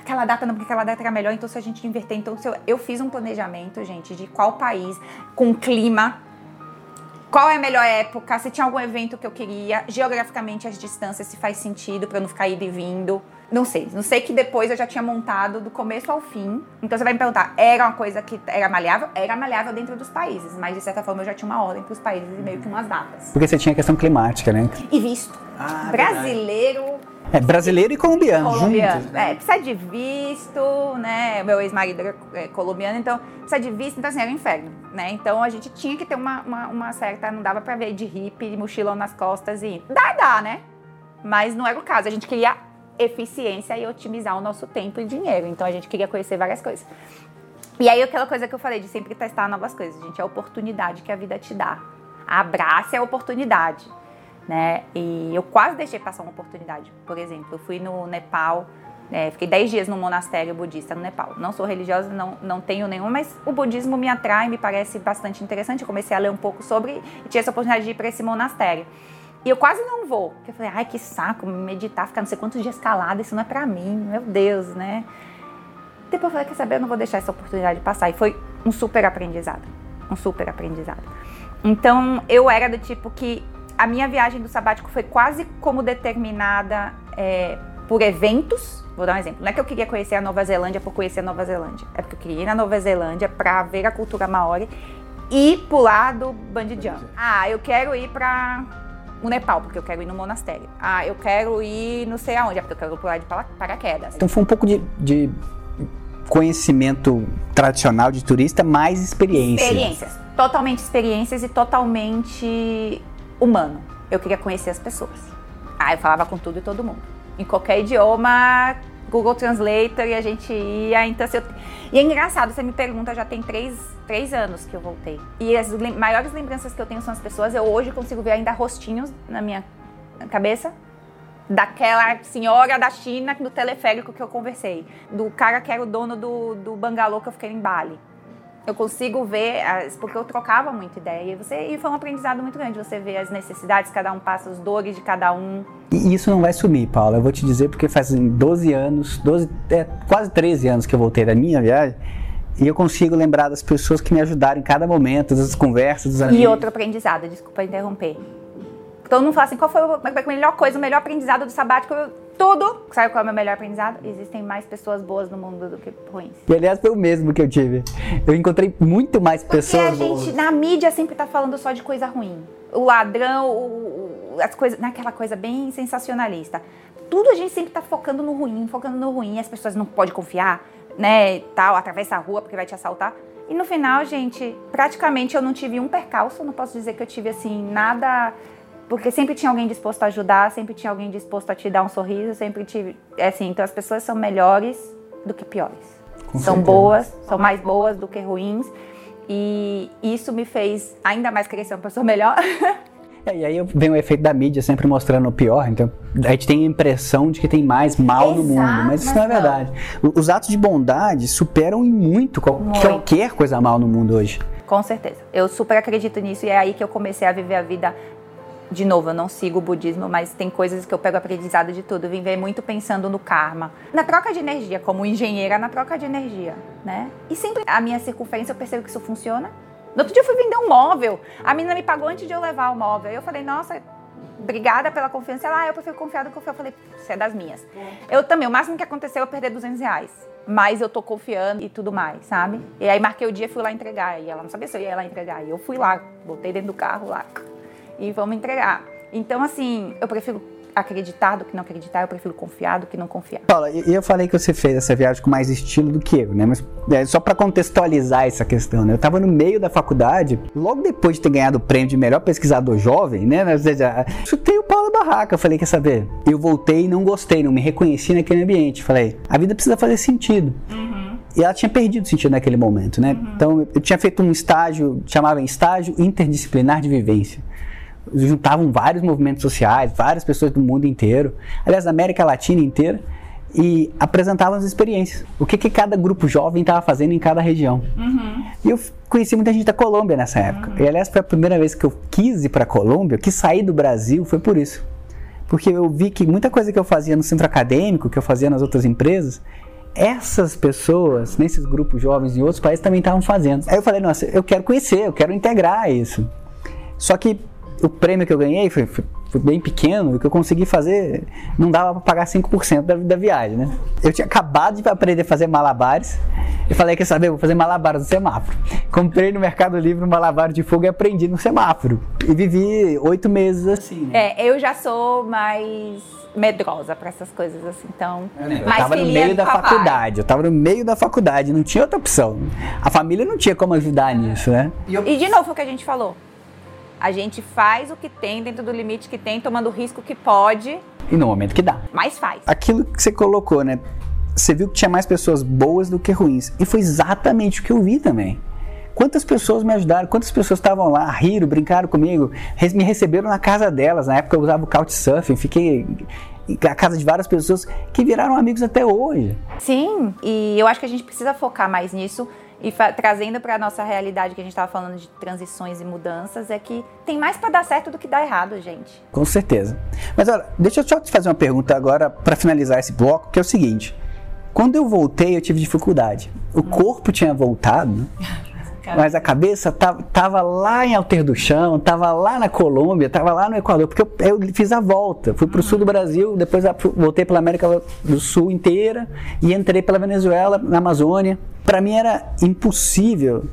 aquela data não, porque aquela data era melhor, então se a gente inverter, então eu, eu fiz um planejamento, gente, de qual país, com clima, qual é a melhor época, se tinha algum evento que eu queria, geograficamente as distâncias, se faz sentido para eu não ficar indo e vindo. Não sei, não sei que depois eu já tinha montado do começo ao fim. Então você vai me perguntar, era uma coisa que era maleável? Era maleável dentro dos países, mas de certa forma eu já tinha uma ordem para os países e meio que umas datas. Porque você tinha a questão climática, né? E visto. Ah, Brasileiro. Verdade é, brasileiro e colombiano, colombiano. juntos. Né? É, precisa de visto, né? Meu ex-marido é colombiano, então precisa de visto, então assim, era um inferno, né? Então a gente tinha que ter uma, uma, uma certa, não dava pra ver de hippie, de mochilão nas costas e... Dá, dá, né? Mas não era o caso, a gente queria eficiência e otimizar o nosso tempo e dinheiro, então a gente queria conhecer várias coisas. E aí aquela coisa que eu falei de sempre testar novas coisas, gente, é a oportunidade que a vida te dá. Abrace a oportunidade né? E eu quase deixei passar uma oportunidade. Por exemplo, eu fui no Nepal, é, fiquei 10 dias no monastério budista no Nepal. Não sou religiosa, não, não tenho nenhum, mas o budismo me atrai, me parece bastante interessante. Eu comecei a ler um pouco sobre e tinha essa oportunidade de ir para esse monastério. E eu quase não vou, porque eu falei, ai que saco, meditar, ficar não sei quantos dias calada, isso não é para mim, meu Deus, né? Depois eu falei, quer saber, eu não vou deixar essa oportunidade passar. E foi um super aprendizado, um super aprendizado. Então, eu era do tipo que a minha viagem do sabático foi quase como determinada é, por eventos. Vou dar um exemplo. Não é que eu queria conhecer a Nova Zelândia por conhecer a Nova Zelândia. É porque eu queria ir na Nova Zelândia para ver a cultura maori e pular do bungee jump. Ah, eu quero ir para o Nepal, porque eu quero ir no monastério. Ah, eu quero ir não sei aonde, é porque eu quero pular de paraquedas. Então foi um pouco de, de conhecimento tradicional de turista, mais experiência. Experiências. Totalmente experiências e totalmente humano. Eu queria conhecer as pessoas. Aí eu falava com tudo e todo mundo. Em qualquer idioma, Google Translator e a gente ia. Então, eu... E é engraçado, você me pergunta, já tem três, três anos que eu voltei. E as lem maiores lembranças que eu tenho são as pessoas. Eu hoje consigo ver ainda rostinhos na minha cabeça daquela senhora da China no teleférico que eu conversei, do cara que era o dono do, do bangalô que eu fiquei em Bali. Eu consigo ver, porque eu trocava muita ideia, e, você, e foi um aprendizado muito grande, você vê as necessidades, cada um passa as dores de cada um. E isso não vai sumir, Paula, eu vou te dizer porque faz 12 anos, 12, é, quase 13 anos que eu voltei da minha viagem, e eu consigo lembrar das pessoas que me ajudaram em cada momento, das conversas, dos amigos. E outro aprendizado, desculpa interromper Todo mundo fala assim, qual foi a melhor coisa, o melhor aprendizado do sabático? Tudo. Sabe qual é o meu melhor aprendizado? Existem mais pessoas boas no mundo do que ruins. E aliás, foi o mesmo que eu tive. Eu encontrei muito mais Porque pessoas a gente, boas. na mídia, sempre tá falando só de coisa ruim. O ladrão, o, as coisas, naquela coisa bem sensacionalista. Tudo a gente sempre tá focando no ruim, focando no ruim. As pessoas não podem confiar, né, tal, atravessa a rua porque vai te assaltar. E no final, gente, praticamente eu não tive um percalço, não posso dizer que eu tive assim nada porque sempre tinha alguém disposto a ajudar, sempre tinha alguém disposto a te dar um sorriso, sempre tive. É assim, então as pessoas são melhores do que piores. Com são certeza. boas, são mais boas do que ruins. E isso me fez ainda mais crescer uma pessoa melhor. É, e aí vem o efeito da mídia sempre mostrando o pior, então a gente tem a impressão de que tem mais mal Exato, no mundo, mas isso mas não é verdade. Não. Os atos de bondade superam em muito qualquer coisa mal no mundo hoje. Com certeza. Eu super acredito nisso e é aí que eu comecei a viver a vida de novo, eu não sigo o budismo, mas tem coisas que eu pego aprendizado de tudo. Eu vim ver muito pensando no karma. Na troca de energia, como engenheira na troca de energia, né? E sempre a minha circunferência eu percebo que isso funciona. No outro dia eu fui vender um móvel. A menina me pagou antes de eu levar o móvel. Eu falei, nossa, obrigada pela confiança. Ela, ah, eu prefiro confiar do que confiar. Eu falei, você é das minhas. Eu também, o máximo que aconteceu é eu perder 200 reais. Mas eu tô confiando e tudo mais, sabe? E aí marquei o dia e fui lá entregar. E ela não sabia se eu ia lá entregar. E eu fui lá, botei dentro do carro lá e vamos entregar. Então, assim, eu prefiro acreditar do que não acreditar, eu prefiro confiar do que não confiar. Paula, e eu falei que você fez essa viagem com mais estilo do que eu, né? Mas é, só para contextualizar essa questão, né? Eu estava no meio da faculdade, logo depois de ter ganhado o prêmio de melhor pesquisador jovem, né? Ou seja, chutei o Paulo Barraca, falei, quer saber? Eu voltei e não gostei, não me reconheci naquele ambiente. Falei, a vida precisa fazer sentido. Uhum. E ela tinha perdido sentido naquele momento, né? Uhum. Então, eu tinha feito um estágio, chamava estágio interdisciplinar de vivência juntavam vários movimentos sociais, várias pessoas do mundo inteiro, aliás, da América Latina inteira, e apresentavam as experiências. O que, que cada grupo jovem estava fazendo em cada região. Uhum. E eu conheci muita gente da Colômbia nessa época. Uhum. E aliás, foi a primeira vez que eu quis ir para a Colômbia, que saí do Brasil, foi por isso. Porque eu vi que muita coisa que eu fazia no centro acadêmico, que eu fazia nas outras empresas, essas pessoas, nesses grupos jovens em outros países, também estavam fazendo. Aí eu falei, nossa, eu quero conhecer, eu quero integrar isso. Só que o prêmio que eu ganhei foi, foi, foi bem pequeno, o que eu consegui fazer não dava para pagar 5% da, da viagem, né? Eu tinha acabado de aprender a fazer malabares. Eu falei, quer saber, vou fazer malabares no semáforo. Comprei no Mercado Livre um malabar de fogo e aprendi no semáforo. E vivi oito meses assim. Né? É, eu já sou mais medrosa para essas coisas assim, então. Eu, eu tava no meio da faculdade, eu tava no meio da faculdade, não tinha outra opção. A família não tinha como ajudar nisso, né? E, eu... e de novo o que a gente falou, a gente faz o que tem dentro do limite que tem, tomando o risco que pode. E no momento que dá. Mas faz. Aquilo que você colocou, né? Você viu que tinha mais pessoas boas do que ruins. E foi exatamente o que eu vi também. Quantas pessoas me ajudaram, quantas pessoas estavam lá, riram, brincaram comigo, me receberam na casa delas. Na época eu usava o Couchsurfing, fiquei na casa de várias pessoas que viraram amigos até hoje. Sim, e eu acho que a gente precisa focar mais nisso e trazendo para a nossa realidade que a gente estava falando de transições e mudanças, é que tem mais para dar certo do que dar errado, gente. Com certeza. Mas olha, deixa eu só te fazer uma pergunta agora para finalizar esse bloco, que é o seguinte. Quando eu voltei, eu tive dificuldade. O corpo tinha voltado, né? mas a cabeça tava, tava lá em Alter do Chão, tava lá na Colômbia, tava lá no Equador, porque eu, eu fiz a volta. Fui para o sul do Brasil, depois voltei pela América do Sul inteira e entrei pela Venezuela, na Amazônia. Para mim era impossível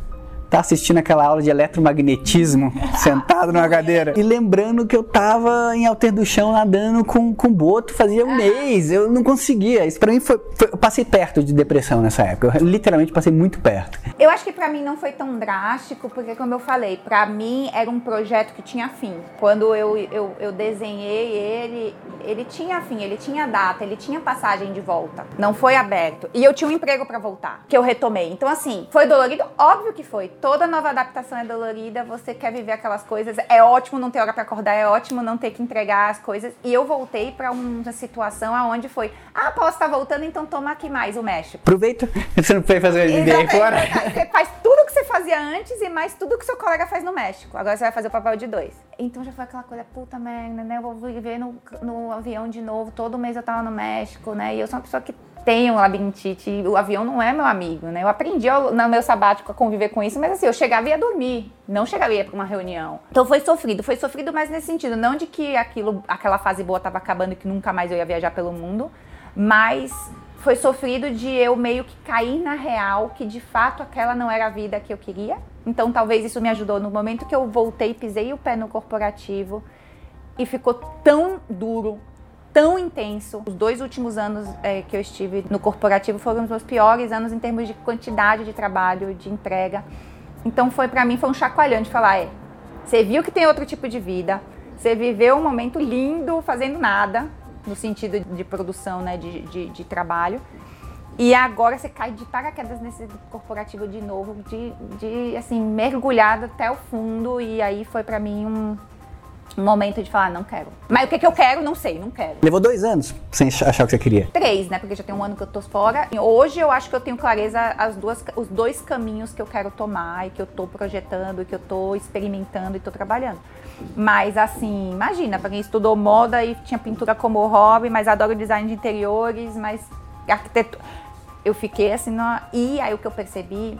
tá assistindo aquela aula de eletromagnetismo, sentado numa cadeira, e lembrando que eu tava em Alter do Chão nadando com, com boto fazia um mês, eu não conseguia. Isso pra mim foi, foi, Eu passei perto de depressão nessa época, eu literalmente passei muito perto. Eu acho que pra mim não foi tão drástico, porque como eu falei, pra mim era um projeto que tinha fim. Quando eu, eu, eu desenhei ele, ele tinha fim, ele tinha data, ele tinha passagem de volta. Não foi aberto. E eu tinha um emprego para voltar, que eu retomei. Então, assim, foi dolorido? Óbvio que foi. Toda nova adaptação é dolorida, você quer viver aquelas coisas. É ótimo não ter hora para acordar, é ótimo não ter que entregar as coisas. E eu voltei para uma situação aonde foi: ah, posso estar voltando, então toma aqui mais o México. Aproveita. Você não foi fazer ninguém fora? Você faz tudo que você fazia antes e mais tudo que seu colega faz no México. Agora você vai fazer o papel de dois. Então já foi aquela coisa, puta merda, né? Eu vou viver no, no avião de novo. Todo mês eu tava no México, né? E eu sou uma pessoa que tenho labirintite o avião não é meu amigo, né? Eu aprendi no meu sabático a conviver com isso, mas assim, eu chegava e ia dormir, não chegava e ia para uma reunião. Então foi sofrido, foi sofrido mais nesse sentido, não de que aquilo, aquela fase boa estava acabando e que nunca mais eu ia viajar pelo mundo, mas foi sofrido de eu meio que cair na real que de fato aquela não era a vida que eu queria. Então talvez isso me ajudou no momento que eu voltei, pisei o pé no corporativo e ficou tão duro, tão intenso. Os dois últimos anos é, que eu estive no corporativo foram os meus piores anos em termos de quantidade de trabalho, de entrega. Então foi para mim foi um chacoalhão de falar, é, você viu que tem outro tipo de vida, você viveu um momento lindo fazendo nada, no sentido de produção, né, de, de, de trabalho. E agora você cai de paraquedas nesse corporativo de novo, de, de assim, mergulhado até o fundo. E aí foi para mim um, momento de falar, não quero. Mas o que, que eu quero, não sei, não quero. Levou dois anos sem achar o que você queria? Três, né? Porque já tem um ano que eu tô fora. Hoje eu acho que eu tenho clareza as duas, os dois caminhos que eu quero tomar e que eu tô projetando, e que eu tô experimentando e tô trabalhando. Mas assim, imagina, para quem estudou moda e tinha pintura como hobby, mas adora design de interiores, mas arquitetura. Eu fiquei assim, e aí o que eu percebi,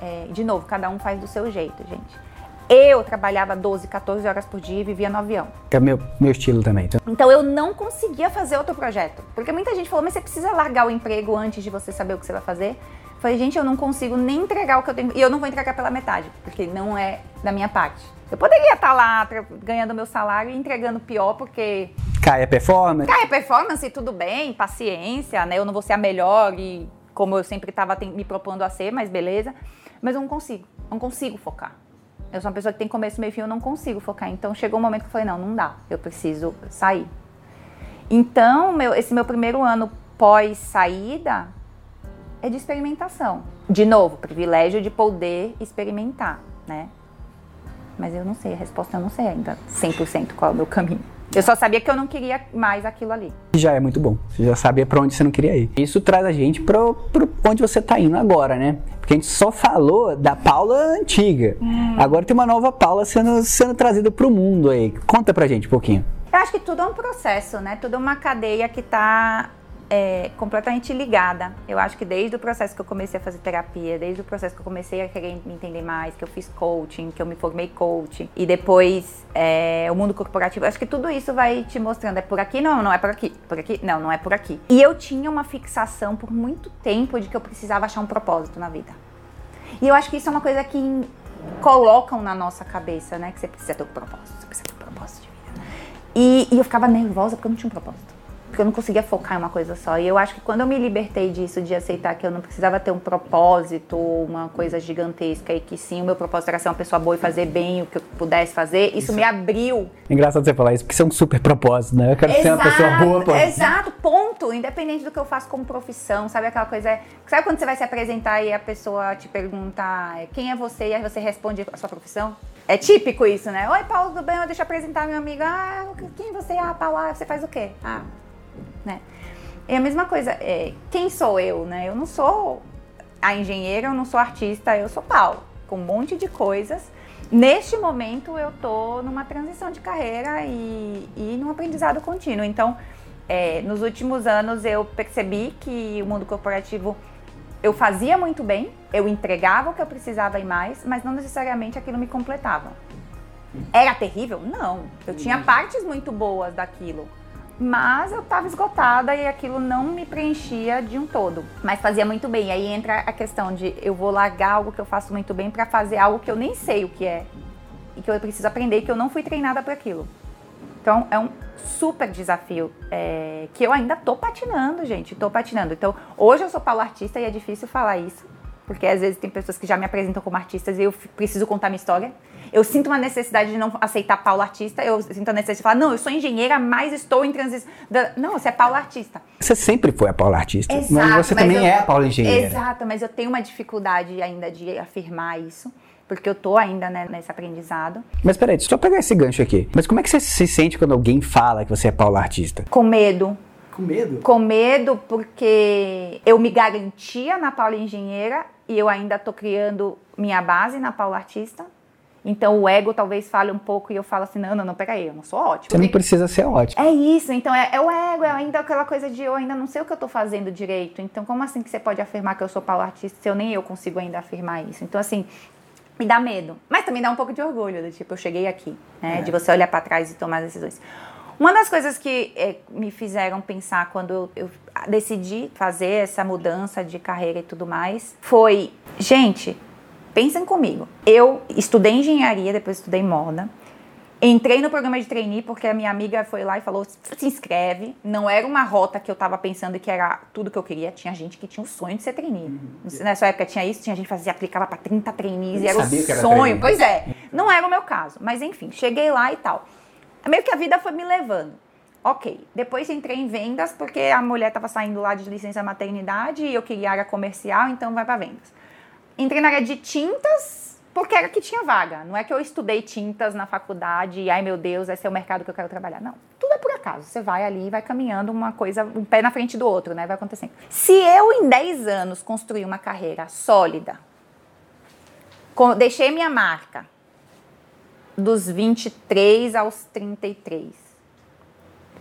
é, de novo, cada um faz do seu jeito, gente. Eu trabalhava 12, 14 horas por dia e vivia no avião. É meu, meu estilo também. Então. então eu não conseguia fazer outro projeto. Porque muita gente falou, mas você precisa largar o emprego antes de você saber o que você vai fazer. Eu falei, gente, eu não consigo nem entregar o que eu tenho. E eu não vou entregar pela metade, porque não é da minha parte. Eu poderia estar lá ganhando meu salário e entregando pior, porque. Cai a performance? Cai a performance, tudo bem, paciência, né? Eu não vou ser a melhor e como eu sempre estava me propondo a ser, mas beleza. Mas eu não consigo, não consigo focar. Eu sou uma pessoa que tem começo, meio fim, eu não consigo focar. Então chegou um momento que eu falei, não, não dá, eu preciso sair. Então, meu, esse meu primeiro ano pós saída é de experimentação. De novo, privilégio de poder experimentar, né? Mas eu não sei, a resposta eu não sei ainda 100% qual é o meu caminho. Eu só sabia que eu não queria mais aquilo ali. Já é muito bom. Você já sabia para onde você não queria ir. Isso traz a gente para onde você tá indo agora, né? Porque a gente só falou da Paula antiga. Hum. Agora tem uma nova Paula sendo, sendo trazida para o mundo aí. Conta pra gente um pouquinho. Eu acho que tudo é um processo, né? Tudo é uma cadeia que tá é, completamente ligada. Eu acho que desde o processo que eu comecei a fazer terapia, desde o processo que eu comecei a querer me entender mais, que eu fiz coaching, que eu me formei coach, e depois é, o mundo corporativo, acho que tudo isso vai te mostrando, é por aqui? Não, não é por aqui. Por aqui? Não, não é por aqui. E eu tinha uma fixação por muito tempo de que eu precisava achar um propósito na vida. E eu acho que isso é uma coisa que colocam na nossa cabeça, né? Que você precisa ter um propósito, você precisa ter um propósito de vida. E, e eu ficava nervosa porque eu não tinha um propósito porque eu não conseguia focar em uma coisa só. E eu acho que quando eu me libertei disso, de aceitar que eu não precisava ter um propósito, uma coisa gigantesca, e que sim, o meu propósito era ser uma pessoa boa e fazer bem o que eu pudesse fazer, isso, isso. me abriu. É engraçado você falar isso, porque isso é um super propósito, né? Eu quero exato, ser uma pessoa boa. Pô. Exato, ponto. Independente do que eu faço como profissão, sabe aquela coisa? Sabe quando você vai se apresentar e a pessoa te pergunta quem é você e aí você responde a sua profissão? É típico isso, né? Oi, Paulo, tudo bem? Deixa eu apresentar minha amiga. Ah, quem você é? Ah, Paulo, ah, você faz o quê? Ah, né? É a mesma coisa, é, quem sou eu, né? Eu não sou a engenheira, eu não sou artista, eu sou Paulo, com um monte de coisas. Neste momento eu tô numa transição de carreira e, e num aprendizado contínuo. Então, é, nos últimos anos eu percebi que o mundo corporativo eu fazia muito bem, eu entregava o que eu precisava e mais, mas não necessariamente aquilo me completava. Era terrível? Não. Eu tinha partes muito boas daquilo mas eu estava esgotada e aquilo não me preenchia de um todo. Mas fazia muito bem. Aí entra a questão de eu vou largar algo que eu faço muito bem para fazer algo que eu nem sei o que é e que eu preciso aprender que eu não fui treinada para aquilo. Então é um super desafio é, que eu ainda tô patinando, gente. Tô patinando. Então hoje eu sou Paulo artista e é difícil falar isso porque às vezes tem pessoas que já me apresentam como artistas e eu preciso contar minha história. Eu sinto uma necessidade de não aceitar Paulo artista, eu sinto a necessidade de falar, não, eu sou engenheira, mas estou em transição. Não, você é Paulo artista. Você sempre foi a Paula artista, Exato, mas você mas também eu, é a Paula engenheira. Exato, mas eu tenho uma dificuldade ainda de afirmar isso porque eu tô ainda né, nesse aprendizado. Mas peraí, deixa eu pegar esse gancho aqui. Mas como é que você se sente quando alguém fala que você é Paula artista? Com medo. Com medo? Com medo porque eu me garantia na Paula Engenheira e eu ainda estou criando minha base na Paula Artista. Então o ego talvez fale um pouco e eu falo assim, não, não, não, peraí, eu não sou ótimo. Você não precisa ser ótimo. É isso, então é, é, o ego, é ainda aquela coisa de eu ainda não sei o que eu estou fazendo direito. Então como assim que você pode afirmar que eu sou Paula Artista se eu nem eu consigo ainda afirmar isso? Então assim, me dá medo, mas também dá um pouco de orgulho, do tipo, eu cheguei aqui, né, é. de você olhar para trás e tomar decisões. Uma das coisas que é, me fizeram pensar quando eu, eu decidi fazer essa mudança de carreira e tudo mais foi, gente, pensem comigo. Eu estudei engenharia, depois estudei moda. Entrei no programa de trainee porque a minha amiga foi lá e falou: se inscreve. Não era uma rota que eu estava pensando que era tudo que eu queria. Tinha gente que tinha o sonho de ser trainee. Uhum. Nessa época tinha isso, tinha gente que fazia, aplicava para 30 trainees e era o sonho. Pois é, não era o meu caso. Mas enfim, cheguei lá e tal meio que a vida foi me levando. Ok, depois entrei em vendas porque a mulher estava saindo lá de licença maternidade e eu queria área comercial, então vai para vendas. Entrei na área de tintas porque era que tinha vaga. Não é que eu estudei tintas na faculdade e ai meu Deus, esse é o mercado que eu quero trabalhar. Não, tudo é por acaso. Você vai ali e vai caminhando uma coisa, um pé na frente do outro, né? Vai acontecendo. Se eu em 10 anos construir uma carreira sólida, deixei minha marca, dos 23 aos 33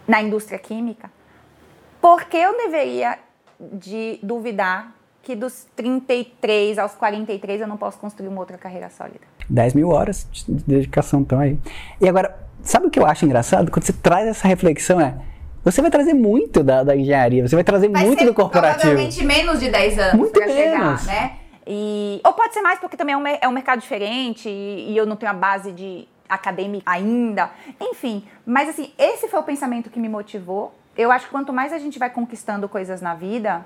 na indústria química, por que eu deveria de duvidar que dos 33 aos 43 eu não posso construir uma outra carreira sólida? 10 mil horas de dedicação estão aí. E agora, sabe o que eu acho engraçado? Quando você traz essa reflexão é você vai trazer muito da, da engenharia, você vai trazer vai muito do corporativo. Provavelmente menos de 10 anos para chegar, né? E, ou pode ser mais porque também é um, é um mercado diferente e, e eu não tenho a base de acadêmica ainda. Enfim, mas assim, esse foi o pensamento que me motivou. Eu acho que quanto mais a gente vai conquistando coisas na vida,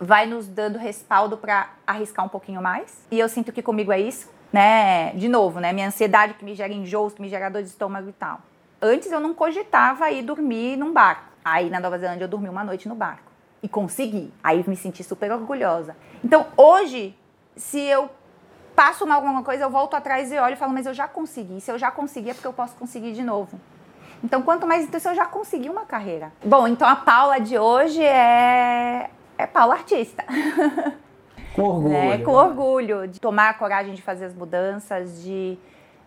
vai nos dando respaldo para arriscar um pouquinho mais. E eu sinto que comigo é isso, né? De novo, né? Minha ansiedade que me gera enjoos, que me gera dor de estômago e tal. Antes eu não cogitava ir dormir num barco. Aí na Nova Zelândia eu dormi uma noite no barco. E consegui. Aí me senti super orgulhosa. Então hoje, se eu passo mal alguma coisa, eu volto atrás e olho e falo, mas eu já consegui. Se eu já consegui, é porque eu posso conseguir de novo. Então, quanto mais se eu já consegui uma carreira. Bom, então a Paula de hoje é, é Paula artista. Com orgulho. É, com orgulho de tomar a coragem de fazer as mudanças, de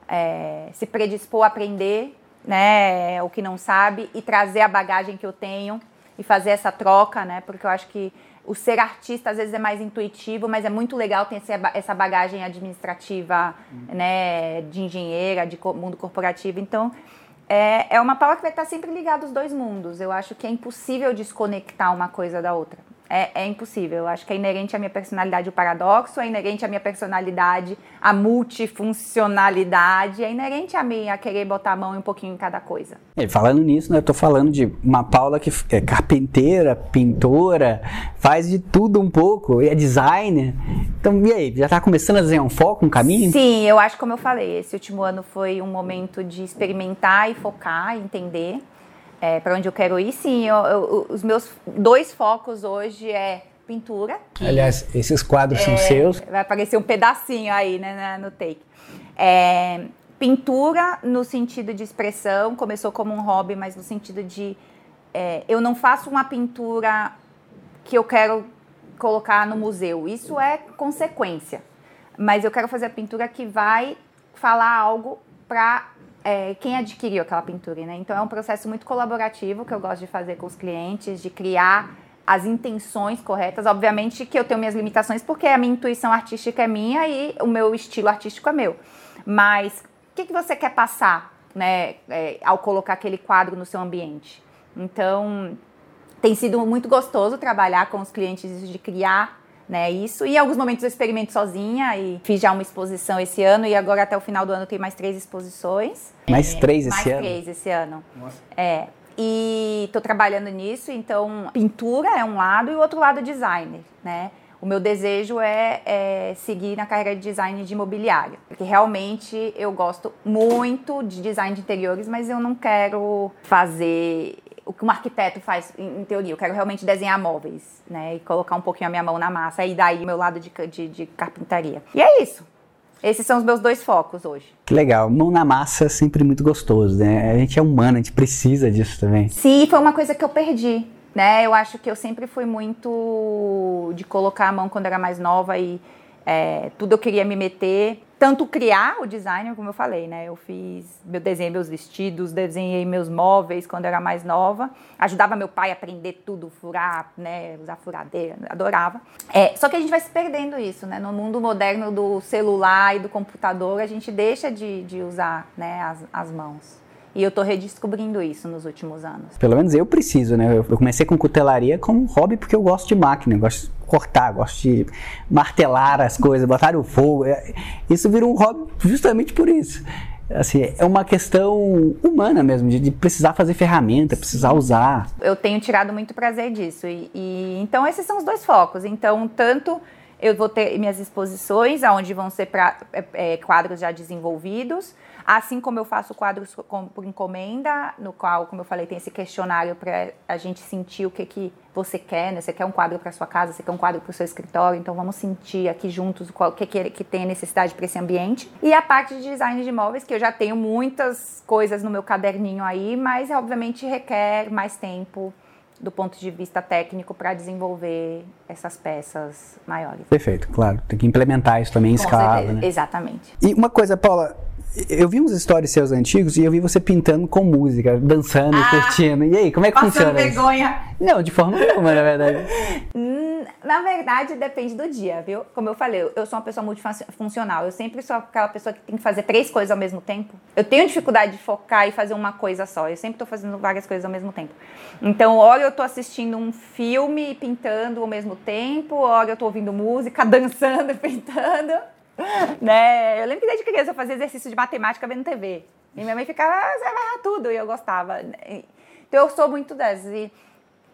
é, se predispor a aprender né, o que não sabe e trazer a bagagem que eu tenho e fazer essa troca, né? Porque eu acho que o ser artista às vezes é mais intuitivo, mas é muito legal ter essa bagagem administrativa, uhum. né, de engenheira, de mundo corporativo. Então, é, é uma palavra que vai estar sempre ligada aos dois mundos. Eu acho que é impossível desconectar uma coisa da outra. É, é, impossível. Eu acho que é inerente à minha personalidade o paradoxo, é inerente à minha personalidade a multifuncionalidade, é inerente a mim a querer botar a mão um pouquinho em cada coisa. E falando nisso, né, eu tô falando de uma Paula que é carpenteira, pintora, faz de tudo um pouco, e é designer. Então, e aí, já tá começando a desenhar um foco, um caminho? Sim, eu acho como eu falei, esse último ano foi um momento de experimentar e focar, entender é, para onde eu quero ir, sim. Eu, eu, os meus dois focos hoje é pintura. Aliás, esses quadros é, são seus. Vai aparecer um pedacinho aí né, no take. É, pintura no sentido de expressão, começou como um hobby, mas no sentido de é, eu não faço uma pintura que eu quero colocar no museu. Isso é consequência. Mas eu quero fazer a pintura que vai falar algo para é, quem adquiriu aquela pintura, né? Então é um processo muito colaborativo que eu gosto de fazer com os clientes, de criar as intenções corretas. Obviamente que eu tenho minhas limitações porque a minha intuição artística é minha e o meu estilo artístico é meu. Mas o que, que você quer passar, né, é, ao colocar aquele quadro no seu ambiente? Então, tem sido muito gostoso trabalhar com os clientes de criar né, isso. E em alguns momentos eu experimento sozinha e fiz já uma exposição esse ano e agora até o final do ano tem mais três exposições. Mais é, três esse mais ano? Mais três esse ano. Nossa. É. E estou trabalhando nisso, então pintura é um lado e o outro lado designer, né? O meu desejo é, é, seguir na carreira de design de imobiliário, porque realmente eu gosto muito de design de interiores, mas eu não quero fazer o que um arquiteto faz em, teoria. Eu quero realmente desenhar móveis, né? E colocar um pouquinho a minha mão na massa. E daí meu lado de, de, de carpintaria. E é isso. Esses são os meus dois focos hoje. Que legal. Mão na massa é sempre muito gostoso, né? A gente é humano, a gente precisa disso também. Sim, foi uma coisa que eu perdi. Né? Eu acho que eu sempre fui muito de colocar a mão quando era mais nova e é, tudo eu queria me meter tanto criar o design, como eu falei, né? Eu fiz, eu desenhei meus vestidos, desenhei meus móveis quando eu era mais nova, ajudava meu pai a aprender tudo, furar, né? Usar furadeira, adorava. É, só que a gente vai se perdendo isso, né? No mundo moderno do celular e do computador, a gente deixa de, de usar, né? As, as mãos. E eu tô redescobrindo isso nos últimos anos. Pelo menos eu preciso, né? Eu comecei com cutelaria como hobby porque eu gosto de máquina, eu gosto de cortar, gosto de martelar as coisas, botar o fogo. É, isso virou um hobby justamente por isso. Assim, é uma questão humana mesmo, de, de precisar fazer ferramenta, precisar usar. Eu tenho tirado muito prazer disso. E, e então esses são os dois focos. Então, tanto eu vou ter minhas exposições, onde vão ser pra, é, é, quadros já desenvolvidos, Assim como eu faço quadros por encomenda, no qual, como eu falei, tem esse questionário para a gente sentir o que, que você quer, né? Você quer um quadro para sua casa, você quer um quadro para o seu escritório, então vamos sentir aqui juntos o que, que, que tem necessidade para esse ambiente. E a parte de design de imóveis, que eu já tenho muitas coisas no meu caderninho aí, mas obviamente requer mais tempo do ponto de vista técnico para desenvolver essas peças maiores. Perfeito, claro. Tem que implementar isso também em Com escala. Né? Exatamente. E uma coisa, Paula, eu vi uns stories seus antigos e eu vi você pintando com música, dançando, ah, curtindo. E aí, como é que funciona vergonha. isso? Não, de forma nenhuma, na verdade. Hum, na verdade, depende do dia, viu? Como eu falei, eu sou uma pessoa multifuncional. Eu sempre sou aquela pessoa que tem que fazer três coisas ao mesmo tempo. Eu tenho dificuldade de focar e fazer uma coisa só. Eu sempre estou fazendo várias coisas ao mesmo tempo. Então, hora eu estou assistindo um filme pintando ao mesmo tempo, hora eu estou ouvindo música, dançando e pintando. né? Eu lembro que desde criança eu fazia exercício de matemática vendo TV. E minha mãe ficava, ah, você vai errar tudo. E eu gostava. Então eu sou muito dessas. E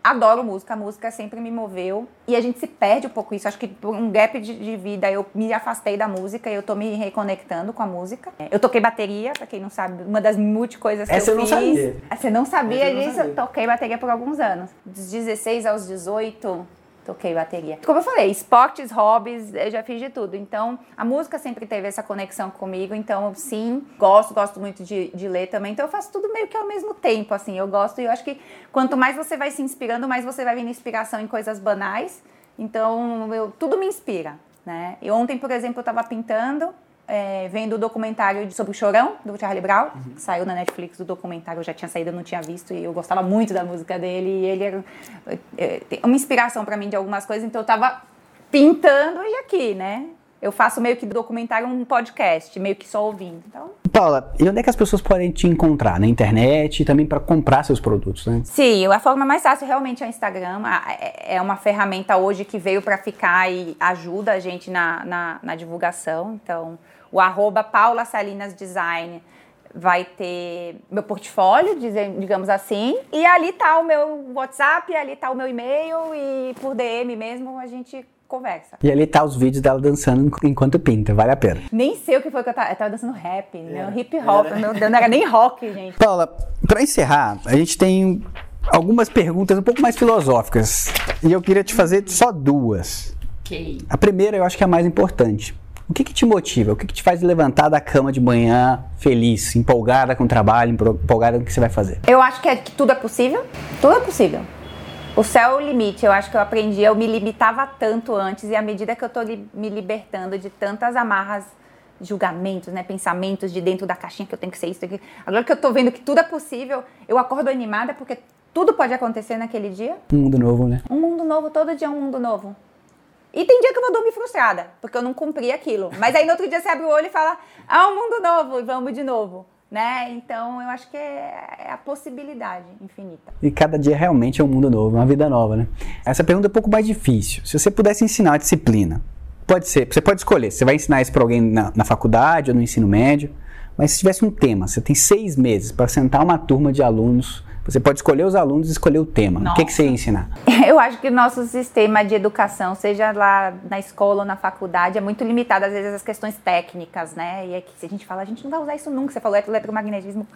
adoro música, a música sempre me moveu. E a gente se perde um pouco isso. Acho que por um gap de, de, vida eu me afastei da música e eu tô me reconectando com a música. Eu toquei bateria, pra quem não sabe, uma das multi coisas que Essa eu, eu fiz. Não sabia. Você não sabia disso? Eu toquei bateria por alguns anos. Dos 16 aos 18 toquei bateria. Como eu falei, esportes, hobbies, eu já fiz de tudo. Então, a música sempre teve essa conexão comigo. Então, sim, gosto, gosto muito de, de ler também. Então, eu faço tudo meio que ao mesmo tempo, assim. Eu gosto e eu acho que quanto mais você vai se inspirando, mais você vai vendo inspiração em coisas banais. Então, eu, tudo me inspira, né? E ontem, por exemplo, eu estava pintando é, vendo o documentário sobre o Chorão, do Charlie Brown, uhum. saiu na Netflix o documentário, eu já tinha saído, eu não tinha visto, e eu gostava muito da música dele, e ele era é, uma inspiração para mim de algumas coisas, então eu tava pintando e aqui, né? Eu faço meio que do documentário um podcast, meio que só ouvindo. Então... Paula, e onde é que as pessoas podem te encontrar? Na internet e também para comprar seus produtos, né? Sim, a forma mais fácil realmente é o Instagram. É, é uma ferramenta hoje que veio para ficar e ajuda a gente na, na, na divulgação. Então, o arroba Paula Salinas Design vai ter meu portfólio, digamos assim, e ali tá o meu WhatsApp, ali tá o meu e-mail e por DM mesmo a gente conversa. E ali tá os vídeos dela dançando enquanto pinta, vale a pena. Nem sei o que foi que eu tava, eu tava dançando rap, né? Hip hop, meu Deus, não era nem rock, gente. Paula, pra encerrar, a gente tem algumas perguntas um pouco mais filosóficas e eu queria te fazer só duas. Ok. A primeira eu acho que é a mais importante. O que, que te motiva? O que, que te faz levantar da cama de manhã feliz, empolgada com o trabalho, empolgada com o que você vai fazer? Eu acho que, é, que tudo é possível. Tudo é possível. O céu é o limite. Eu acho que eu aprendi. Eu me limitava tanto antes e à medida que eu estou li, me libertando de tantas amarras, julgamentos, né, pensamentos de dentro da caixinha que eu tenho que ser isso, aqui. agora que eu estou vendo que tudo é possível, eu acordo animada porque tudo pode acontecer naquele dia. Um mundo novo, né? Um mundo novo. Todo dia é um mundo novo. E tem dia que eu vou dormir frustrada, porque eu não cumpri aquilo. Mas aí no outro dia você abre o olho e fala, ah, um mundo novo, e vamos de novo. Né? Então eu acho que é, é a possibilidade infinita. E cada dia realmente é um mundo novo, uma vida nova, né? Essa pergunta é um pouco mais difícil. Se você pudesse ensinar uma disciplina, pode ser, você pode escolher, você vai ensinar isso para alguém na, na faculdade ou no ensino médio, mas se tivesse um tema, você tem seis meses para sentar uma turma de alunos você pode escolher os alunos e escolher o tema. Nossa. O que, que você ia ensinar? Eu acho que o nosso sistema de educação, seja lá na escola ou na faculdade, é muito limitado, às vezes, às questões técnicas, né? E é que se a gente fala, a gente não vai usar isso nunca. Você falou eletromagnetismo.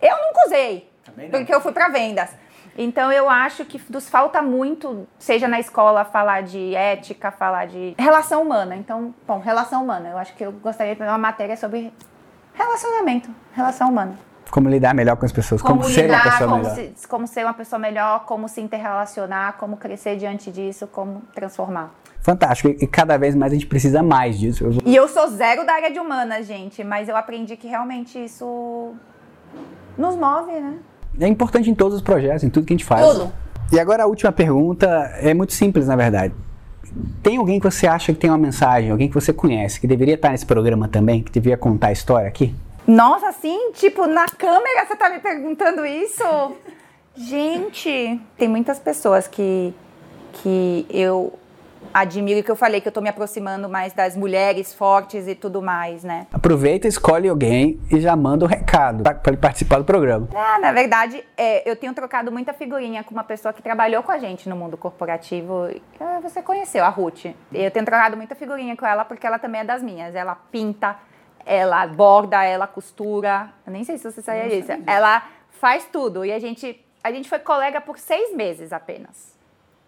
Eu nunca usei, porque eu fui para vendas. Então eu acho que nos falta muito, seja na escola, falar de ética, falar de relação humana. Então, bom, relação humana. Eu acho que eu gostaria de fazer uma matéria sobre relacionamento, relação humana. Como lidar melhor com as pessoas, como, como ser uma pessoa como melhor. Se, como ser uma pessoa melhor, como se interrelacionar, como crescer diante disso, como transformar. Fantástico. E cada vez mais a gente precisa mais disso. Eu... E eu sou zero da área de humanas, gente, mas eu aprendi que realmente isso nos move, né? É importante em todos os projetos, em tudo que a gente faz. Tudo. E agora a última pergunta é muito simples, na verdade. Tem alguém que você acha que tem uma mensagem, alguém que você conhece, que deveria estar nesse programa também, que deveria contar a história aqui? Nossa, assim, tipo, na câmera você tá me perguntando isso? Gente, tem muitas pessoas que, que eu admiro e que eu falei que eu tô me aproximando mais das mulheres fortes e tudo mais, né? Aproveita, escolhe alguém e já manda o um recado para ele participar do programa. Ah, na verdade, é, eu tenho trocado muita figurinha com uma pessoa que trabalhou com a gente no mundo corporativo. Você conheceu, a Ruth. Eu tenho trocado muita figurinha com ela porque ela também é das minhas. Ela pinta ela borda, ela costura. Eu nem sei se você sabia disso. Ela faz tudo. E a gente, a gente foi colega por seis meses apenas.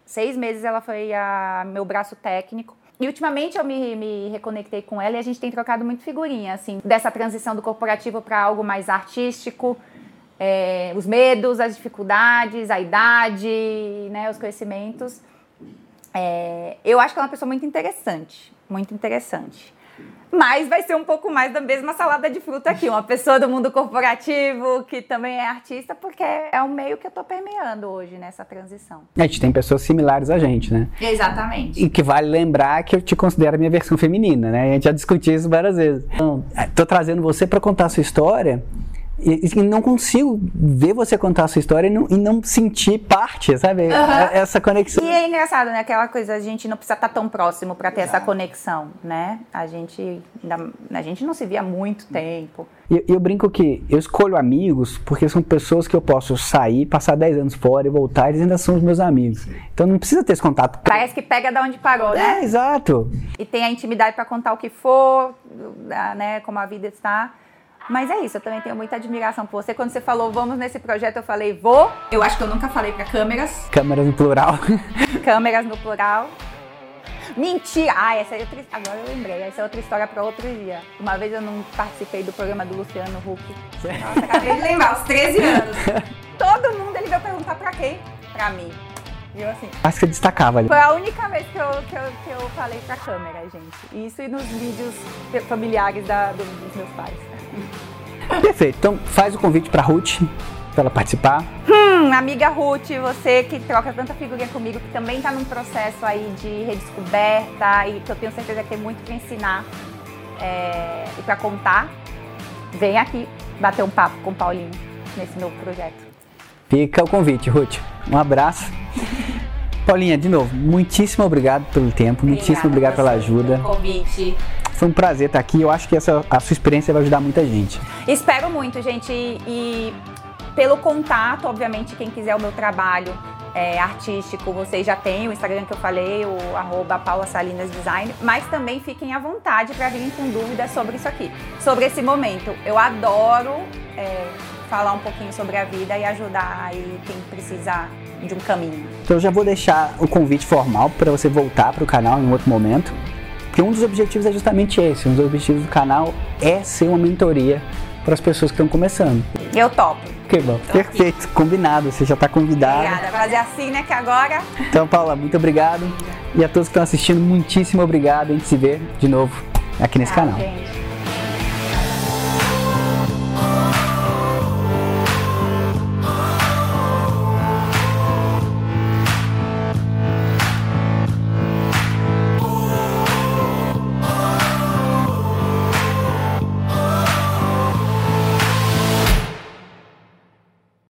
Seis meses ela foi a meu braço técnico. E ultimamente eu me, me reconectei com ela e a gente tem trocado muito figurinha, assim, dessa transição do corporativo para algo mais artístico. É, os medos, as dificuldades, a idade, né, os conhecimentos. É, eu acho que ela é uma pessoa muito interessante, muito interessante mas vai ser um pouco mais da mesma salada de fruta aqui. Uma pessoa do mundo corporativo que também é artista, porque é o meio que eu tô permeando hoje nessa transição. A gente tem pessoas similares a gente, né? Exatamente. E que vale lembrar que eu te considero a minha versão feminina, né? A gente já discutiu isso várias vezes. Então, tô trazendo você para contar a sua história e, e, não consigo ver você contar a sua história e não, e não sentir parte, sabe? Uhum. Essa conexão. E é engraçado, né? Aquela coisa, a gente não precisa estar tão próximo para ter essa conexão, né? A gente, a gente não se via há muito tempo. E eu, eu, brinco que eu escolho amigos porque são pessoas que eu posso sair, passar 10 anos fora e voltar, e eles ainda são os meus amigos. Então não precisa ter esse contato. Parece que pega da onde parou, né? É, exato. E tem a intimidade para contar o que for, né? Como a vida está. Mas é isso, eu também tenho muita admiração por você. Quando você falou, vamos nesse projeto, eu falei, vou. Eu acho que eu nunca falei para câmeras. Câmeras no plural. câmeras no plural. Mentira! Ah, essa é outra Agora eu lembrei, essa é outra história para outro dia. Uma vez eu não participei do programa do Luciano Huck. Nossa, acabei de lembrar, aos 13 anos. Todo mundo ele veio perguntar para quem? Para mim. E eu assim. Acho que você destacava ali. Foi a única vez que eu, que eu, que eu falei pra câmera, gente. Isso e nos vídeos familiares da, do, dos meus pais. Perfeito. Então faz o convite para Ruth para ela participar. Hum, amiga Ruth, você que troca tanta figurinha comigo, que também está num processo aí de redescoberta e que eu tenho certeza que tem muito para ensinar é, e para contar, vem aqui bater um papo com o Paulinho nesse novo projeto. Fica o convite, Ruth. Um abraço. Paulinha, de novo, muitíssimo obrigado pelo tempo, Obrigada muitíssimo obrigado pela ajuda. convite. Foi um prazer estar aqui. Eu acho que essa, a sua experiência vai ajudar muita gente. Espero muito, gente. E, pelo contato, obviamente, quem quiser o meu trabalho é, artístico, vocês já têm o Instagram que eu falei, o arroba Paula Salinas Design, mas também fiquem à vontade para virem com dúvidas sobre isso aqui, sobre esse momento. Eu adoro é, falar um pouquinho sobre a vida e ajudar aí quem precisa de um caminho. Então eu já vou deixar o convite formal para você voltar para o canal em outro momento. Porque um dos objetivos é justamente esse. Um dos objetivos do canal é ser uma mentoria para as pessoas que estão começando. Eu topo. Que bom. Tô Perfeito. Aqui. Combinado. Você já está convidado. Obrigada. Fazer assim, né? Que agora. Então, Paula, muito obrigado. E a todos que estão assistindo, muitíssimo obrigado. A gente se vê de novo aqui nesse canal. Gente.